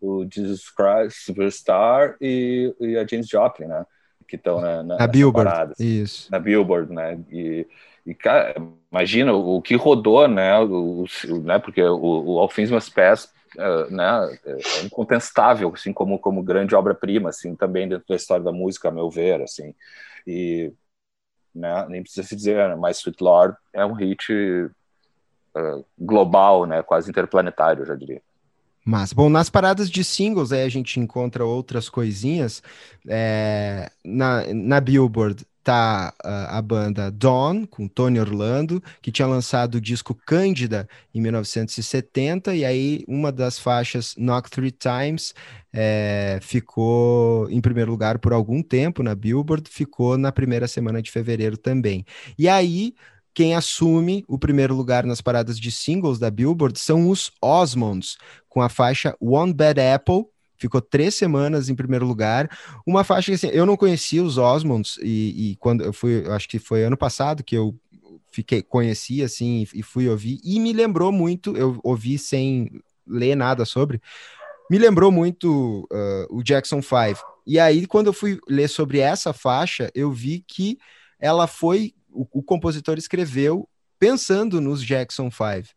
o Jesus Christ Superstar e, e a James Joplin, né? Que estão na, na, na Billboard, parada, isso. na Billboard, né? E, e cara, imagina o, que rodou, né? O, o né? Porque o, o All Things Must Pass, uh, né? É incontestável, assim como como grande obra-prima, assim, também dentro da história da música, a meu ver, assim. E né? Nem precisa se dizer, né? mas Sweet Lord é um hit uh, global, né? Quase interplanetário, eu já diria. Mas, bom, nas paradas de singles aí a gente encontra outras coisinhas. É, na, na Billboard, tá a, a banda Dawn, com Tony Orlando, que tinha lançado o disco Cândida em 1970, e aí uma das faixas, Knock Three Times, é, ficou em primeiro lugar por algum tempo na Billboard, ficou na primeira semana de fevereiro também. E aí, quem assume o primeiro lugar nas paradas de singles da Billboard são os Osmonds, com a faixa One Bad Apple, ficou três semanas em primeiro lugar. Uma faixa que assim, eu não conhecia os Osmonds, e, e quando eu fui, eu acho que foi ano passado que eu fiquei, conheci assim e fui ouvir, e me lembrou muito, eu ouvi sem ler nada sobre, me lembrou muito uh, o Jackson 5. E aí, quando eu fui ler sobre essa faixa, eu vi que ela foi, o, o compositor escreveu pensando nos Jackson 5.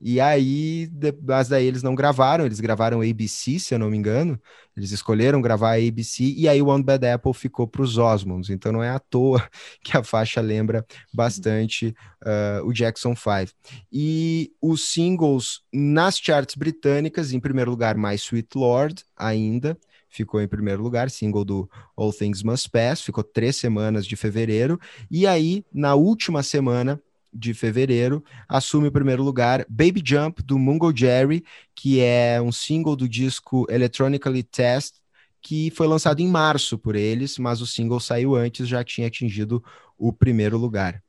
E aí, mas daí eles não gravaram, eles gravaram ABC, se eu não me engano. Eles escolheram gravar ABC e aí One Bad Apple ficou para os Osmonds. Então não é à toa que a faixa lembra bastante uh, o Jackson 5. E os singles nas charts britânicas, em primeiro lugar, My Sweet Lord, ainda ficou em primeiro lugar, single do All Things Must Pass, ficou três semanas de fevereiro. E aí, na última semana, de fevereiro, assume o primeiro lugar Baby Jump, do Mungo Jerry, que é um single do disco Electronically Test, que foi lançado em março por eles, mas o single saiu antes, já tinha atingido o primeiro lugar.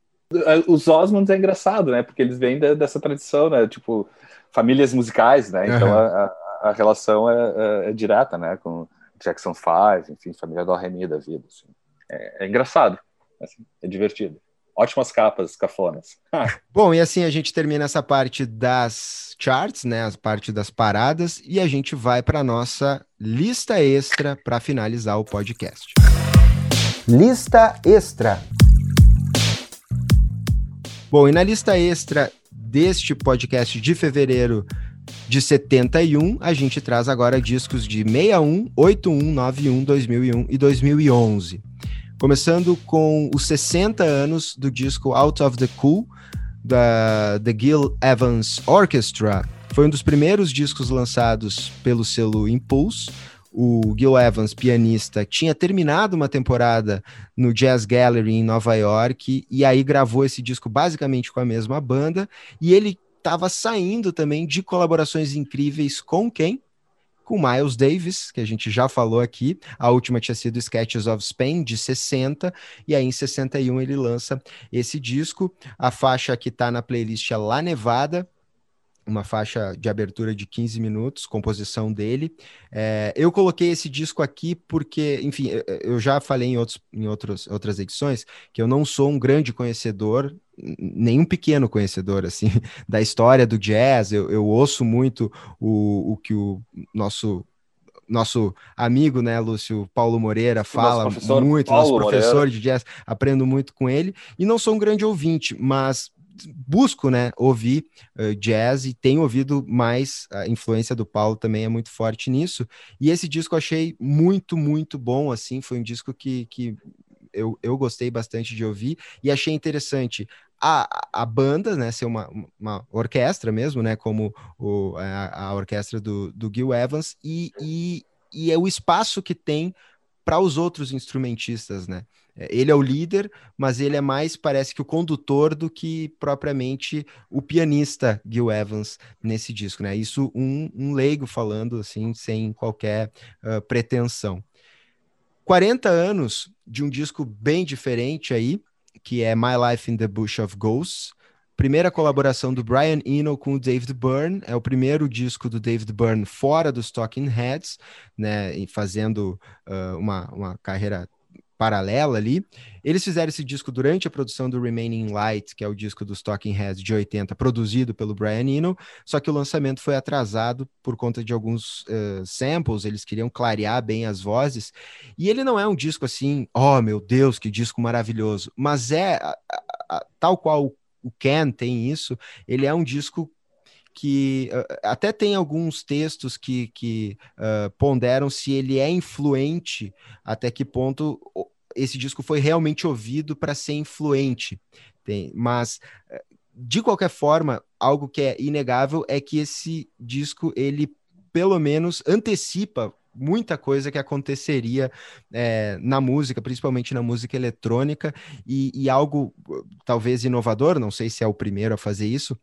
Os Osmonds é engraçado, né? Porque eles vêm dessa tradição, né? Tipo, famílias musicais, né? Então uhum. a, a, relação é, é, é, direta, né? Com Jackson 5, enfim, família do Remy da vida. Assim. É, é, engraçado, assim, é divertido. Ótimas capas, cafonas. Bom, e assim a gente termina essa parte das charts, né? A parte das paradas, e a gente vai para nossa lista extra para finalizar o podcast. Lista extra. Bom, e na lista extra deste podcast de fevereiro de 71, a gente traz agora discos de 61, 81, 91, 2001 e 2011. Começando com os 60 anos do disco Out of the Cool, da The Gil Evans Orchestra. Foi um dos primeiros discos lançados pelo selo Impulse. O Gil Evans, pianista, tinha terminado uma temporada no Jazz Gallery em Nova York e aí gravou esse disco basicamente com a mesma banda. E ele estava saindo também de colaborações incríveis com quem? com Miles Davis, que a gente já falou aqui. A última tinha sido Sketches of Spain, de 60, e aí em 61 ele lança esse disco. A faixa que está na playlist é La Nevada, uma faixa de abertura de 15 minutos, composição dele. É, eu coloquei esse disco aqui porque, enfim, eu já falei em, outros, em outros, outras edições que eu não sou um grande conhecedor, nem um pequeno conhecedor, assim, da história do jazz. Eu, eu ouço muito o, o que o nosso nosso amigo, né, Lúcio Paulo Moreira, fala nosso muito, Paulo nosso professor Moreira. de jazz, aprendo muito com ele, e não sou um grande ouvinte, mas busco, né, ouvir uh, jazz e tenho ouvido mais, a influência do Paulo também é muito forte nisso, e esse disco eu achei muito, muito bom, assim, foi um disco que, que eu, eu gostei bastante de ouvir e achei interessante a, a banda, né, ser uma, uma orquestra mesmo, né, como o, a, a orquestra do, do Gil Evans, e, e, e é o espaço que tem para os outros instrumentistas, né? Ele é o líder, mas ele é mais, parece que, o condutor do que propriamente o pianista Gil Evans nesse disco, né? Isso um, um leigo falando, assim, sem qualquer uh, pretensão. 40 anos de um disco bem diferente aí, que é My Life in the Bush of Ghosts, primeira colaboração do Brian Eno com o David Byrne, é o primeiro disco do David Byrne fora dos Talking Heads, né, fazendo uh, uma, uma carreira paralela ali. Eles fizeram esse disco durante a produção do Remaining Light, que é o disco dos Talking Heads de 80, produzido pelo Brian Eno, só que o lançamento foi atrasado por conta de alguns uh, samples, eles queriam clarear bem as vozes, e ele não é um disco assim, oh meu Deus, que disco maravilhoso, mas é, a, a, a, tal qual o Ken tem isso, ele é um disco que uh, até tem alguns textos que, que uh, ponderam se ele é influente, até que ponto esse disco foi realmente ouvido para ser influente. Tem, mas, de qualquer forma, algo que é inegável é que esse disco, ele pelo menos antecipa muita coisa que aconteceria é, na música, principalmente na música eletrônica, e, e algo talvez inovador, não sei se é o primeiro a fazer isso,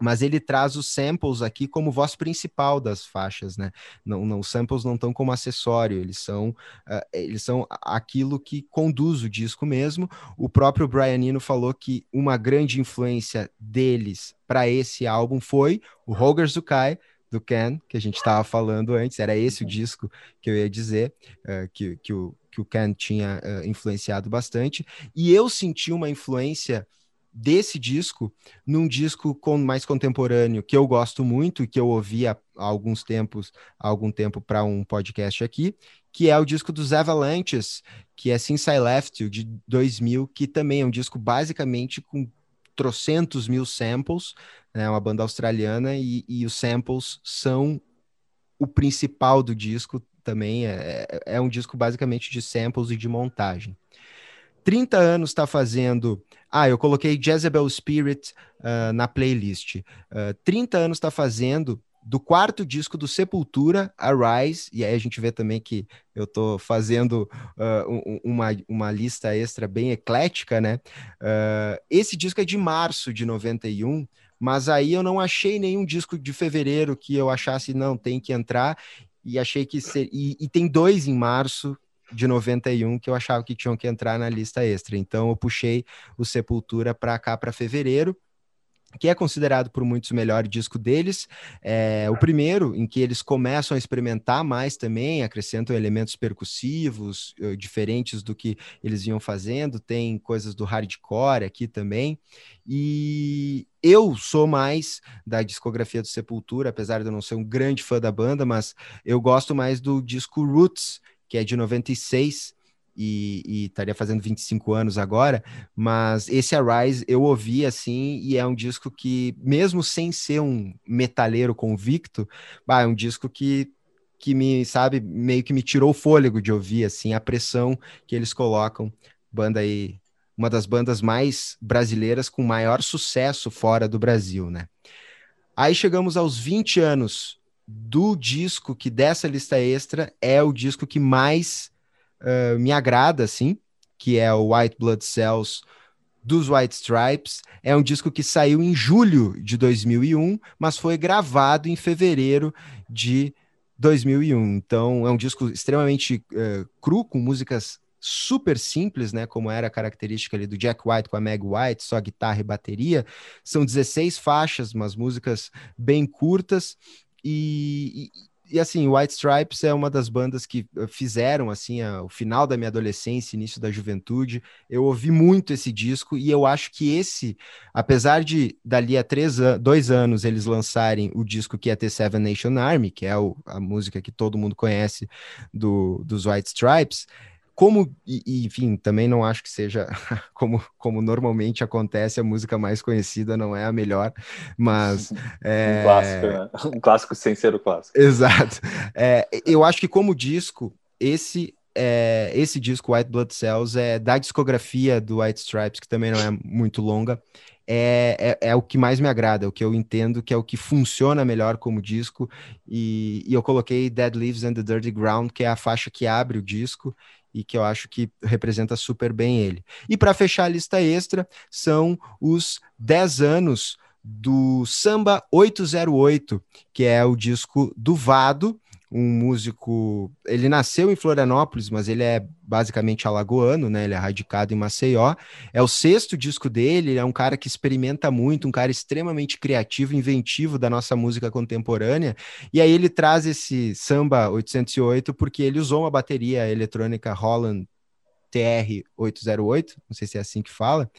mas ele traz os samples aqui como voz principal das faixas, né? Não, não os samples não estão como acessório, eles são, uh, eles são aquilo que conduz o disco mesmo. O próprio Brian Eno falou que uma grande influência deles para esse álbum foi o Roger Zukai, do Ken, que a gente estava falando antes, era esse o disco que eu ia dizer, uh, que, que, o, que o Ken tinha uh, influenciado bastante, e eu senti uma influência desse disco num disco com, mais contemporâneo que eu gosto muito e que eu ouvi há, alguns tempos, há algum tempo para um podcast aqui, que é o disco dos Avalanches, que é Since I Left You, de 2000, que também é um disco basicamente com trocentos mil samples, né, uma banda australiana, e, e, os samples são o principal do disco também, é, é, é um disco basicamente de samples e de montagem. 30 anos está fazendo. Ah, eu coloquei Jezebel Spirit uh, na playlist. Uh, 30 anos está fazendo do quarto disco do Sepultura, Arise, e aí a gente vê também que eu estou fazendo uh, uma, uma lista extra bem eclética, né? Uh, esse disco é de março de 91, mas aí eu não achei nenhum disco de fevereiro que eu achasse, não, tem que entrar, e achei que ser... e, e tem dois em março de 91 que eu achava que tinham que entrar na lista extra. Então eu puxei o Sepultura para cá para fevereiro que é considerado por muitos o melhor disco deles. É o primeiro em que eles começam a experimentar mais também, acrescentam elementos percussivos uh, diferentes do que eles vinham fazendo. Tem coisas do hardcore aqui também. E eu sou mais da discografia do Sepultura, apesar de eu não ser um grande fã da banda, mas eu gosto mais do disco Roots, que é de 96 e, e estaria fazendo 25 anos agora, mas esse Arise eu ouvi assim e é um disco que, mesmo sem ser um metaleiro convicto, bah, é um disco que que me, sabe, meio que me tirou o fôlego de ouvir, assim, a pressão que eles colocam. Banda aí, uma das bandas mais brasileiras com maior sucesso fora do Brasil, né? Aí chegamos aos 20 anos do disco que dessa lista extra é o disco que mais uh, me agrada, assim, que é o White Blood Cells dos White Stripes. É um disco que saiu em julho de 2001, mas foi gravado em fevereiro de 2001. Então, é um disco extremamente uh, cru, com músicas super simples, né, como era a característica ali do Jack White com a Meg White, só guitarra e bateria. São 16 faixas, umas músicas bem curtas e, e, assim, White Stripes é uma das bandas que eh, fizeram assim a, o final da minha adolescência, início da juventude. Eu ouvi muito esse disco e eu acho que esse, apesar de dali a três dois anos eles lançarem o disco que é ter Seven Nation Army, que é o, a música que todo mundo conhece do, dos White Stripes, como, e, enfim, também não acho que seja como, como normalmente acontece, a música mais conhecida não é a melhor, mas. É... Um clássico, né? Um clássico sem ser o clássico. Exato. É, eu acho que como disco, esse é, esse disco, White Blood Cells, é da discografia do White Stripes, que também não é muito longa, é, é, é, o que mais me agrada, é o que eu entendo que é o que funciona melhor como disco, e, e eu coloquei Dead Leaves and the Dirty Ground, que é a faixa que abre o disco, e que eu acho que representa super bem ele. E para fechar a lista extra, são os 10 anos do Samba 808, que é o disco do Vado, um músico. Ele nasceu em Florianópolis, mas ele é basicamente alagoano, né? Ele é radicado em Maceió. É o sexto disco dele, ele é um cara que experimenta muito, um cara extremamente criativo, inventivo da nossa música contemporânea. E aí ele traz esse samba 808 porque ele usou uma bateria eletrônica Holland TR-808, não sei se é assim que fala,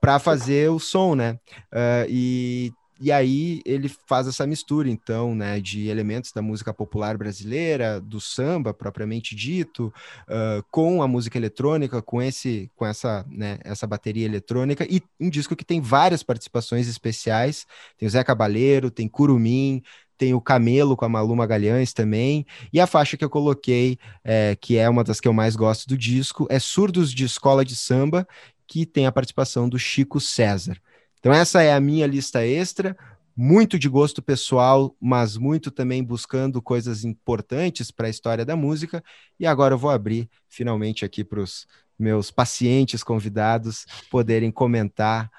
para fazer o som, né? Uh, e e aí ele faz essa mistura, então, né, de elementos da música popular brasileira, do samba propriamente dito, uh, com a música eletrônica, com esse, com essa, né, essa bateria eletrônica e um disco que tem várias participações especiais. Tem o Zé Cabaleiro, tem Curumim, tem o Camelo com a Malu Magalhães também, e a faixa que eu coloquei, é, que é uma das que eu mais gosto do disco, é Surdos de Escola de Samba, que tem a participação do Chico César. Então, essa é a minha lista extra. muito de gosto pessoal, mas muito também buscando coisas importantes para a história da música. E agora eu vou abrir finalmente aqui para os meus pacientes convidados poderem comentar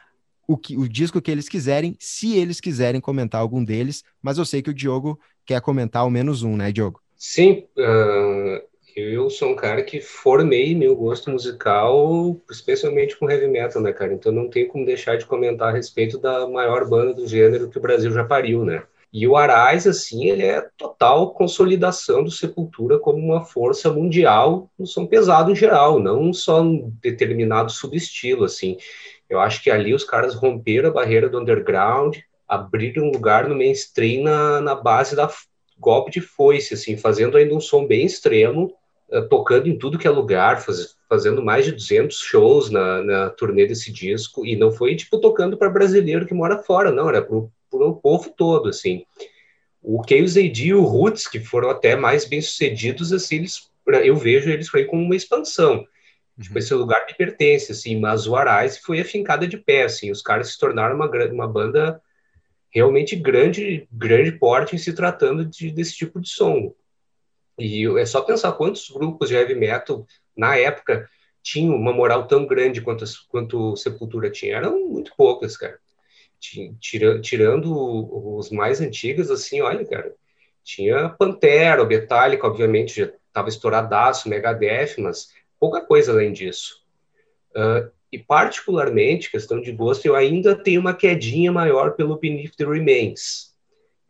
o, que, o disco que eles quiserem, se eles quiserem comentar algum deles, mas eu sei que o Diogo quer comentar ao menos um, né, Diogo? Sim, eu sou um cara que formei meu gosto musical, especialmente com heavy metal, né, cara? Então não tem como deixar de comentar a respeito da maior banda do gênero que o Brasil já pariu, né? E o Arais, assim, ele é total consolidação do Sepultura como uma força mundial no som pesado em geral, não só um determinado subestilo, assim. Eu acho que ali os caras romperam a barreira do underground, abriram um lugar no mainstream na, na base da golpe de foice, assim, fazendo ainda um som bem extremo, tocando em tudo que é lugar, faz, fazendo mais de 200 shows na, na turnê desse disco, e não foi, tipo, tocando para brasileiro que mora fora, não, era pro, pro povo todo, assim. O Chaos AD e o Roots, que foram até mais bem-sucedidos, assim, eles, eu vejo eles foi como uma expansão. Tipo, esse lugar de pertence, assim, mas o Arise foi afincada de pé, assim, os caras se tornaram uma, uma banda realmente grande, grande porte em se tratando de, desse tipo de som. E é só pensar quantos grupos de heavy metal na época tinham uma moral tão grande quanto, quanto Sepultura tinha. Eram muito poucas, cara. Tira, tirando os mais antigos, assim, olha, cara, tinha Pantera, o Metallica, obviamente, já estava estouradaço, Megadeth, mas pouca coisa além disso. Uh, e particularmente, questão de gosto, eu ainda tenho uma quedinha maior pelo Beneath the Remains.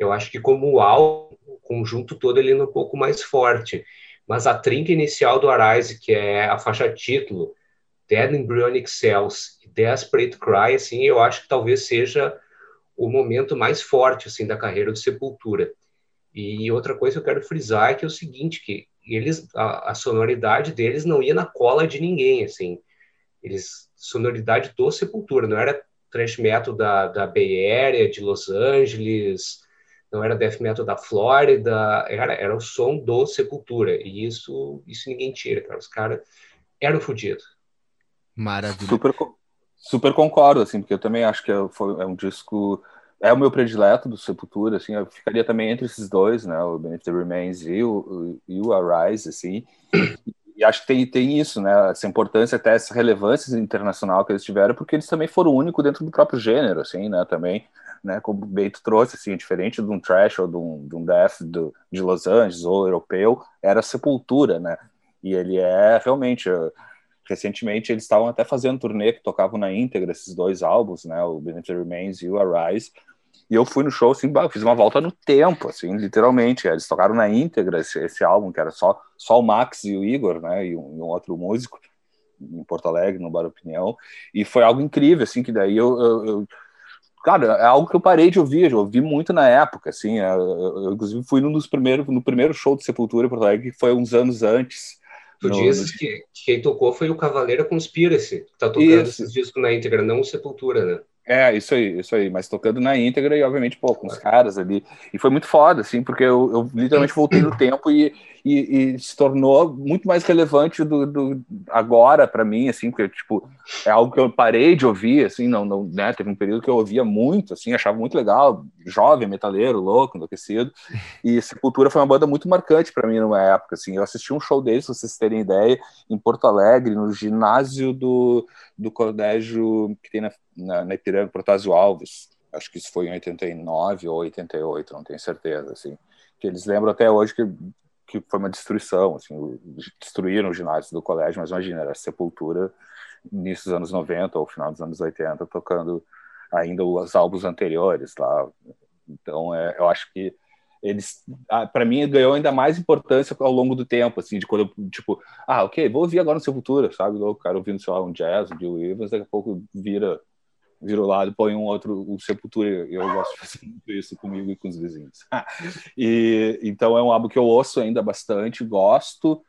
Eu acho que como álbum, o conjunto todo ele é um pouco mais forte. Mas a trinca inicial do Arise, que é a faixa título, Dead Embryonic Cells e Desperate Cry, assim, eu acho que talvez seja o momento mais forte assim da carreira do Sepultura. E outra coisa que eu quero frisar é que é o seguinte, que eles a, a sonoridade deles não ia na cola de ninguém, assim. Eles sonoridade do Sepultura, não era thrash metal da, da Bay Area, de Los Angeles, não era death metal da Flórida, era, era o som do Sepultura, e isso, isso ninguém tira, cara, os caras eram fodidos. Maravilha. Super, super concordo, assim, porque eu também acho que é, foi, é um disco, é o meu predileto do Sepultura, assim, eu ficaria também entre esses dois, né, o Beneath the Remains e o, e o Arise, assim, e acho que tem, tem isso, né? Essa importância, até essa relevância internacional que eles tiveram, porque eles também foram únicos dentro do próprio gênero, assim, né? Também, né? Como o Beito trouxe, assim, diferente de um trash ou de um, de um death do, de Los Angeles ou europeu, era Sepultura, né? E ele é realmente. Uh, recentemente eles estavam até fazendo turnê que tocavam na íntegra esses dois álbuns, né? O Beneath Remains e o Arise e eu fui no show, assim, fiz uma volta no tempo, assim, literalmente. Eles tocaram na íntegra esse, esse álbum, que era só, só o Max e o Igor, né, e um, e um outro músico, em Porto Alegre, no Bar Opinião. E foi algo incrível, assim, que daí eu, eu, eu cara, é algo que eu parei de ouvir, eu ouvi muito na época, assim, eu, eu, inclusive fui num dos primeiros, no primeiro show de Sepultura em Porto Alegre, que foi uns anos antes. Tu no, dizes no... que quem tocou foi o Cavaleiro Conspiracy, que tá tocando Isso. esses discos na íntegra, não o Sepultura, né? É, isso aí, isso aí, mas tocando na íntegra e, obviamente, pô, com os caras ali. E foi muito foda, assim, porque eu, eu literalmente voltei no tempo e, e, e, se tornou muito mais relevante do, do agora para mim, assim, porque, tipo, é algo que eu parei de ouvir, assim, não, não, né, teve um período que eu ouvia muito, assim, achava muito legal, jovem, metaleiro, louco, enlouquecido, e Sepultura foi uma banda muito marcante para mim numa época, assim, eu assisti um show deles, se vocês terem ideia, em Porto Alegre, no ginásio do, do colégio que tem na na, na Ipiranga Protásio Alves, acho que isso foi em 89 ou 88, não tenho certeza, assim, que eles lembram até hoje que, que foi uma destruição, assim, destruíram o ginásio do colégio, mas imagina, era sepultura início dos anos 90 ou final dos anos 80, tocando ainda os álbuns anteriores lá. Então, é, eu acho que eles, para mim, ganhou ainda mais importância ao longo do tempo, assim, de quando eu, tipo, ah, ok, vou ouvir agora no Sepultura, sabe? O cara ouvindo, sei lá, um jazz, o Bill Evans, daqui a pouco vira vira o lado, põe um outro, o Sepultura, eu gosto de fazer isso comigo e com os vizinhos. e, então é um álbum que eu ouço ainda bastante, gosto,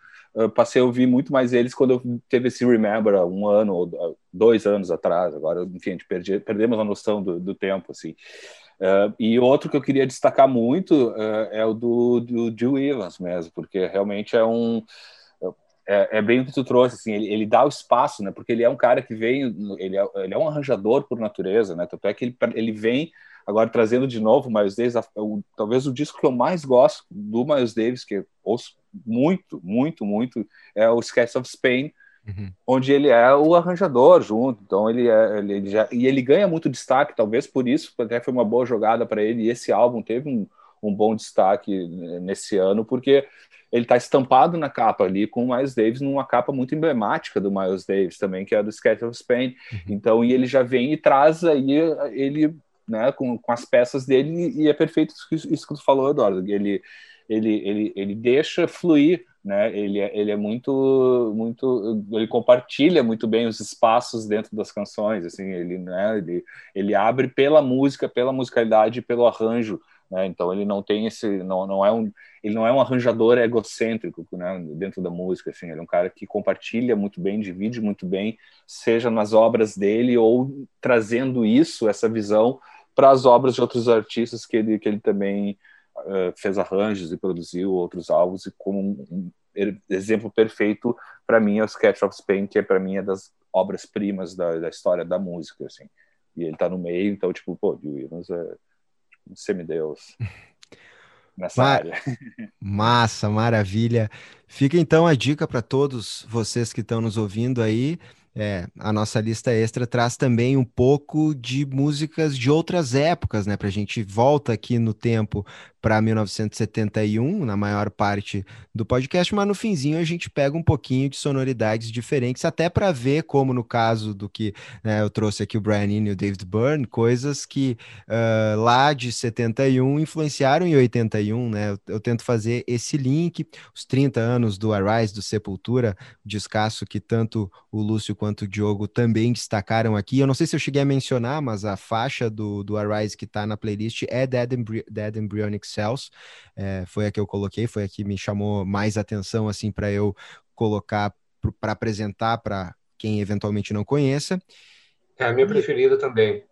passei a ouvir muito mais eles quando eu teve esse Remember, um ano ou dois anos atrás, agora, enfim, a gente perdi, perdemos a noção do, do tempo, assim. Uh, e outro que eu queria destacar muito uh, é o do, do Jill Evans mesmo, porque realmente é um é, é, bem o que tu trouxe, assim, ele, ele, dá o espaço, né, porque ele é um cara que vem, ele é, ele é um arranjador por natureza, né, tanto é que ele, ele vem agora trazendo de novo Miles Davis, o, talvez o disco que eu mais gosto do Miles Davis, que ouço muito, muito, muito, é o Sketch of Spain, uhum. onde ele é o arranjador junto, então ele, é, ele, já, e ele ganha muito destaque, talvez por isso, até foi uma boa jogada para ele, e esse álbum teve um, um bom destaque nesse ano, porque ele está estampado na capa ali com o Miles Davis numa capa muito emblemática do Miles Davis também, que é do Sketch of Spain. Uhum. Então, e ele já vem e traz aí ele, né, com, com as peças dele e é perfeito isso, isso que tu falou, Eduardo. Ele, ele, ele, ele deixa fluir, né? Ele é, ele é muito, muito, ele compartilha muito bem os espaços dentro das canções, assim. Ele, né? Ele, ele abre pela música, pela musicalidade, pelo arranjo né? Então ele não tem esse, não, não é um, ele não é um arranjador egocêntrico, né? Dentro da música, assim, ele é um cara que compartilha muito bem, divide muito bem, seja nas obras dele ou trazendo isso, essa visão para as obras de outros artistas que ele, que ele também fez arranjos e produziu outros álbuns e como um, um exemplo perfeito para mim é o Sketch of Spain, que é para mim é das obras primas da, da história da música, assim. E ele está no meio, então tipo, pô, Bill Williams é um semideus nessa área. Massa, maravilha. Fica então a dica para todos vocês que estão nos ouvindo aí. É, a nossa lista extra traz também um pouco de músicas de outras épocas, né? Para a gente volta aqui no tempo para 1971, na maior parte do podcast, mas no finzinho a gente pega um pouquinho de sonoridades diferentes, até para ver como no caso do que né, eu trouxe aqui o Brian Eno e o David Byrne, coisas que uh, lá de 71 influenciaram em 81, né? Eu, eu, tento fazer esse link, os 30 anos do Arise, do Sepultura, descasso que tanto o Lúcio quanto o Diogo também destacaram aqui. Eu não sei se eu cheguei a mencionar, mas a faixa do, do Arise que está na playlist é Dead, Embry Dead Embryonic Cells, é, foi a que eu coloquei, foi a que me chamou mais atenção assim para eu colocar para apresentar para quem eventualmente não conheça. É a minha preferida também.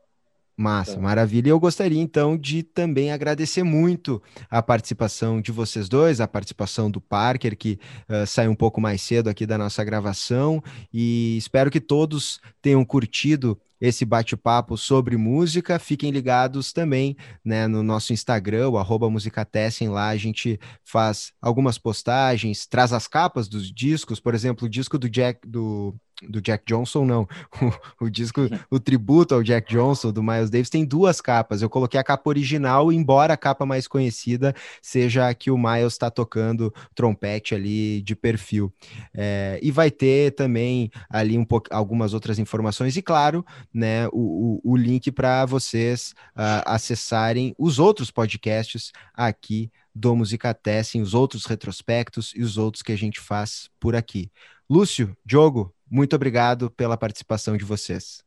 Massa, então. maravilha. E eu gostaria então de também agradecer muito a participação de vocês dois, a participação do Parker, que uh, saiu um pouco mais cedo aqui da nossa gravação, e espero que todos tenham curtido esse bate-papo sobre música. Fiquem ligados também né, no nosso Instagram, o arroba Musicatessem. Lá a gente faz algumas postagens, traz as capas dos discos, por exemplo, o disco do Jack do do Jack Johnson, não. O, o, disco, o tributo ao Jack Johnson, do Miles Davis, tem duas capas. Eu coloquei a capa original, embora a capa mais conhecida seja a que o Miles está tocando trompete ali de perfil. É, e vai ter também ali um pouco, algumas outras informações, e claro, né, o, o, o link para vocês uh, acessarem os outros podcasts aqui do Musicatessem, os outros retrospectos e os outros que a gente faz por aqui. Lúcio, Diogo, muito obrigado pela participação de vocês.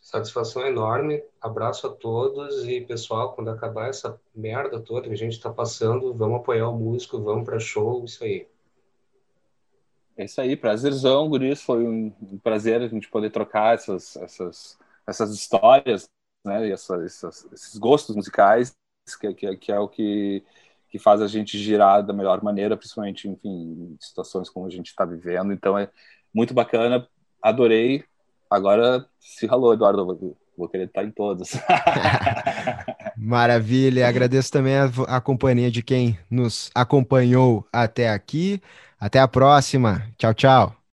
Satisfação enorme. Abraço a todos e pessoal, quando acabar essa merda toda que a gente está passando, vamos apoiar o músico, vamos para show, isso aí. É isso aí, prazerzão, Guris. Foi um prazer a gente poder trocar essas, essas, essas histórias, né? E essas, essas, esses gostos musicais, que, que, que, é o que, que faz a gente girar da melhor maneira, principalmente, enfim, em situações como a gente está vivendo. Então, é, muito bacana, adorei. Agora se ralou, Eduardo, vou, vou querer estar em todos. Maravilha, agradeço também a, a companhia de quem nos acompanhou até aqui. Até a próxima. Tchau, tchau.